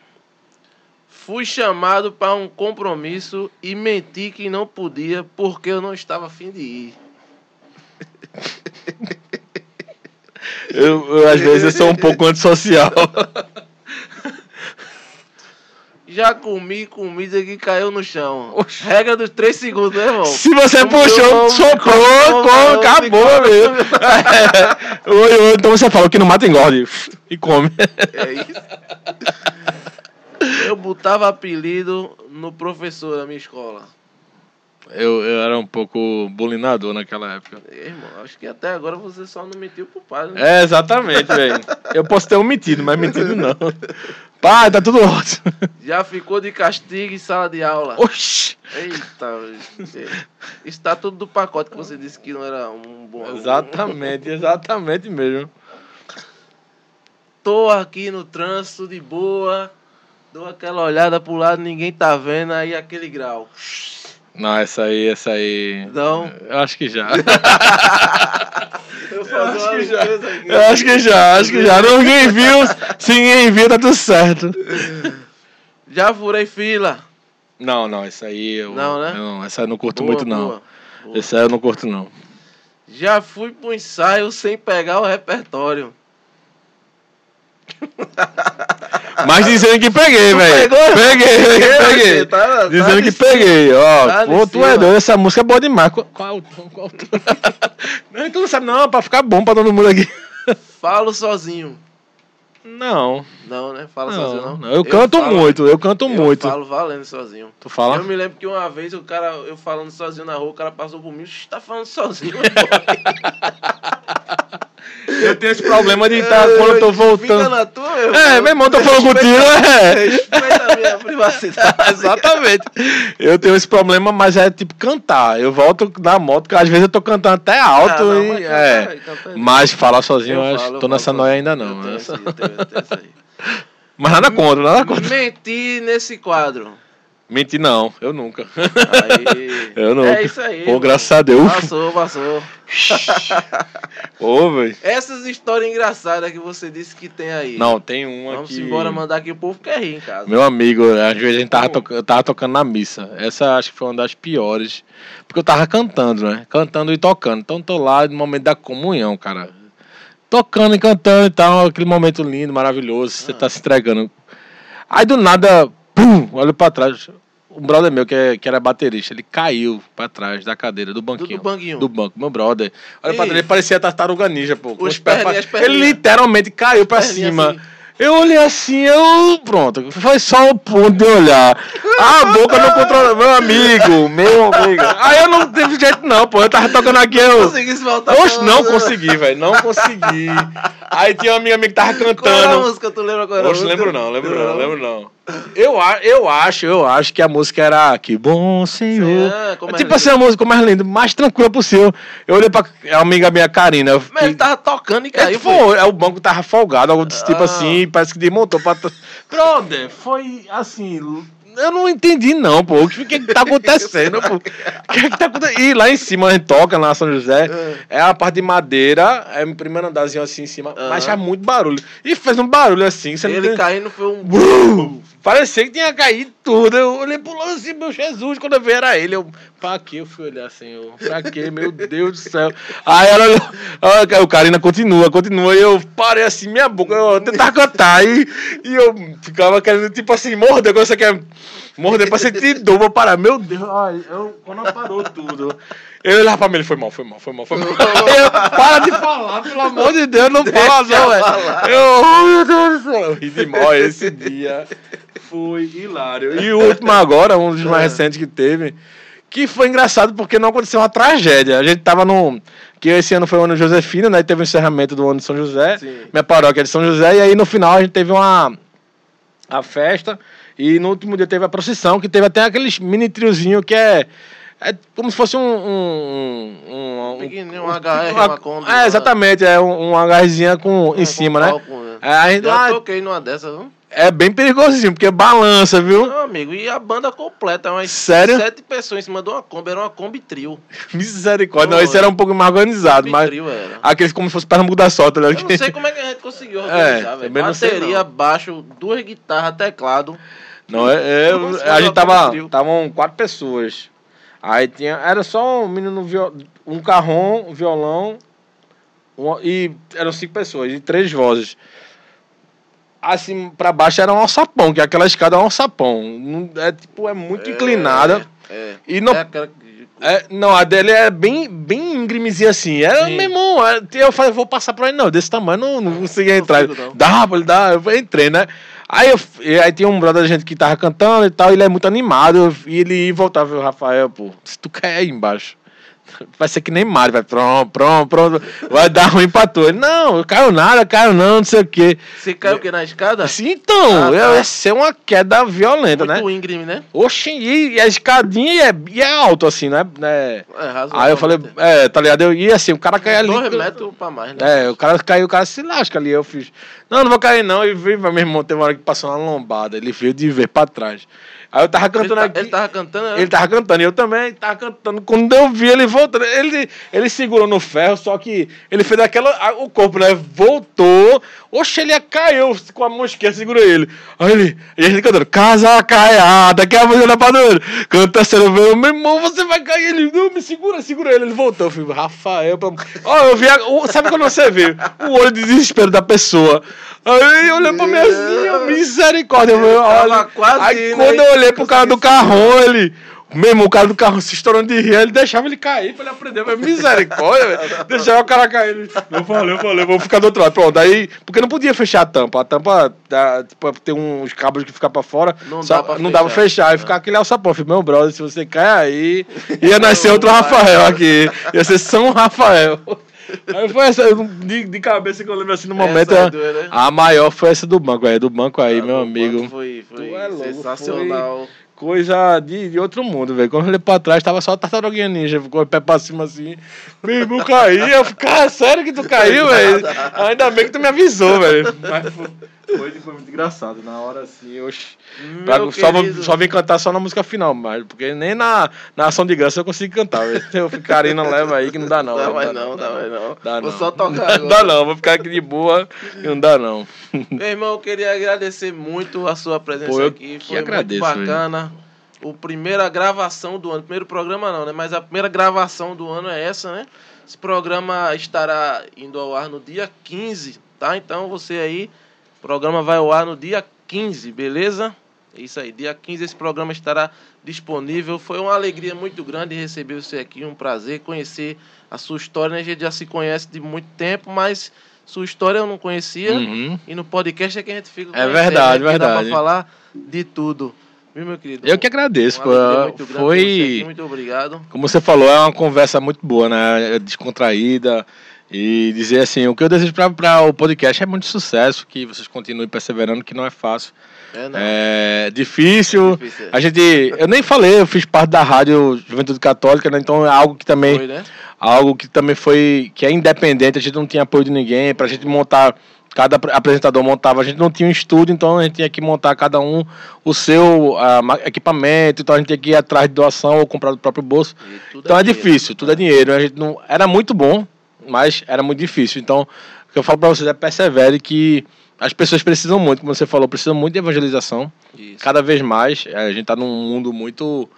Fui chamado para um compromisso e menti que não podia porque eu não estava afim de ir. Eu, eu, às vezes eu sou um pouco antissocial. Já comi comida que caiu no chão. Oxi. Regra dos três segundos, né, irmão? Se você Como puxou, soprou, acabou. É. Oi, oi, então você fala que não mata engorde e come. É isso. Eu botava apelido no professor da minha escola. Eu, eu era um pouco bulinador naquela época. Irmão, acho que até agora você só não mentiu pro padre. Né? É, exatamente, velho. Eu posso ter omitido, mas mentido não. Pai, tá tudo ótimo. Já ficou de castigo em sala de aula. Oxi. Eita, é. isso tá tudo do pacote que você disse que não era um bom. Exatamente, exatamente mesmo. Tô aqui no trânsito de boa, dou aquela olhada pro lado, ninguém tá vendo, aí aquele grau. Não, essa aí, essa aí. Não. Eu acho que já. Eu Eu acho que já. Eu acho que já, acho que já. Ninguém viu, se ninguém viu, tá tudo certo. Já furei fila. Não, não, essa aí eu. Não, né? Não, essa eu não curto Boa, muito, não. boa, boa. Essa aí eu não curto, não. Já fui pro ensaio sem pegar o repertório. Mas dizendo que peguei, velho. pegou? Peguei, peguei, peguei. Tá- tá Dizendo que cima. peguei, ó. Tá Pô, tu é doido, essa música é boa demais. Qual, qual o tom? Qual o tom? não, então não sabe, não, pra ficar bom pra todo mundo aqui. Falo sozinho. Não, Não, né? Fala sozinho, não, não. não. Eu canto falo- muito, eu canto eu muito. falo valendo sozinho. Tu fala? Eu me lembro que uma vez o cara, eu falando sozinho na rua, o cara passou por mim, "Xi, tá falando sozinho. Eu tenho esse problema de estar quando eu tô Fica voltando. Na meu É, meu irmão, tô falando contigo, é. Respeita a minha privacidade. Exatamente. Eu tenho esse problema, mas é tipo cantar. Eu volto da moto, que às vezes eu tô cantando até alto Ah, não, e. mas é. aí. Mas falar sozinho, eu, acho, falo, tô nessa noia ainda não. Eu tenho esse- eu tenho- eu tenho isso aí. Mas nada contra, nada contra. Menti nesse quadro. Mentir não, eu nunca. Aí, Eu nunca. É isso aí. Pô, graças a Deus. Passou, passou. Ô, velho. Essas histórias engraçadas que você disse que tem aí. Não, tem uma Vamos que... embora mandar que o povo quer rir em casa. Meu amigo, às vezes a gente tava, eu tava tocando na missa. Essa acho que foi uma das piores. Porque eu tava cantando, né? Cantando e tocando. Então tô lá no momento da comunhão, cara. Tocando e cantando e tal, aquele momento lindo, maravilhoso. Você Ah. tá se entregando. Aí do nada, pum, olho pra trás. Um brother meu, que, é- que era baterista, ele caiu pra trás da cadeira, do Do, banquinho. do banquinho. Do banco, meu brother. Olha pra trás, ele parecia tartaruga ninja, pô. Os os pés pra-. Ele literalmente caiu pra cima. assim. Eu olhei assim, eu. Pronto, foi só o ponto de olhar. A boca não controla. Meu amigo, meu amigo. Aí eu não teve jeito, não, pô. Eu tava tocando aqui, eu. Consegui se voltar Oxe, não consegui, velho. Não consegui. Aí tinha uma amiga minha que tava Qual era a cantando. música? Tu lembra qual era Oxe, lembro não, lembro não, lembro não. Eu, eu acho, eu acho que a música era Que bom Senhor. Sim, é, é tipo assim, a música mais linda, mais tranquila possível. Eu olhei pra a amiga minha, Karina. Mas ele tava tocando e é, caiu. foi, é, o banco tava folgado, algo desse tipo Ah. assim, parece que desmontou pra. Brother, foi assim. Eu não entendi, não, pô. O que, que, que tá acontecendo, pô? O que, que tá acontecendo? E lá em cima a gente toca, lá na São José. É a parte de madeira, é o primeiro andarzinho assim em cima, Ah. mas faz muito barulho. E fez um barulho assim, você não Ele tem- caindo foi um. Brum! Parecia que tinha caído tudo. Eu olhei pro lado assim, meu Jesus, quando eu vi era ele. Eu, pra que eu fui olhar assim? Eu, pra que, meu Deus do céu? Aí ela olhou, ah, o Karina continua, continua. E eu parei assim, minha boca, eu tentava cantar. E, e eu ficava querendo, tipo assim, morder. Quando você quer morder pra sentir dor, vou parar. Meu Deus, ai, eu, quando parou tudo. Eu olhava pra mim, ele foi mal, foi mal, foi mal, foi mal. Eu, para de falar, pelo amor de Deus, não fala não, velho. Eu, oh, meu Deus do céu. Eu ri demais esse dia. Foi hilário. E o último agora, um dos mais recentes que teve, que foi engraçado porque não aconteceu uma tragédia. A gente tava no. Que esse ano foi o ano Josefina, né? E teve o encerramento do ano de São José. Sim. Minha paróquia é de São José. E aí no final a gente teve uma. A festa. E no último dia teve a procissão, que teve até aqueles mini triozinho que é. É como se fosse um. um, um, um Pequenininho, um HR, uma Kombi, É, uma- exatamente. É um, um HRzinha com, em um cima, né? palco, né? É, a gente, ah, toquei numa dessas, viu? é bem perigosinho, porque balança, viu? Meu amigo, e a banda completa, umas Sério? sete pessoas em cima de uma Kombi, era uma Kombi trio. Misericórdia. Não, esse era um pouco mais organizado, mas. trio era. Aqueles como se fosse Pernambuco da Sorte, né? Eu não sei como é que a gente conseguiu É, organizar, velho. não sei, Bateria, não. baixo, duas guitarras, teclado. Não, é, é- se a gente tava. Estavam quatro pessoas. Aí tinha. Era só um menino viol, um carrom, um violão. um- e eram cinco pessoas, e três vozes. Assim, pra baixo era um alçapão, que aquela escada é um alçapão. Não- É tipo, é muito inclinada. É. E não É aquela que- É, não, a dele é bem, bem íngremezinha assim. Era, Sim. meu irmão, é, eu falei, vou passar por aí. Não, desse tamanho não, não consegui entrar. não. Dá, ele dá. Eu entrei, né? Aí, eu, aí tinha um brother da gente que tava cantando e tal, ele é muito animado. E ele voltava, eu, Rafael, pô, se tu cair aí embaixo. Vai ser que nem Mário, vai pronto, pronto, pronto. Vai dar ruim pra tu. Ele, não, eu caio nada, caio não, não sei o quê. Você caiu o quê? Na escada? Assim, então, Ah, tá. ia ser uma queda violenta, Muito né? íngreme, né? Oxi, e, e a escadinha e é, e é alto, assim, né? É, razoável. Aí eu falei, é, tá ligado? Eu ia assim, o cara caiu ali. Dois metros pra mais, né? É, o cara caiu, o cara se lasca ali. Eu fiz, não, não vou cair não. E veio, meu irmão, teve uma hora que passou uma lombada. Ele veio de ver pra trás. Aí eu tava Ele, cantando tá- aqui. ele tava cantando, né? Ele tava cantando, e eu também tava cantando. Quando eu vi ele voltando, ele, ele segurou no ferro, só que ele fez aquela. O corpo, né? Voltou. Oxe, ele caiu com a mão esquerda, segurou ele. Aí ele. E gente cantando, casa caiada, que é a música da padroeira. Canta sério, meu irmão, você vai cair. Ele, não, me segura, segura ele. Ele voltou. Eu falei, Rafael, amor- ó, eu vi. a- o- sabe quando você vê o olho de desespero da pessoa? Aí ele olhou pra mim assim, misericórdia, meu. Olha, quase aí quando eu olhei pro cara do carrão, ele. Mesmo o cara do carro se estourando de rir, ele deixava ele cair pra ele aprender. Mas misericórdia, velho. Deixava o cara cair. Ele, eu falei, eu falei, vou ficar do outro lado. Pronto, aí. Porque não podia fechar a tampa. A tampa dá, tipo, tem uns cabos que ficam pra fora. Não só- dá pra não dá pra fechar. fechar. Aí ficar aquele alçapão. Falei, meu brother, se você cair aí, ia nascer outro. Rafael aqui. Ia ser São Rafael. Aí foi essa, de, de cabeça que eu lembro assim no momento. Essa é a- doida, né? a maior foi essa do banco, velho. Do banco aí, Ah, meu amigo. Foi, foi é louco, sensacional. Coisa de, de outro mundo, velho. Quando eu olhei pra trás, tava só a tartaruguinha ninja. Ficou o pé pra cima assim. Meu irmão caiu. Eu fiquei, cara, sério que tu caiu, velho? Ainda bem que tu me avisou, velho. Mas foi, foi, muito engraçado. Na hora assim. Pra- Meu só, só vim cantar só na música final, mas porque nem na, na ação de graça eu consigo cantar. Eu fico Karina leva aí que não dá não. Dá mais não, dá mais não. Dá Vou não. só tocar Não agora. dá não, vou ficar aqui de boa e não dá não. Meu irmão, eu queria agradecer muito a sua presença Pô, eu aqui. Foi agradeço, muito bacana. O primeira gravação do ano, primeiro programa não, né? Mas a primeira gravação do ano é essa, né? Esse programa estará indo ao ar no dia 15, tá? Então você aí, o programa vai ao ar no dia 15, beleza? É Isso aí, dia 15 esse programa estará disponível. Foi uma alegria muito grande receber você aqui, um prazer conhecer a sua história, né? A gente já se conhece de muito tempo, mas Sua história eu não conhecia. Uhum. E no podcast é que a gente fica É conhecendo, verdade, né? Dá verdade. pra falar de tudo. Viu, meu querido? Eu que agradeço, muito ter você Foi. aqui, Muito obrigado. Como você falou, é uma conversa muito boa, né? É Descontraída. E dizer assim, o que eu desejo para o podcast é muito sucesso, que vocês continuem perseverando, que não é fácil. É, não. É difícil. difícil, é. A gente. Eu nem falei, eu fiz parte da rádio Juventude Católica, né? Então é algo que também. Foi, né? Algo que também foi. que é independente, a gente não tinha apoio de ninguém, pra gente montar. Cada apre- apresentador montava, a gente não tinha um estúdio, então a gente tinha que montar cada um o seu equipamento, então a gente tinha que ir atrás de doação ou comprar do próprio bolso. Então é dinheiro. difícil, tudo é dinheiro. A gente não, era muito bom, mas era muito difícil. Então, o que eu falo pra vocês é persevere que as pessoas precisam muito, como você falou, precisam muito de evangelização. Isso. Cada vez mais, eh, a gente tá num mundo muito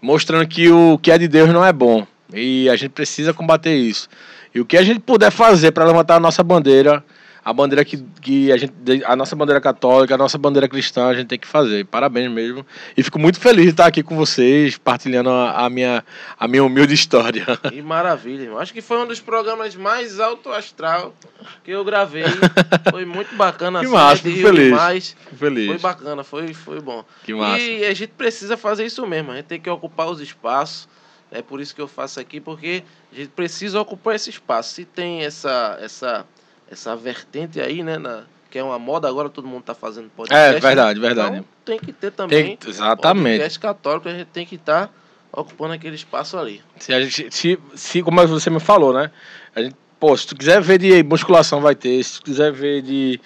mostrando que o que é de Deus não é bom. E a gente precisa combater isso. E o que a gente puder fazer para levantar a nossa bandeira, a bandeira que, que a gente, a nossa bandeira católica, a nossa bandeira cristã, a gente tem que fazer. Parabéns mesmo. E fico muito feliz de estar aqui com vocês, partilhando a, a minha, a minha humilde história. Que maravilha, irmão. Acho que foi um dos programas mais alto astral que eu gravei. Foi muito bacana. Que assim, massa, fico feliz. demais. Feliz. Foi bacana, foi, foi bom. Que massa. E a gente precisa fazer isso mesmo. A gente tem que ocupar os espaços. É por isso que eu faço aqui, porque a gente precisa ocupar esse espaço. Se tem essa, essa, essa vertente aí, né? Na, que é uma moda agora, todo mundo está fazendo podcast. É, verdade, né? verdade. Então, tem que ter também. Tem- exatamente. Podcast católico, a gente tem que estar ocupando aquele espaço ali. Se, a gente, se, se, como você me falou, né? A gente, pô, se tu quiser ver de musculação, vai ter. Se tu quiser ver de.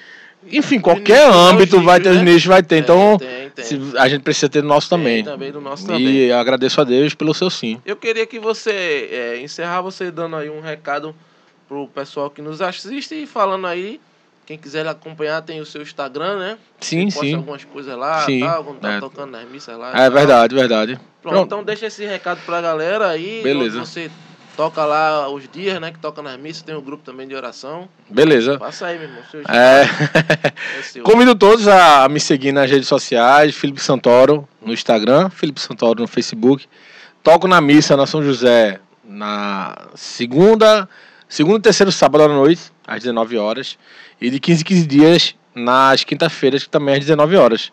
Enfim, qualquer nichos, âmbito vai ter nichos, os né? nichos, vai ter. Então, tem, tem. se- a gente precisa ter do nosso Tem também. também do nosso também. E agradeço a Deus pelo seu sim. Eu queria que você é, encerrar você dando aí um recado pro pessoal que nos assiste e falando aí, quem quiser acompanhar tem o seu Instagram, né? Sim, Você posta sim. algumas coisas lá, Sim, tal, quando tá é. tocando nas missas lá. e É tal. verdade, verdade. Pronto, Pronto. então deixa esse recado pra galera aí. Beleza. Você toca lá os dias, né? Que toca nas missas, tem um grupo também de oração. Beleza. Passa aí, meu irmão. Seu É. é seu. Convido todos a me seguir nas redes sociais, Felipe Santoro no Instagram, Felipe Santoro no Facebook. Toco na missa na São José na segunda, segundo e terceiro sábado à noite, às 19 horas. E de 15 em 15 dias nas quintas-feiras, que também às 19 horas.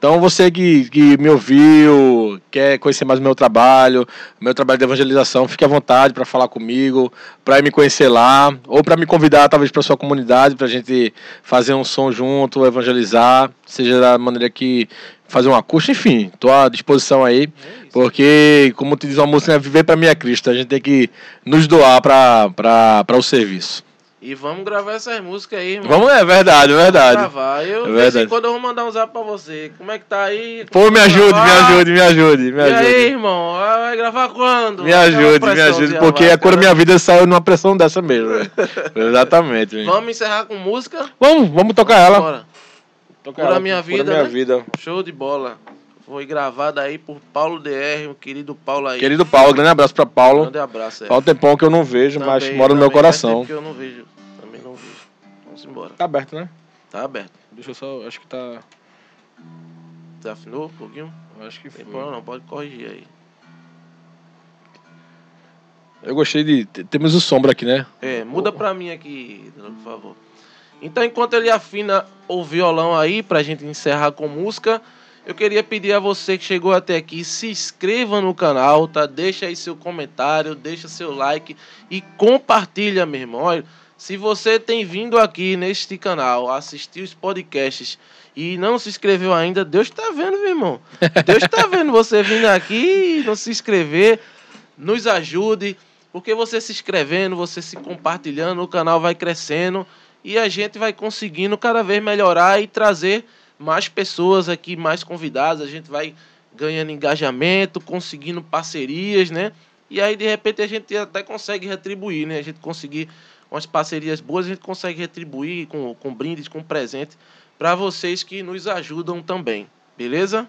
Então você que, que me ouviu, quer conhecer mais o meu trabalho, meu trabalho de evangelização, fique à vontade para falar comigo, para me conhecer lá, ou para me convidar talvez para sua comunidade, para a gente fazer um som junto, evangelizar, seja da maneira que fazer um acústico, enfim, estou à disposição aí, É porque como te diz uma música, né, viver para minha Cristo, a gente tem que nos doar para o serviço. E vamos gravar essas músicas aí, irmão. Vamos, é verdade, é verdade. gravar. Eu, É de vez em verdade. quando eu vou mandar um zap pra você. Como é que tá aí? Pô, me Vamos ajude, me ajude, me ajude, me E aí, ajude. irmão? Ah, Vai gravar quando? Me ajude, me ajude, porque básica, a cor da minha vida saiu numa pressão dessa mesmo. né? Exatamente. Vamos encerrar com música? Vamos, vamos tocar ela. Bora. Tocar Cura ela, Minha Cura Vida, minha né? vida. Show de bola. Foi gravada aí por Paulo DR, o querido Paulo aí. Querido Paulo, grande abraço pra Paulo. Grande abraço. É. Faz um tempão que eu não vejo, mas Também- mora no meu coração. tempo que eu não vejo. Também não vejo. Vamos embora. Tá aberto, né? Tá aberto. Deixa eu só, acho que tá. Desafinou um pouquinho? Acho que Tem foi. problema não, pode corrigir aí. Eu gostei de. Temos o sombra aqui, né? É, muda pra mim aqui, por favor. Então, enquanto ele afina o violão aí, pra gente encerrar com música, eu queria pedir a você que chegou até aqui, se inscreva no canal, tá? Deixa aí seu comentário, deixa seu like e compartilha, meu irmão. Olha, se você tem vindo aqui neste canal assistir os podcasts e não se inscreveu ainda, Deus tá vendo, meu irmão. Deus tá vendo você vindo aqui e não se inscrever. Nos ajude, porque você se inscrevendo, você se compartilhando, o canal vai crescendo e a gente vai conseguindo cada vez melhorar e trazer mais pessoas aqui, mais convidados. A gente vai ganhando engajamento, conseguindo parcerias, né? E aí, de repente, a gente até consegue retribuir, né? A gente conseguir umas parcerias boas, a gente consegue retribuir com, com brindes, com presente para vocês que nos ajudam também, beleza?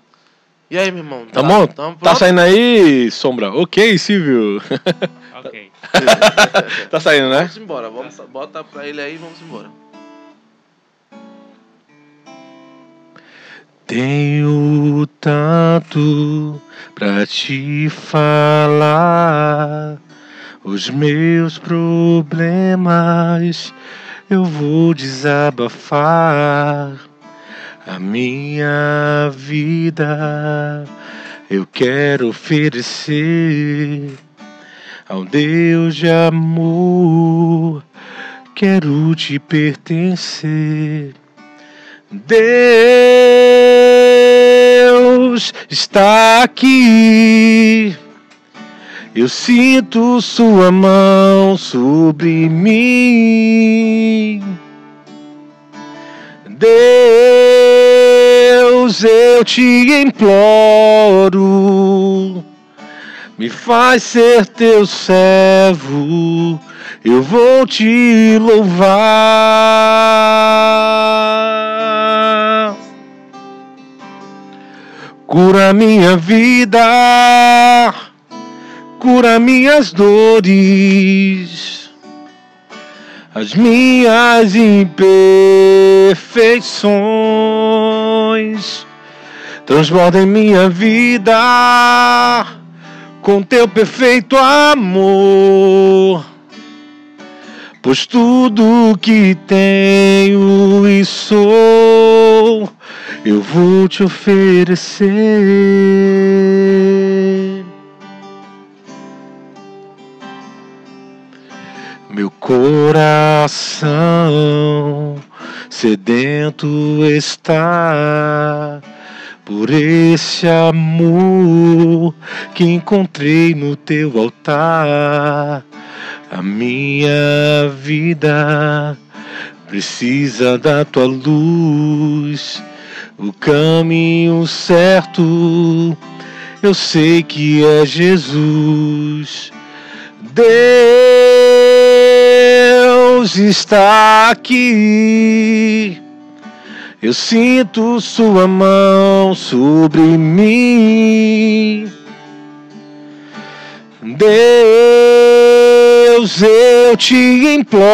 E aí, meu irmão? Tá bom? Tamo Tá saindo aí, sombra? Ok, Silvio. Ok. tá saindo, né? Vamos embora, vamos, bota pra ele aí e vamos embora. Tenho tanto pra te falar, os meus problemas eu vou desabafar a minha vida. Eu quero oferecer ao Deus de amor, quero te pertencer. Deus está aqui. Eu sinto sua mão sobre mim. Deus, eu te imploro. Me faz ser teu servo, eu vou te louvar. Cura minha vida cura minhas dores, as minhas imperfeições. Transborda em minha vida com teu perfeito amor. Pois tudo que tenho e sou, eu vou te oferecer. Meu coração sedento está por esse amor que encontrei no teu altar. A minha vida precisa da tua luz, o caminho certo. Eu sei que é Jesus. Deus está aqui. Eu sinto Sua mão sobre mim. Deus, eu te imploro,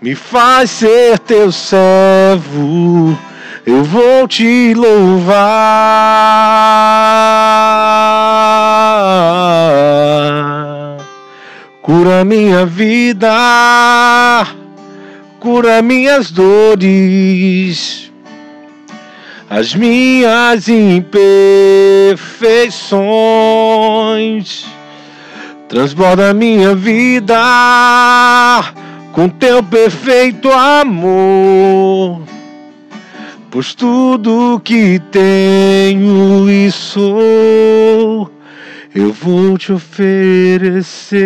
me faz ser teu servo eu vou te louvar. Cura minha vida, cura minhas dores, as minhas imperfeições. Transborda minha vida com teu perfeito amor. Pois tudo que tenho e sou, eu vou te oferecer.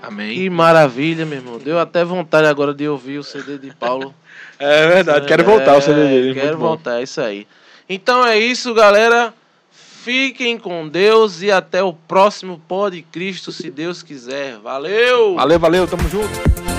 Amém. Que maravilha, meu irmão. Deu até vontade agora de ouvir o CD de Paulo. é verdade, quero voltar o CD dele. Quero voltar, é isso aí. Então é isso, galera. Fiquem com Deus e até o próximo Pode Cristo, se Deus quiser. Valeu! Valeu, valeu, tamo junto.